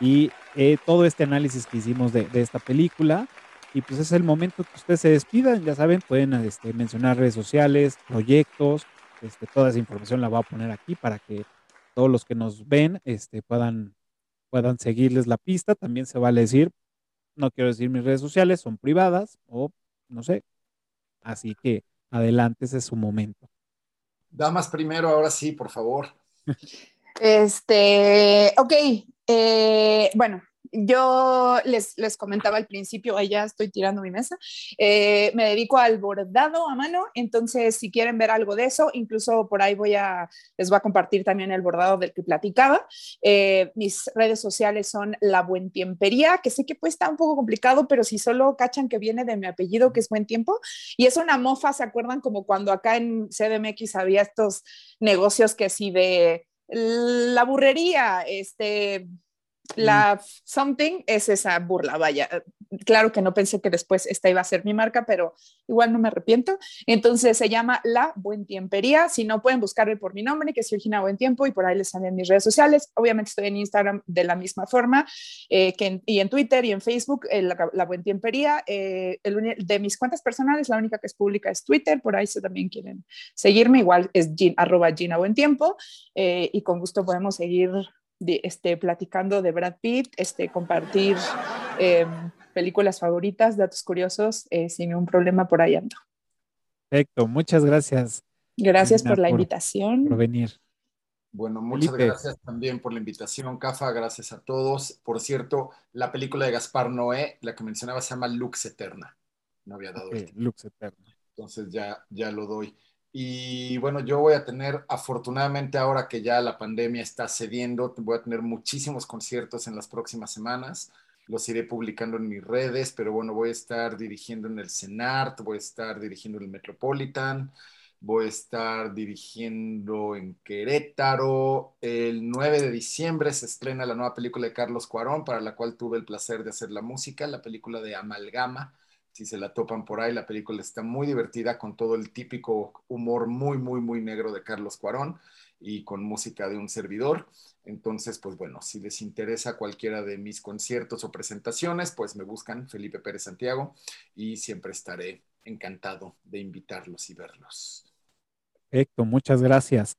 y eh, todo este análisis que hicimos de, esta película. Y pues es el momento que ustedes se despidan, ya saben, pueden este, mencionar redes sociales, proyectos, este, toda esa información la voy a poner aquí para que todos los que nos ven este, puedan, puedan seguirles la pista. También se vale decir, no quiero decir mis redes sociales, son privadas o no sé. Así que adelante, ese es su momento. Damas primero, ahora sí, por favor. Este, ok, eh, bueno, yo les, les comentaba al principio, ahí ya estoy tirando mi mesa, eh, me dedico al bordado a mano, entonces si quieren ver algo de eso, incluso por ahí voy a, les voy a compartir también el bordado del que platicaba. Eh, mis redes sociales son La Buen Tiempería, que sé que pues está un poco complicado, pero si solo cachan que viene de mi apellido, que es Buen Tiempo, y es una mofa, ¿se acuerdan? Como cuando acá en CDMX había estos negocios que sí de la burrería, este la something es esa burla, vaya. Claro que no pensé que después esta iba a ser mi marca, pero igual no me arrepiento. Entonces se llama La Buen Tiempería. Si no, pueden buscarme por mi nombre, que es Georgina Buen Tiempo, y por ahí les salen mis redes sociales. Obviamente estoy en Instagram de la misma forma, eh, que y en Twitter y en Facebook, eh, la, Buen Tiempería. Eh, el, de mis cuentas personales, la única que es pública es Twitter, por ahí si también quieren seguirme, igual es arroba Gina Buen Tiempo, y con gusto podemos seguir este, platicando de Brad Pitt, este, compartir em, películas favoritas, datos curiosos, eh, sin un problema por ahí ando. Perfecto, muchas gracias. Gracias por la invitación. Por venir. Bueno, muchas gracias también por la invitación, Cafa. Gracias a todos. Por cierto, la película de Gaspar Noé, la que mencionaba, se llama Lux Eterna. No había dado Lux Eterna. Entonces ya, ya lo doy. Y bueno, yo voy a tener, afortunadamente ahora que ya la pandemia está cediendo, voy a tener muchísimos conciertos en las próximas semanas. Los iré publicando en mis redes, pero bueno, voy a estar dirigiendo en el CENART, voy a estar dirigiendo en el Metropolitan, voy a estar dirigiendo en Querétaro. El 9 de diciembre se estrena la nueva película de Carlos Cuarón, para la cual tuve el placer de hacer la música, la película de Amalgama si se la topan por ahí, la película está muy divertida con todo el típico humor muy, muy, muy negro de Carlos Cuarón y con música de un servidor. Entonces, pues bueno, si les interesa cualquiera de mis conciertos o presentaciones, pues me buscan Felipe Pérez Santiago y siempre estaré encantado de invitarlos y verlos. Perfecto, muchas gracias.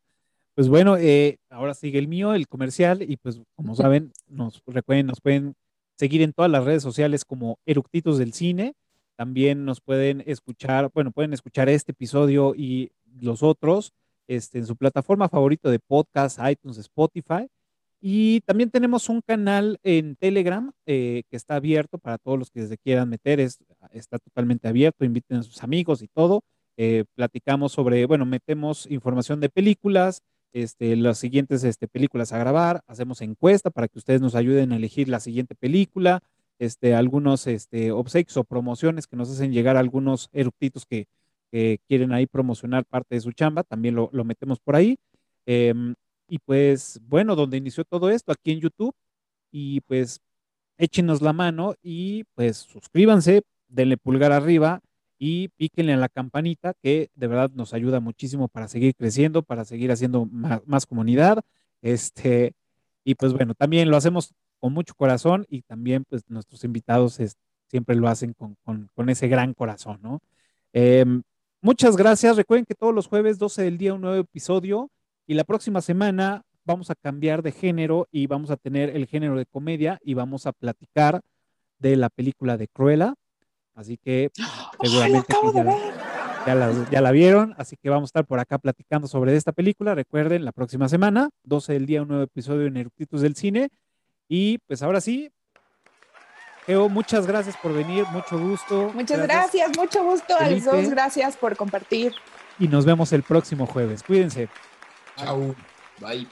Pues bueno, eh, ahora sigue el mío, el comercial, y pues como saben, nos recuerden, nos pueden seguir en todas las redes sociales como Eructitos del Cine. También nos pueden escuchar, bueno, pueden escuchar este episodio y los otros este, en su plataforma favorita de podcast, iTunes, Spotify. Y también tenemos un canal en Telegram eh, que está abierto para todos los que se quieran meter, está totalmente abierto, inviten a sus amigos y todo. Eh, platicamos sobre, bueno, metemos información de películas, este, las siguientes este, películas a grabar, hacemos encuesta para que ustedes nos ayuden a elegir la siguiente película, este, algunos este, obsequios o promociones que nos hacen llegar algunos eructitos que, quieren ahí promocionar parte de su chamba, también lo, metemos por ahí. Em, y pues bueno, donde inició todo esto, aquí en YouTube, y pues échenos la mano y pues suscríbanse, denle pulgar arriba y píquenle a la campanita que de verdad nos ayuda muchísimo para seguir creciendo, para seguir haciendo más, más comunidad. Este, y pues bueno, también lo hacemos con mucho corazón y también pues nuestros invitados siempre lo hacen con, ese gran corazón, ¿no? Em, muchas gracias. Recuerden que todos los jueves 12 del día un nuevo episodio y la próxima semana vamos a cambiar de género y vamos a tener el género de comedia y vamos a platicar de la película de Cruella. Así que seguramente ya, la, ya, la, vieron, así que vamos a estar por acá platicando sobre esta película. Recuerden, la próxima semana, 12 del día, un nuevo episodio en Eructitos del Cine. Y pues ahora sí, Geo, muchas gracias por venir, mucho gusto. Muchas gracias, mucho gusto a los dos, gracias por compartir. Y nos vemos el próximo jueves. Cuídense. Chao. Bye.